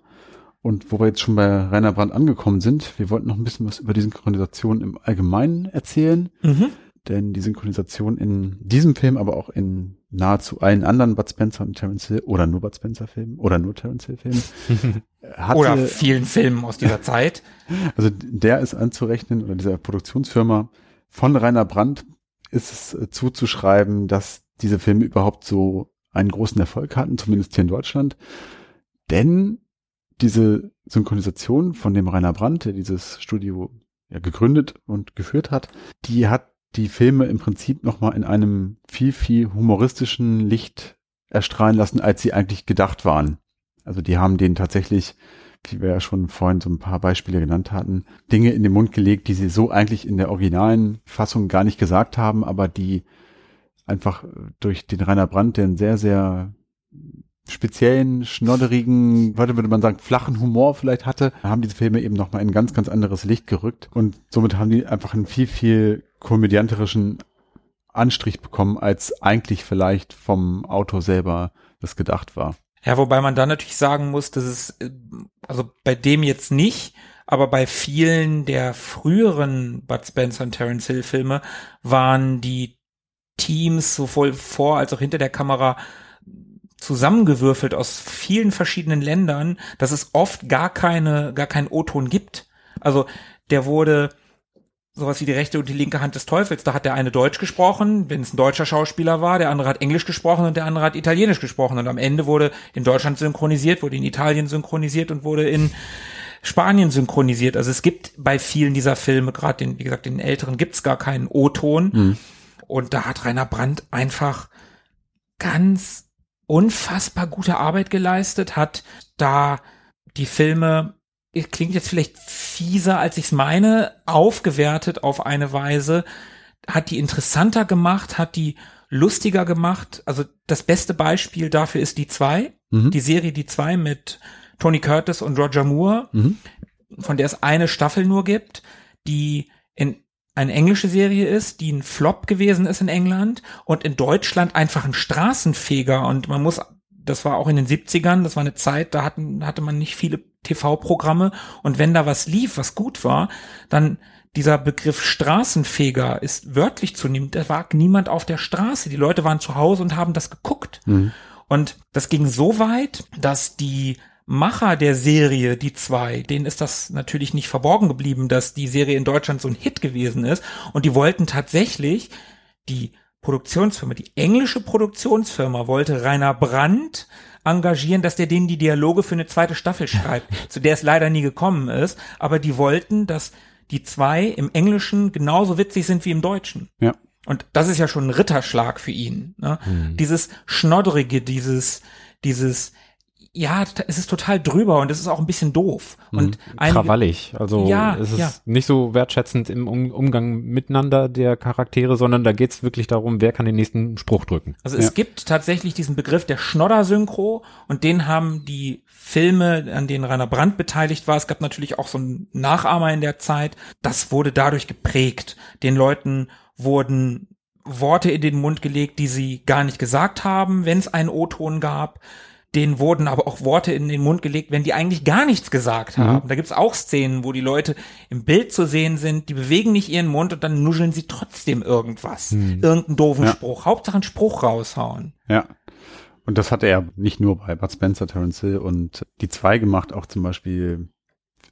Speaker 4: Und wo wir jetzt schon bei Rainer Brandt angekommen sind, wir wollten noch ein bisschen was über die Synchronisation im Allgemeinen erzählen.
Speaker 3: Mhm.
Speaker 4: Denn die Synchronisation in diesem Film, aber auch in nahezu allen anderen Bud Spencer und Terence Hill oder nur Bud Spencer Filmen oder nur Terence Hill Filmen, hatte,
Speaker 3: Oder vielen Filmen aus dieser Zeit.
Speaker 4: also der ist anzurechnen oder dieser Produktionsfirma von Rainer Brandt ist es äh, zuzuschreiben, dass diese Filme überhaupt so einen großen Erfolg hatten, zumindest hier in Deutschland. Denn diese Synchronisation von dem Rainer Brandt, der dieses Studio ja gegründet und geführt hat, die hat die Filme im Prinzip nochmal in einem viel, viel humoristischen Licht erstrahlen lassen, als sie eigentlich gedacht waren. Also die haben denen tatsächlich, wie wir ja schon vorhin so ein paar Beispiele genannt hatten, Dinge in den Mund gelegt, die sie so eigentlich in der originalen Fassung gar nicht gesagt haben, aber die einfach durch den Rainer Brandt, der einen sehr, sehr speziellen, schnodderigen, heute würde man sagen, flachen Humor vielleicht hatte, haben diese Filme eben nochmal in ein ganz, ganz anderes Licht gerückt und somit haben die einfach einen viel, viel komödianterischen Anstrich bekommen, als eigentlich vielleicht vom Autor selber das gedacht war.
Speaker 3: Ja, wobei man dann natürlich sagen muss, dass es, äh, also bei dem jetzt nicht, aber bei vielen der früheren Bud Spencer und Terence Hill Filme waren die Teams sowohl vor als auch hinter der Kamera zusammengewürfelt aus vielen verschiedenen Ländern, dass es oft gar keine, gar keinen O-Ton gibt. Also der wurde sowas wie die rechte und die linke Hand des Teufels. Da hat der eine Deutsch gesprochen, wenn es ein deutscher Schauspieler war, der andere hat Englisch gesprochen und der andere hat Italienisch gesprochen. Und am Ende wurde in Deutschland synchronisiert, wurde in Italien synchronisiert und wurde in Spanien synchronisiert. Also es gibt bei vielen dieser Filme, gerade den, wie gesagt, den älteren, gibt's gar keinen O-Ton. Und da hat Rainer Brandt einfach ganz unfassbar gute Arbeit geleistet, hat da die Filme, klingt jetzt vielleicht fieser, als ich es meine, aufgewertet auf eine Weise, hat die interessanter gemacht, hat die lustiger gemacht. Also das beste Beispiel dafür ist die zwei,
Speaker 4: Mhm.
Speaker 3: die Serie Die zwei mit Tony Curtis und Roger Moore,
Speaker 4: Mhm.
Speaker 3: von der es eine Staffel nur gibt, die in eine englische Serie ist, die ein Flop gewesen ist in England und in Deutschland einfach ein Straßenfeger und man muss, das war auch in den 70ern, das war eine Zeit, da hatten, hatte man nicht viele TV-Programme und wenn da was lief, was gut war, dann dieser Begriff Straßenfeger ist wörtlich zu nehmen. Da war niemand auf der Straße. Die Leute waren zu Hause und haben das geguckt. Und das ging so weit, dass die Macher der Serie, die zwei, denen ist das natürlich nicht verborgen geblieben, dass die Serie in Deutschland so ein Hit gewesen ist. Und die wollten tatsächlich, die Produktionsfirma, die englische Produktionsfirma wollte Rainer Brandt engagieren, dass der denen die Dialoge für eine zweite Staffel schreibt, zu der es leider nie gekommen ist. Aber die wollten, dass die zwei im Englischen genauso witzig sind wie im Deutschen.
Speaker 4: Ja.
Speaker 3: Und das ist ja schon ein Ritterschlag für ihn. Ne? Dieses Schnodderige, dieses, dieses, ja, es ist total drüber und es ist auch ein bisschen doof. Und einige,
Speaker 5: Krawallig. Also
Speaker 3: Ja,
Speaker 5: es ist
Speaker 3: ja.
Speaker 5: nicht so wertschätzend im um Umgang miteinander der Charaktere, sondern da geht's wirklich darum, wer kann den nächsten Spruch drücken.
Speaker 3: also es
Speaker 4: Ja.
Speaker 3: gibt tatsächlich diesen Begriff der Schnodder-Synchro und den haben die Filme, an denen Rainer Brandt beteiligt war. Es gab natürlich auch so einen Nachahmer in der Zeit. Das wurde dadurch geprägt. Den Leuten wurden Worte in den Mund gelegt, die sie gar nicht gesagt haben, wenn es einen O-Ton gab. Denen wurden aber auch Worte in den Mund gelegt, wenn die eigentlich gar nichts gesagt haben. Da gibt's auch Szenen, wo die Leute im Bild zu sehen sind, die bewegen nicht ihren Mund und dann nuscheln sie trotzdem irgendwas. Irgendeinen doofen
Speaker 4: Ja.
Speaker 3: Spruch. Hauptsache einen Spruch raushauen.
Speaker 4: Ja. Und das hat er nicht nur bei Bud Spencer, Terence Hill und die zwei gemacht, auch zum Beispiel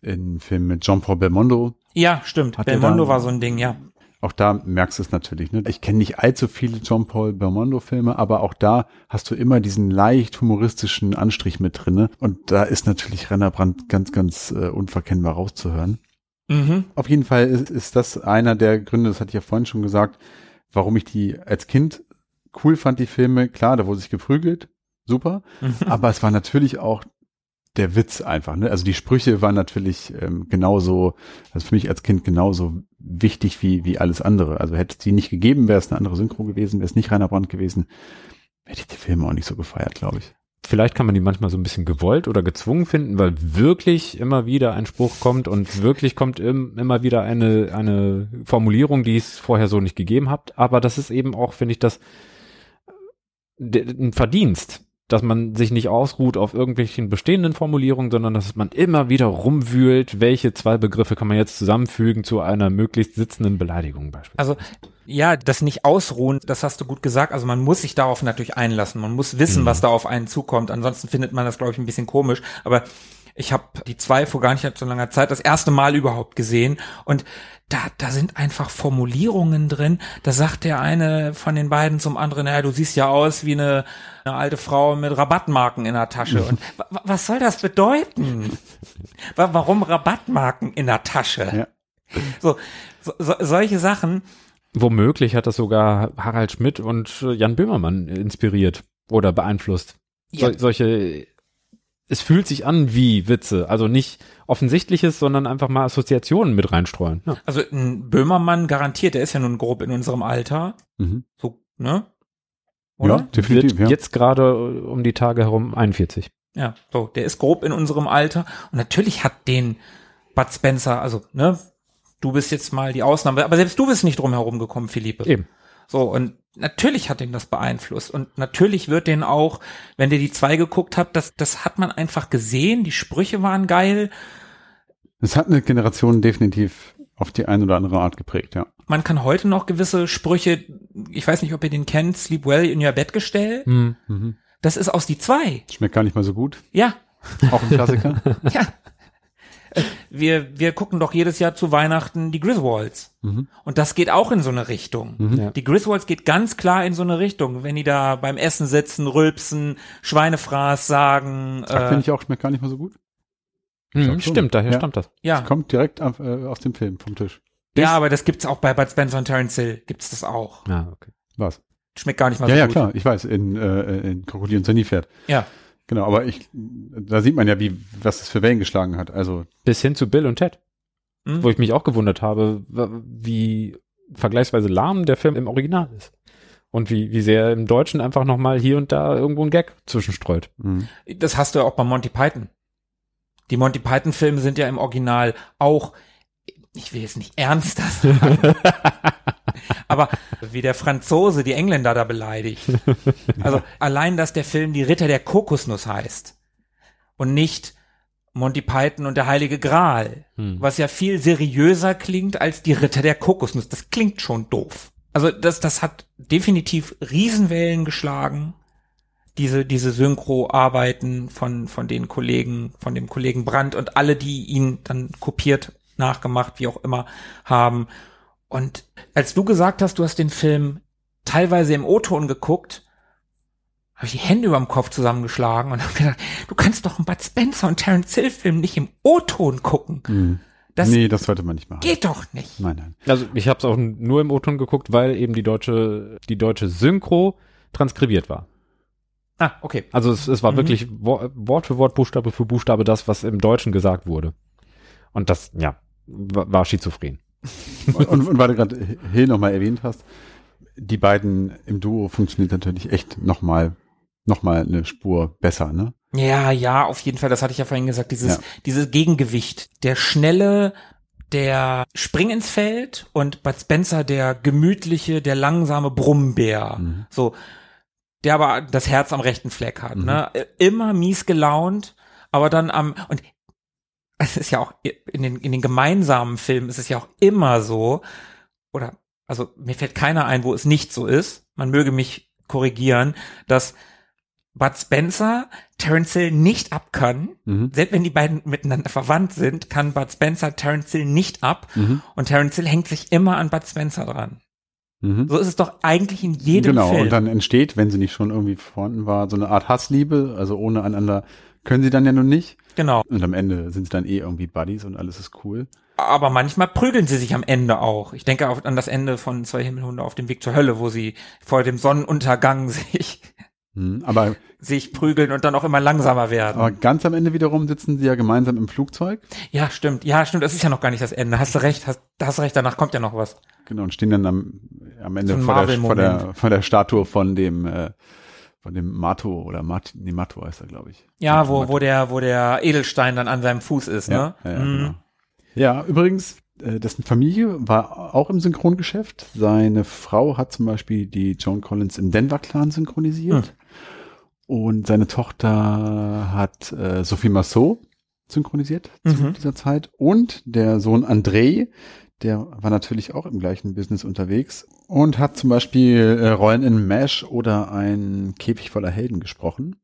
Speaker 4: in Filmen mit Jean-Paul Belmondo.
Speaker 3: Ja, stimmt.
Speaker 4: Hat
Speaker 3: Belmondo war so ein Ding, ja.
Speaker 4: Auch da merkst du es natürlich. Ne? Ich kenne nicht allzu viele Jean-Paul Belmondo-Filme, aber auch da hast du immer diesen leicht humoristischen Anstrich mit drinne. Und da ist natürlich Rennerbrand ganz, ganz äh, unverkennbar rauszuhören.
Speaker 3: Mhm.
Speaker 4: Auf jeden Fall ist, ist das einer der Gründe, das hatte ich ja vorhin schon gesagt, warum ich die als Kind cool fand, die Filme. Klar, da wurde sich geprügelt, super. Aber es war natürlich auch der Witz einfach. Ne? Also die Sprüche waren natürlich ähm, genauso, also für mich als Kind genauso wichtig wie, wie alles andere. Also hätte es die nicht gegeben, wäre es eine andere Synchro gewesen, wäre es nicht Rainer Brandt gewesen, hätte ich die Filme auch nicht so gefeiert, glaube ich.
Speaker 5: Vielleicht kann man die manchmal so ein bisschen gewollt oder gezwungen finden, weil wirklich immer wieder ein Spruch kommt und wirklich kommt im, immer wieder eine, eine Formulierung, die es vorher so nicht gegeben hat. Aber das ist eben auch, finde ich, das ein Verdienst, dass man sich nicht ausruht auf irgendwelchen bestehenden Formulierungen, sondern dass man immer wieder rumwühlt, welche zwei Begriffe kann man jetzt zusammenfügen zu einer möglichst sitzenden Beleidigung beispielsweise.
Speaker 3: Also ja, das nicht ausruhen, das hast du gut gesagt. Also man muss sich darauf natürlich einlassen. Man muss wissen, was da auf einen zukommt. Ansonsten findet man das, glaube ich, ein bisschen komisch. Aber ich habe die zwei vor gar nicht so langer Zeit das erste Mal überhaupt gesehen und da, da sind einfach Formulierungen drin. Da sagt der eine von den beiden zum anderen, naja, du siehst ja aus wie eine, eine alte Frau mit Rabattmarken in der Tasche. Und wa- wa- was soll das bedeuten? Wa- Warum Rabattmarken in der Tasche?
Speaker 4: Ja.
Speaker 3: So, so, so, solche Sachen.
Speaker 5: Womöglich hat das sogar Harald Schmidt und Jan Böhmermann inspiriert oder beeinflusst.
Speaker 3: Ja.
Speaker 5: Sol solche, es fühlt sich an wie Witze, also nicht offensichtliches, sondern einfach mal Assoziationen mit reinstreuen. Ja.
Speaker 3: Also ein Böhmermann garantiert, der ist ja nun grob in unserem Alter.
Speaker 4: Mhm.
Speaker 3: So, ne?
Speaker 4: Ja,
Speaker 3: Oder?
Speaker 4: definitiv.
Speaker 5: Wird
Speaker 4: Ja.
Speaker 5: jetzt gerade äh, um die Tage herum 41.
Speaker 3: Ja, so, der ist grob in unserem Alter. Und natürlich hat den Bud Spencer, also, ne? Du bist jetzt mal die Ausnahme, aber selbst du bist nicht drum herum gekommen, Philippe.
Speaker 5: Eben.
Speaker 3: So, und natürlich hat den das beeinflusst. Und natürlich wird den auch, wenn ihr die zwei geguckt habt, das, das hat man einfach gesehen. Die Sprüche waren geil.
Speaker 4: Es hat eine Generation definitiv auf die eine oder andere Art geprägt, ja.
Speaker 3: Man kann heute noch gewisse Sprüche, ich weiß nicht, ob ihr den kennt, Sleep Well in Your Bettgestell.
Speaker 4: Mhm.
Speaker 3: Das ist aus die zwei.
Speaker 4: Schmeckt gar nicht mal so gut.
Speaker 3: Ja,
Speaker 4: Auch ein Klassiker.
Speaker 3: ja. Wir, wir gucken doch jedes Jahr zu Weihnachten die Griswolds.
Speaker 4: Mhm.
Speaker 3: Und das geht auch in so eine Richtung.
Speaker 5: Ja.
Speaker 3: Die Griswolds geht ganz klar in so eine Richtung. Wenn die da beim Essen sitzen, rülpsen, Schweinefraß sagen.
Speaker 4: Sagt
Speaker 3: Äh,
Speaker 4: finde ich auch, schmeckt gar nicht mal so gut.
Speaker 5: Mhm, stimmt, daher
Speaker 4: Ja.
Speaker 5: stammt das.
Speaker 3: ja,
Speaker 4: Kommt direkt auf, äh, aus dem Film, vom Tisch.
Speaker 3: ja, aber das gibt's auch bei Bud Spencer und Terence Hill. Gibt's das auch.
Speaker 5: Ja, okay.
Speaker 4: Was?
Speaker 3: Schmeckt gar nicht mal
Speaker 4: ja,
Speaker 3: so
Speaker 4: ja,
Speaker 3: gut.
Speaker 4: klar, ich weiß, in, äh, in Krokodil und Sanifert.
Speaker 3: Ja.
Speaker 4: Genau, aber ich, da sieht man ja, wie, was das für Wellen geschlagen hat. Also,
Speaker 5: Bis hin zu Bill und Ted,
Speaker 3: Hm?
Speaker 5: wo ich mich auch gewundert habe, wie vergleichsweise lahm der Film im Original ist. Und wie, wie sehr im Deutschen einfach nochmal hier und da irgendwo ein Gag zwischenstreut.
Speaker 4: mh.
Speaker 3: Das hast du ja auch bei Monty Python. Die Monty Python Filme sind ja im Original auch, ich will jetzt nicht ernster sagen, aber wie der Franzose die Engländer da beleidigt. Also allein, dass der Film die Ritter der Kokosnuss heißt und nicht Monty Python und der Heilige Gral,
Speaker 5: Hm.
Speaker 3: was ja viel seriöser klingt als die Ritter der Kokosnuss. Das klingt schon doof. Also das, das hat definitiv Riesenwellen geschlagen diese, diese Synchro-Arbeiten von, von den Kollegen, von dem Kollegen Brandt und alle, die ihn dann kopiert, nachgemacht, wie auch immer, haben. Und als du gesagt hast, du hast den Film teilweise im O-Ton geguckt, habe ich die Hände über dem Kopf zusammengeschlagen und habe gedacht, du kannst doch einen Bud Spencer und Terence Hill Film nicht im O-Ton gucken.
Speaker 4: Mh.
Speaker 3: Das
Speaker 4: nee, das sollte man nicht machen.
Speaker 3: geht doch nicht.
Speaker 4: Nein, nein.
Speaker 5: Also ich habe es auch nur im O-Ton geguckt, weil eben die deutsche, die deutsche Synchro transkribiert war.
Speaker 3: Ah, okay.
Speaker 5: Also es, es war
Speaker 3: Mhm.
Speaker 5: wirklich Wo Wort für Wort, Buchstabe für Buchstabe das, was im Deutschen gesagt wurde. Und das, ja, wa- war schizophren.
Speaker 4: Und, und, und weil du gerade Hill nochmal erwähnt hast, die beiden im Duo funktioniert natürlich echt nochmal noch mal eine Spur besser, ne?
Speaker 3: Ja, ja, auf jeden Fall. Das hatte ich ja vorhin gesagt. Dieses,
Speaker 4: Ja.
Speaker 3: dieses Gegengewicht. Der schnelle, der Spring ins Feld und Bud Spencer der gemütliche, der langsame Brummbär.
Speaker 4: Mhm.
Speaker 3: So, der aber das Herz am rechten Fleck hat. Ne? Immer mies gelaunt, aber dann am und es ist ja auch in den in den gemeinsamen Filmen ist es ja auch immer so oder also mir fällt keiner ein, wo es nicht so ist. Man möge mich korrigieren, dass Bud Spencer Terence Hill nicht ab kann.
Speaker 4: Mhm.
Speaker 3: Selbst wenn die beiden miteinander verwandt sind, kann Bud Spencer Terence Hill nicht ab.
Speaker 4: Mhm.
Speaker 3: Und Terence Hill hängt sich immer an Bud Spencer dran.
Speaker 4: Mhm.
Speaker 3: So ist es doch eigentlich in jedem
Speaker 4: genau,
Speaker 3: Film.
Speaker 4: und dann entsteht, wenn sie nicht schon irgendwie vorhanden war, so eine Art Hassliebe, also ohne einander können sie dann ja nun nicht.
Speaker 3: genau.
Speaker 4: Und am Ende sind sie dann eh irgendwie Buddies und alles ist cool.
Speaker 3: Aber manchmal prügeln sie sich am Ende auch. Ich denke auch an das Ende von Zwei Himmelhunde auf dem Weg zur Hölle, wo sie vor dem Sonnenuntergang sich,
Speaker 4: Mhm. Aber,
Speaker 3: sich prügeln und dann auch immer langsamer werden.
Speaker 4: aber ganz am Ende wiederum sitzen sie ja gemeinsam im Flugzeug.
Speaker 3: ja, stimmt. Ja, stimmt. Das ist ja noch gar nicht das Ende. Hast du recht. Hast, hast du recht. Danach kommt ja noch was.
Speaker 4: Genau, und stehen dann am, am Ende
Speaker 3: So
Speaker 4: vor, der, vor, der, vor der Statue von dem, äh, von dem Mato oder Mat, nee, Mato heißt er, glaube ich.
Speaker 3: Ja, wo,
Speaker 4: Mato.
Speaker 3: wo der, wo der Edelstein dann an seinem Fuß ist,
Speaker 4: ja,
Speaker 3: ne?
Speaker 4: ja, ja,
Speaker 3: Mhm.
Speaker 4: genau. ja, übrigens, äh, dessen Familie war auch im Synchrongeschäft. Seine Frau hat zum Beispiel die Joan Collins im Denver-Clan synchronisiert. Und seine Tochter hat äh, Sophie Massot synchronisiert zu
Speaker 3: Mhm.
Speaker 4: dieser Zeit. Und der Sohn André, der war natürlich auch im gleichen Business unterwegs und hat zum Beispiel äh, Rollen in MASH oder ein Käfig voller Helden gesprochen.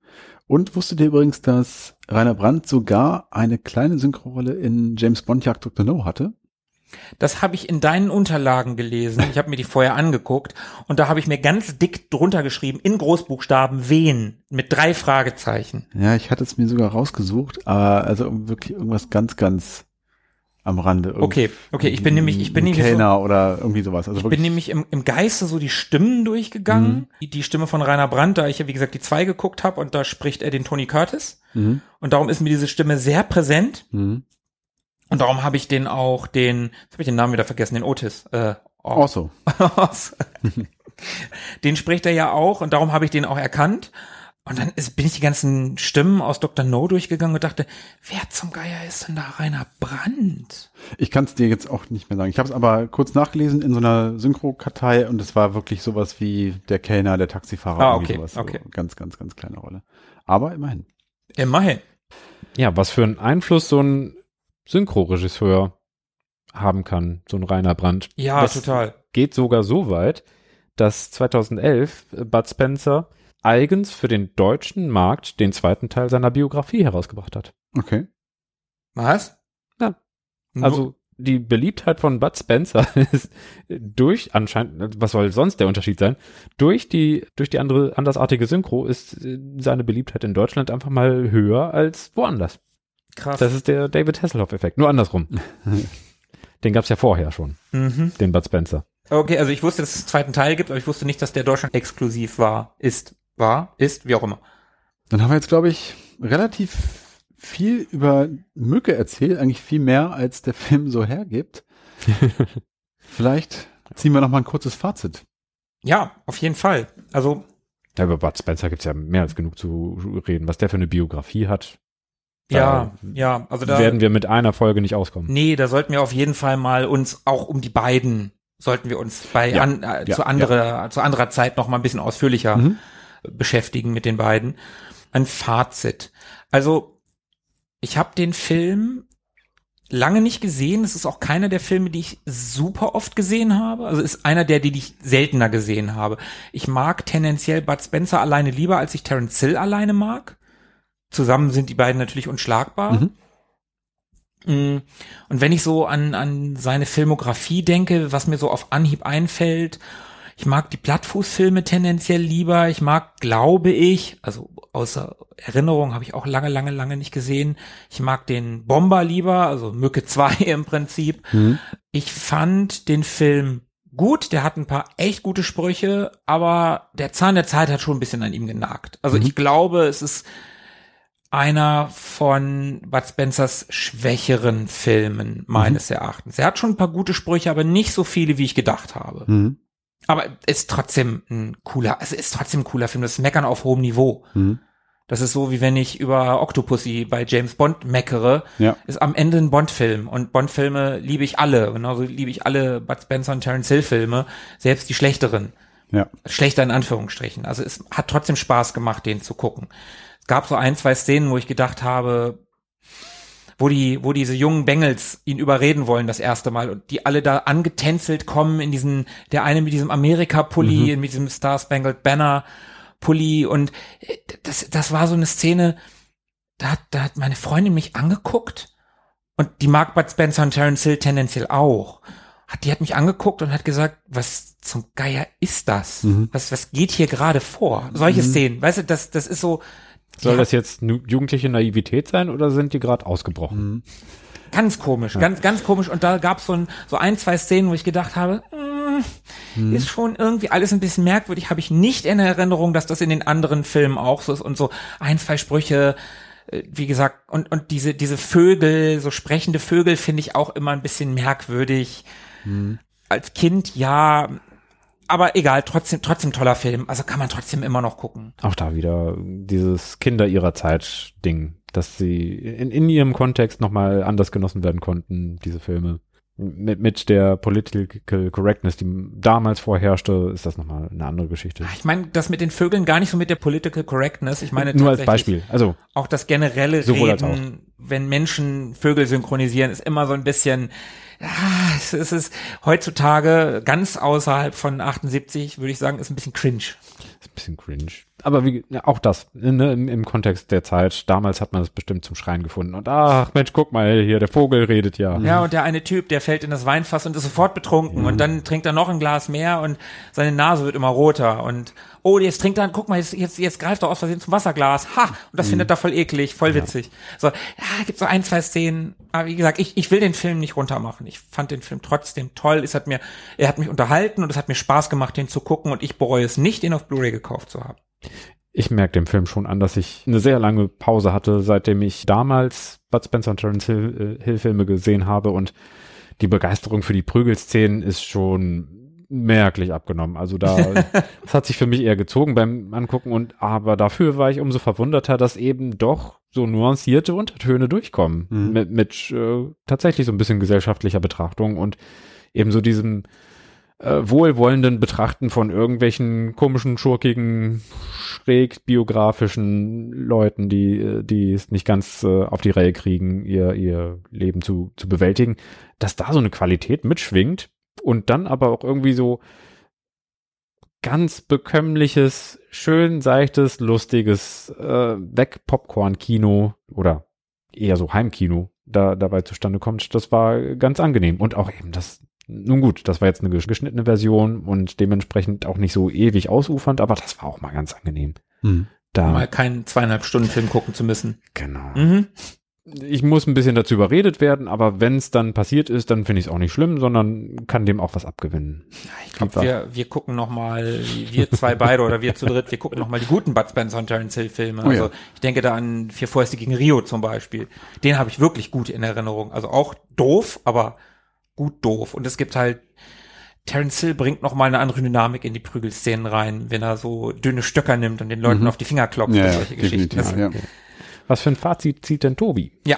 Speaker 4: Und wusstet ihr übrigens, dass Rainer Brandt sogar eine kleine Synchronrolle in James Bond Jagd Dr. No hatte?
Speaker 3: Das habe ich in deinen Unterlagen gelesen. Ich habe mir die vorher angeguckt und da habe ich mir ganz dick drunter geschrieben, in Großbuchstaben, wen? Mit drei Fragezeichen.
Speaker 4: Ja, ich hatte es mir sogar rausgesucht, aber also wirklich irgendwas ganz, ganz am Rande. Irgend-
Speaker 3: Okay, okay, ich bin nämlich, ich bin nämlich so,
Speaker 4: Kellner oder irgendwie sowas. Also
Speaker 3: ich bin nämlich im, im Geiste so die Stimmen durchgegangen.
Speaker 4: Mhm.
Speaker 3: Die, die Stimme von Rainer Brandt, da ich ja wie gesagt die zwei geguckt habe und da spricht er den Tony Curtis.
Speaker 4: Mhm.
Speaker 3: Und darum ist mir diese Stimme sehr präsent.
Speaker 4: Mhm.
Speaker 3: Und darum habe ich den auch den, jetzt habe ich den Namen wieder vergessen, den Otis. Äh,
Speaker 4: Auch so.
Speaker 3: aus. den spricht er ja auch und darum habe ich den auch erkannt. Und dann ist, bin ich die ganzen Stimmen aus Dr. No durchgegangen und dachte, wer zum Geier ist denn da Rainer Brandt?
Speaker 4: Ich kann es dir jetzt auch nicht mehr sagen. Ich habe es aber kurz nachgelesen in so einer Synchro-Kartei und es war wirklich sowas wie der Kellner, der Taxifahrer.
Speaker 3: Ah, okay,
Speaker 4: sowas. So
Speaker 3: okay.
Speaker 4: Ganz, ganz, ganz kleine Rolle. Aber immerhin.
Speaker 3: Immerhin.
Speaker 5: Ja, was für einen Einfluss so ein Synchroregisseur haben kann, so ein Rainer Brandt.
Speaker 3: Ja,
Speaker 5: das
Speaker 3: total.
Speaker 5: Geht sogar so weit, dass 2011 Bud Spencer eigens für den deutschen Markt den zweiten Teil seiner Biografie herausgebracht hat.
Speaker 4: Okay.
Speaker 3: Was?
Speaker 5: Ja. Also die Beliebtheit von Bud Spencer ist durch anscheinend, was soll sonst der Unterschied sein? Durch die durch die andere andersartige Synchro ist äh, seine Beliebtheit in Deutschland einfach mal höher als woanders.
Speaker 3: krass.
Speaker 5: Das ist der David Hasselhoff-Effekt. Nur andersrum. den gab's ja vorher schon,
Speaker 3: mhm.
Speaker 5: den Bud Spencer.
Speaker 3: Okay, also ich wusste, dass es einen zweiten Teil gibt, aber ich wusste nicht, dass der Deutschland exklusiv war, ist, war, ist, wie auch immer.
Speaker 4: Dann haben wir jetzt, glaube ich, relativ viel über Mücke erzählt, eigentlich viel mehr, als der Film so hergibt. Vielleicht ziehen wir noch mal ein kurzes Fazit.
Speaker 3: Ja, auf jeden Fall. Also
Speaker 5: Ja, über Bud Spencer gibt's ja mehr als genug zu reden. Was der für eine Biografie hat,
Speaker 3: ja,
Speaker 5: Da
Speaker 3: ja, also da
Speaker 5: werden wir mit einer Folge nicht auskommen.
Speaker 3: Nee, da sollten wir auf jeden Fall mal uns auch um die beiden sollten wir uns bei
Speaker 4: Ja,
Speaker 3: an, äh,
Speaker 4: ja,
Speaker 3: zu anderer zu anderer Zeit noch mal ein bisschen ausführlicher
Speaker 4: Mhm.
Speaker 3: Beschäftigen mit den beiden. Ein Fazit. Also ich habe den Film lange nicht gesehen. Es ist auch keiner der Filme, die ich super oft gesehen habe. Also ist einer der, die ich seltener gesehen habe. Ich mag tendenziell Bud Spencer alleine lieber, als ich Terence Hill alleine mag. Zusammen sind die beiden natürlich unschlagbar.
Speaker 4: Mhm.
Speaker 3: Mm, Und wenn ich so an, an seine Filmografie denke, was mir so auf Anhieb einfällt, ich mag die Plattfußfilme tendenziell lieber. Ich mag, glaube ich, also außer Erinnerung habe ich auch lange, lange, lange nicht gesehen. Ich mag den Bomber lieber, also Mücke 2 im Prinzip.
Speaker 4: Mhm.
Speaker 3: Ich fand den Film gut, der hat ein paar echt gute Sprüche, aber der Zahn der Zeit hat schon ein bisschen an ihm genagt. Also ich glaube, es ist einer von Bud Spencers schwächeren Filmen meines Erachtens. Er hat schon ein paar gute Sprüche, aber nicht so viele, wie ich gedacht habe.
Speaker 4: Mhm.
Speaker 3: Aber ist trotzdem ein cooler, es ist trotzdem ein cooler Film. Das ist Meckern auf hohem Niveau.
Speaker 4: Mhm.
Speaker 3: Das ist so, wie wenn ich über Octopussy bei James Bond meckere.
Speaker 4: Ja.
Speaker 3: Ist am Ende ein Bond-Film. Und Bond-Filme liebe ich alle. Genauso liebe ich alle Bud Spencer und Terence Hill-Filme. Selbst die schlechteren.
Speaker 4: Ja.
Speaker 3: Schlechter in Anführungsstrichen. Also es hat trotzdem Spaß gemacht, den zu gucken. Es gab so ein, zwei Szenen, wo ich gedacht habe, wo die, wo diese jungen Bengels ihn überreden wollen das erste Mal und die alle da angetänzelt kommen in diesen, der eine mit diesem Amerika-Pulli, mit diesem Star Spangled Banner Pulli und äh, das, das war so eine Szene, da hat, da hat meine Freundin mich angeguckt und die mag Bud Spencer und Terence Hill tendenziell auch. Hat, die hat mich angeguckt und hat gesagt, was zum Geier ist das?
Speaker 4: Mhm.
Speaker 3: Was, was geht hier gerade vor? Solche Szenen, weißt du, das, das ist so,
Speaker 5: Soll
Speaker 3: Ja.
Speaker 5: das jetzt jugendliche Naivität sein oder sind die gerade ausgebrochen?
Speaker 4: Mhm.
Speaker 3: Ganz komisch, ganz, ganz komisch. Und da gab es so ein, so ein, zwei Szenen, wo ich gedacht habe, mm, ist schon irgendwie alles ein bisschen merkwürdig. Habe ich nicht in Erinnerung, dass das in den anderen Filmen auch so ist und so ein, zwei Sprüche, äh, wie gesagt, und, und diese, diese Vögel, so sprechende Vögel finde ich auch immer ein bisschen merkwürdig. Als Kind, ja, aber egal, trotzdem, trotzdem toller Film. Also kann man trotzdem immer noch gucken.
Speaker 5: Auch da wieder dieses Kinder ihrer Zeit Ding, dass sie in, in ihrem Kontext nochmal anders genossen werden konnten, diese Filme. mit, mit der Political Correctness, die damals vorherrschte, ist das nochmal eine andere Geschichte.
Speaker 3: Ich meine, das mit den Vögeln gar nicht so mit der Political Correctness. Ich meine
Speaker 5: Nur als Beispiel. Also
Speaker 3: Auch das generelle Reden, wenn Menschen Vögel synchronisieren, ist immer so ein bisschen, ah, es, es ist heutzutage ganz außerhalb von 78, würde ich sagen, ist ein bisschen cringe.
Speaker 5: ist ein bisschen cringe. Aber wie, ja, auch das, ne, im, im Kontext der Zeit, damals hat man das bestimmt zum Schreien gefunden. Und ach Mensch, guck mal hier, der Vogel redet ja.
Speaker 3: Ja, und der eine Typ, der fällt in das Weinfass und ist sofort betrunken und dann trinkt er noch ein Glas mehr und seine Nase wird immer roter und oh, jetzt trinkt er, guck mal, jetzt, jetzt, jetzt greift er aus Versehen zum Wasserglas. Ha! Und das findet er voll eklig, voll witzig. So, ja, gibt so ein, zwei Szenen. Aber wie gesagt, ich, ich will den Film nicht runtermachen. Ich fand den Film trotzdem toll. Es hat mir, er hat mich unterhalten und es hat mir Spaß gemacht, den zu gucken und ich bereue es nicht, den auf Blu-ray gekauft zu haben.
Speaker 5: Ich merke dem Film schon an, dass ich eine sehr lange Pause hatte, seitdem ich damals Bud Spencer und Terence Hill, äh, Hill Filme gesehen habe und die Begeisterung für die Prügelszenen ist schon merklich abgenommen. Also da, das hat sich für mich eher gezogen beim Angucken und aber dafür war ich umso verwunderter, dass eben doch so nuancierte Untertöne durchkommen
Speaker 4: Mhm.
Speaker 5: mit, mit äh, tatsächlich so ein bisschen gesellschaftlicher Betrachtung und eben so diesem äh, wohlwollenden Betrachten von irgendwelchen komischen, schurkigen, schräg biografischen Leuten, die, äh, die es nicht ganz äh, auf die Reihe kriegen, ihr, ihr Leben zu, zu bewältigen, dass da so eine Qualität mitschwingt und dann aber auch irgendwie so ganz bekömmliches, schön seichtes, lustiges äh, Weg-Popcorn-Kino oder eher so Heimkino da dabei zustande kommt, das war ganz angenehm. Und auch eben das, nun gut, das war jetzt eine geschnittene Version und dementsprechend auch nicht so ewig ausufernd, aber das war auch mal ganz angenehm.
Speaker 4: Hm.
Speaker 5: Da,
Speaker 3: Mal keinen zweieinhalb Stunden Film gucken zu müssen.
Speaker 5: genau.
Speaker 3: Mhm.
Speaker 5: Ich muss ein bisschen dazu überredet werden, aber wenn es dann passiert ist, dann finde ich es auch nicht schlimm, sondern kann dem auch was abgewinnen.
Speaker 3: Ich glaube, wir, wir gucken noch mal, wir zwei beide oder wir zu dritt, wir gucken noch mal die guten Bud Spencer und Terence Hill Filme.
Speaker 4: Oh ja.
Speaker 3: Also ich denke da an Vier Fäuste gegen Rio zum Beispiel. Den habe ich wirklich gut in Erinnerung. Also auch doof, aber gut doof. Und es gibt halt Terence Hill bringt noch mal eine andere Dynamik in die Prügelszenen rein, wenn er so dünne Stöcker nimmt und den Leuten auf die Finger klopft
Speaker 4: Mhm. Ja,
Speaker 3: und
Speaker 4: ja,
Speaker 3: solche Geschichten.
Speaker 4: definitiv,
Speaker 3: Das,
Speaker 4: ja.
Speaker 5: Was für ein Fazit zieht denn Tobi?
Speaker 3: ja.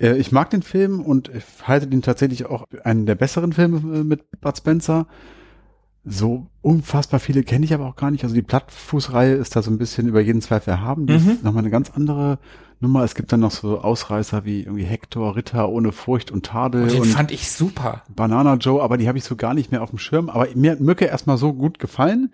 Speaker 4: Äh, Ich mag den Film und ich halte den tatsächlich auch einen der besseren Filme äh, mit Bud Spencer. So unfassbar viele kenne ich aber auch gar nicht. Also die Plattfußreihe ist da so ein bisschen über jeden Zweifel erhaben. Die
Speaker 3: Mhm.
Speaker 4: ist nochmal eine ganz andere Nummer. Es gibt dann noch so Ausreißer wie irgendwie Hector, Ritter ohne Furcht und Tadel
Speaker 3: Und den
Speaker 4: und
Speaker 3: fand ich super.
Speaker 4: Banana Joe, aber die habe ich so gar nicht mehr auf dem Schirm. Aber mir hat Mücke erstmal so gut gefallen.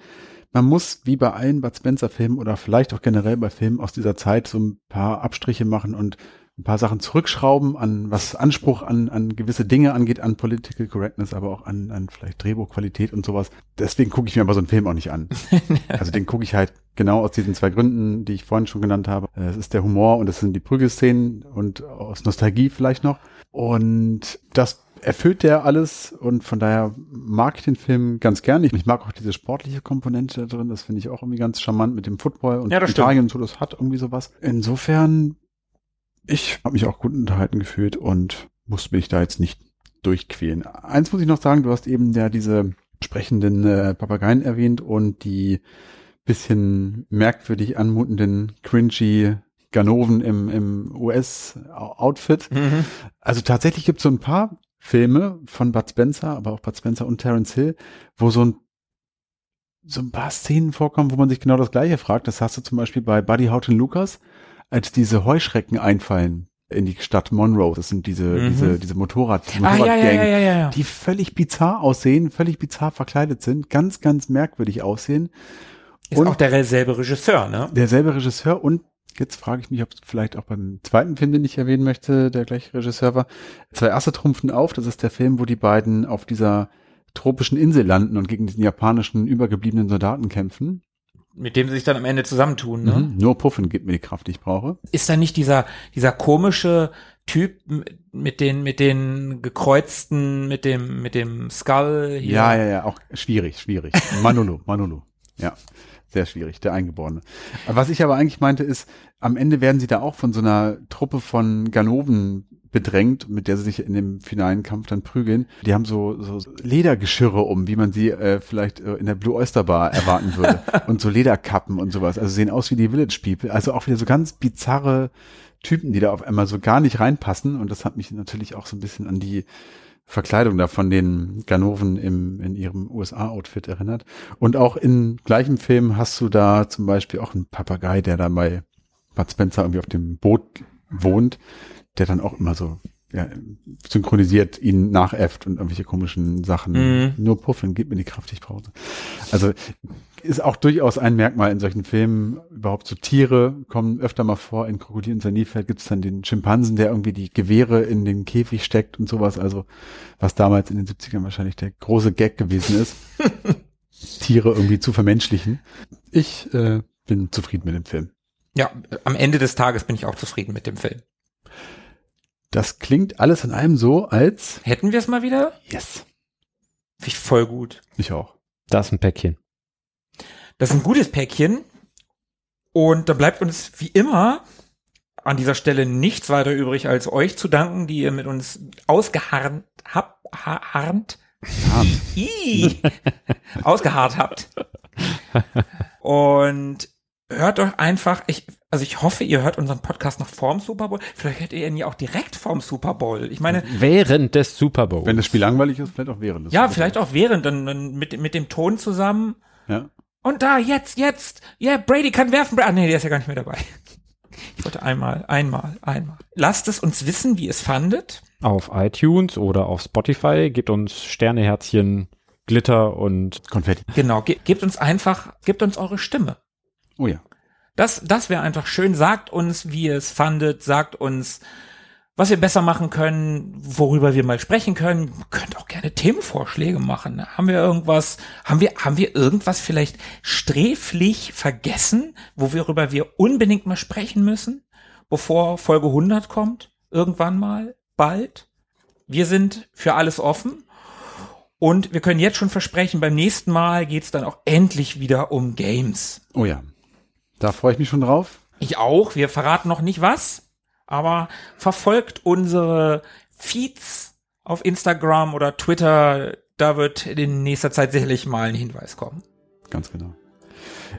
Speaker 4: Man muss, wie bei allen Bud Spencer-Filmen oder vielleicht auch generell bei Filmen aus dieser Zeit, so ein paar Abstriche machen und ein paar Sachen zurückschrauben, an was Anspruch an, an gewisse Dinge angeht, an Political Correctness, aber auch an, an vielleicht Drehbuchqualität und sowas. Deswegen gucke ich mir aber so einen Film auch nicht an. also den gucke ich halt genau aus diesen zwei Gründen, die ich vorhin schon genannt habe. Es ist der Humor und es sind die Prügelszenen und aus Nostalgie vielleicht noch. Und das erfüllt der alles und von daher mag ich den Film ganz gern. Ich, ich mag auch diese sportliche Komponente da drin. Das finde ich auch irgendwie ganz charmant mit dem Football und
Speaker 3: Ja, das stimmt.
Speaker 4: Italien und so. Das hat irgendwie sowas. Insofern, ich habe mich auch gut unterhalten gefühlt und musste mich da jetzt nicht durchquälen. Eins muss ich noch sagen, du hast eben ja diese sprechenden äh, Papageien erwähnt und die bisschen merkwürdig anmutenden, cringy Ganoven im, im US-Outfit.
Speaker 3: Mhm.
Speaker 4: Also tatsächlich gibt es so ein paar Filme von Bud Spencer, aber auch Bud Spencer und Terence Hill, wo so ein so ein paar Szenen vorkommen, wo man sich genau das Gleiche fragt. Das hast du zum Beispiel bei Buddy Houghton Lucas, als diese Heuschrecken einfallen in die Stadt Monroe. Das sind diese,
Speaker 3: Mhm.
Speaker 4: diese, diese Motorrad,
Speaker 3: Ah, ja,
Speaker 4: Motorradgang,
Speaker 3: ja, ja, ja, ja.
Speaker 4: die völlig bizarr aussehen, völlig bizarr verkleidet sind, ganz, ganz merkwürdig aussehen.
Speaker 3: Ist
Speaker 4: Und-
Speaker 3: auch derselbe Regisseur, ne?
Speaker 4: Derselbe Regisseur und jetzt frage ich mich, ob es vielleicht auch beim zweiten Film, den ich erwähnen möchte, der gleiche Regisseur war. Zwei erste trumpfen auf. Das ist der Film, wo die beiden auf dieser tropischen Insel landen und gegen diesen japanischen übergebliebenen Soldaten kämpfen.
Speaker 3: Mit dem sie sich dann am Ende zusammentun, ne?
Speaker 4: Mhm. Nur Puffen gibt mir die Kraft, die ich brauche.
Speaker 3: Ist da nicht dieser, dieser komische Typ mit den, mit den gekreuzten, mit dem, mit dem Skull hier?
Speaker 4: Ja, ja, ja, auch schwierig, schwierig. Manolo, Manolo. Ja, sehr schwierig, der Eingeborene. Was ich aber eigentlich meinte ist, am Ende werden sie da auch von so einer Truppe von Ganoven bedrängt, mit der sie sich in dem finalen Kampf dann prügeln. Die haben so, so Ledergeschirre um, wie man sie äh, vielleicht äh, in der Blue Oyster Bar erwarten würde. und so Lederkappen und sowas. Also sehen aus wie die Village People. Also auch wieder so ganz bizarre Typen, die da auf einmal so gar nicht reinpassen. Und das hat mich natürlich auch so ein bisschen an die Verkleidung da von den Ganoven im, in ihrem USA-Outfit erinnert. Und auch in gleichem Film hast du da zum Beispiel auch einen Papagei, der da bei Bud Spencer irgendwie auf dem Boot wohnt, der dann auch immer so ja, synchronisiert ihn nachäfft und irgendwelche komischen Sachen.
Speaker 3: Mhm.
Speaker 4: Nur puffen, gib mir die Kraft, ich brauche. Also ist auch durchaus ein Merkmal in solchen Filmen. Überhaupt so Tiere kommen öfter mal vor. In Krokodil und Sanifeld gibt es dann den Schimpansen, der irgendwie die Gewehre in den Käfig steckt und sowas. Also was damals in den 70ern wahrscheinlich der große Gag gewesen ist. Tiere irgendwie zu vermenschlichen. Ich äh, bin zufrieden mit dem Film.
Speaker 3: Ja, am Ende des Tages bin ich auch zufrieden mit dem Film.
Speaker 4: Das klingt alles in allem so, als
Speaker 3: Hätten wir es mal wieder?
Speaker 4: yes.
Speaker 3: Finde ich voll gut.
Speaker 4: Ich auch.
Speaker 5: Da ist ein Päckchen.
Speaker 3: Das ist ein gutes Päckchen. Und da bleibt uns wie immer an dieser Stelle nichts weiter übrig, als euch zu danken, die ihr mit uns ausgeharrt habt, ha- harnt, Ih, ausgeharrt habt. Und hört euch einfach, ich, also ich hoffe, ihr hört unseren Podcast noch vorm Super Bowl. Vielleicht hört ihr ihn ja auch direkt vorm Super Bowl. Ich meine,
Speaker 5: Während des Super Bowls.
Speaker 4: Wenn das Spiel langweilig ist, vielleicht auch während des
Speaker 3: ja,
Speaker 4: Super
Speaker 3: vielleicht auch während, dann, dann mit, mit dem Ton zusammen.
Speaker 4: Ja.
Speaker 3: Und da, jetzt, jetzt. Ja, Brady kann werfen. Ah, nee, der ist ja gar nicht mehr dabei. Ich wollte einmal, einmal, einmal. Lasst es uns wissen, wie es fandet.
Speaker 5: auf iTunes oder auf Spotify. Gebt uns Sterneherzchen, Glitter und
Speaker 4: Konfetti.
Speaker 3: Genau, ge gebt uns einfach, gebt uns eure Stimme.
Speaker 4: Oh ja.
Speaker 3: Das, das wäre einfach schön. Sagt uns, wie ihr es fandet. Sagt uns, was wir besser machen können, worüber wir mal sprechen können. Ihr könnt auch gerne Themenvorschläge machen. Haben wir irgendwas, haben wir, haben wir irgendwas vielleicht sträflich vergessen, worüber wir unbedingt mal sprechen müssen, bevor Folge 100 kommt? Irgendwann mal? Bald? Wir sind für alles offen. Und wir können jetzt schon versprechen, beim nächsten Mal geht's dann auch endlich wieder um Games.
Speaker 4: Oh ja. Da freue ich mich schon drauf.
Speaker 3: Ich auch. Wir verraten noch nicht was, aber verfolgt unsere Feeds auf Instagram oder Twitter. Da wird in nächster Zeit sicherlich mal ein Hinweis kommen.
Speaker 4: Ganz genau.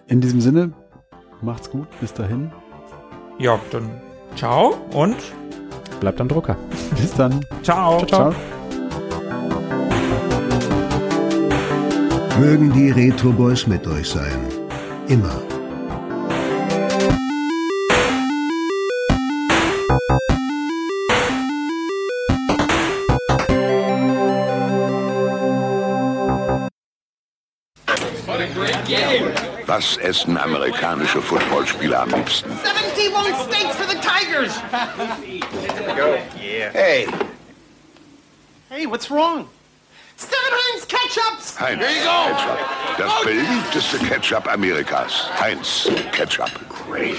Speaker 4: In diesem Sinne, macht's gut. Bis dahin.
Speaker 3: Ja, dann ciao und
Speaker 5: bleibt am Drucker.
Speaker 4: Bis dann.
Speaker 3: ciao.
Speaker 4: Ciao.
Speaker 2: Mögen die Retro Boys mit euch sein. Immer.
Speaker 1: Was essen amerikanische Footballspieler am liebsten?
Speaker 6: 71 steaks for the Tigers!
Speaker 1: Hey,
Speaker 6: Hey, what's wrong? Heinz Ketchups!
Speaker 1: Heinz Ketchup. Das beliebteste Ketchup Amerikas. Heinz Ketchup. Great.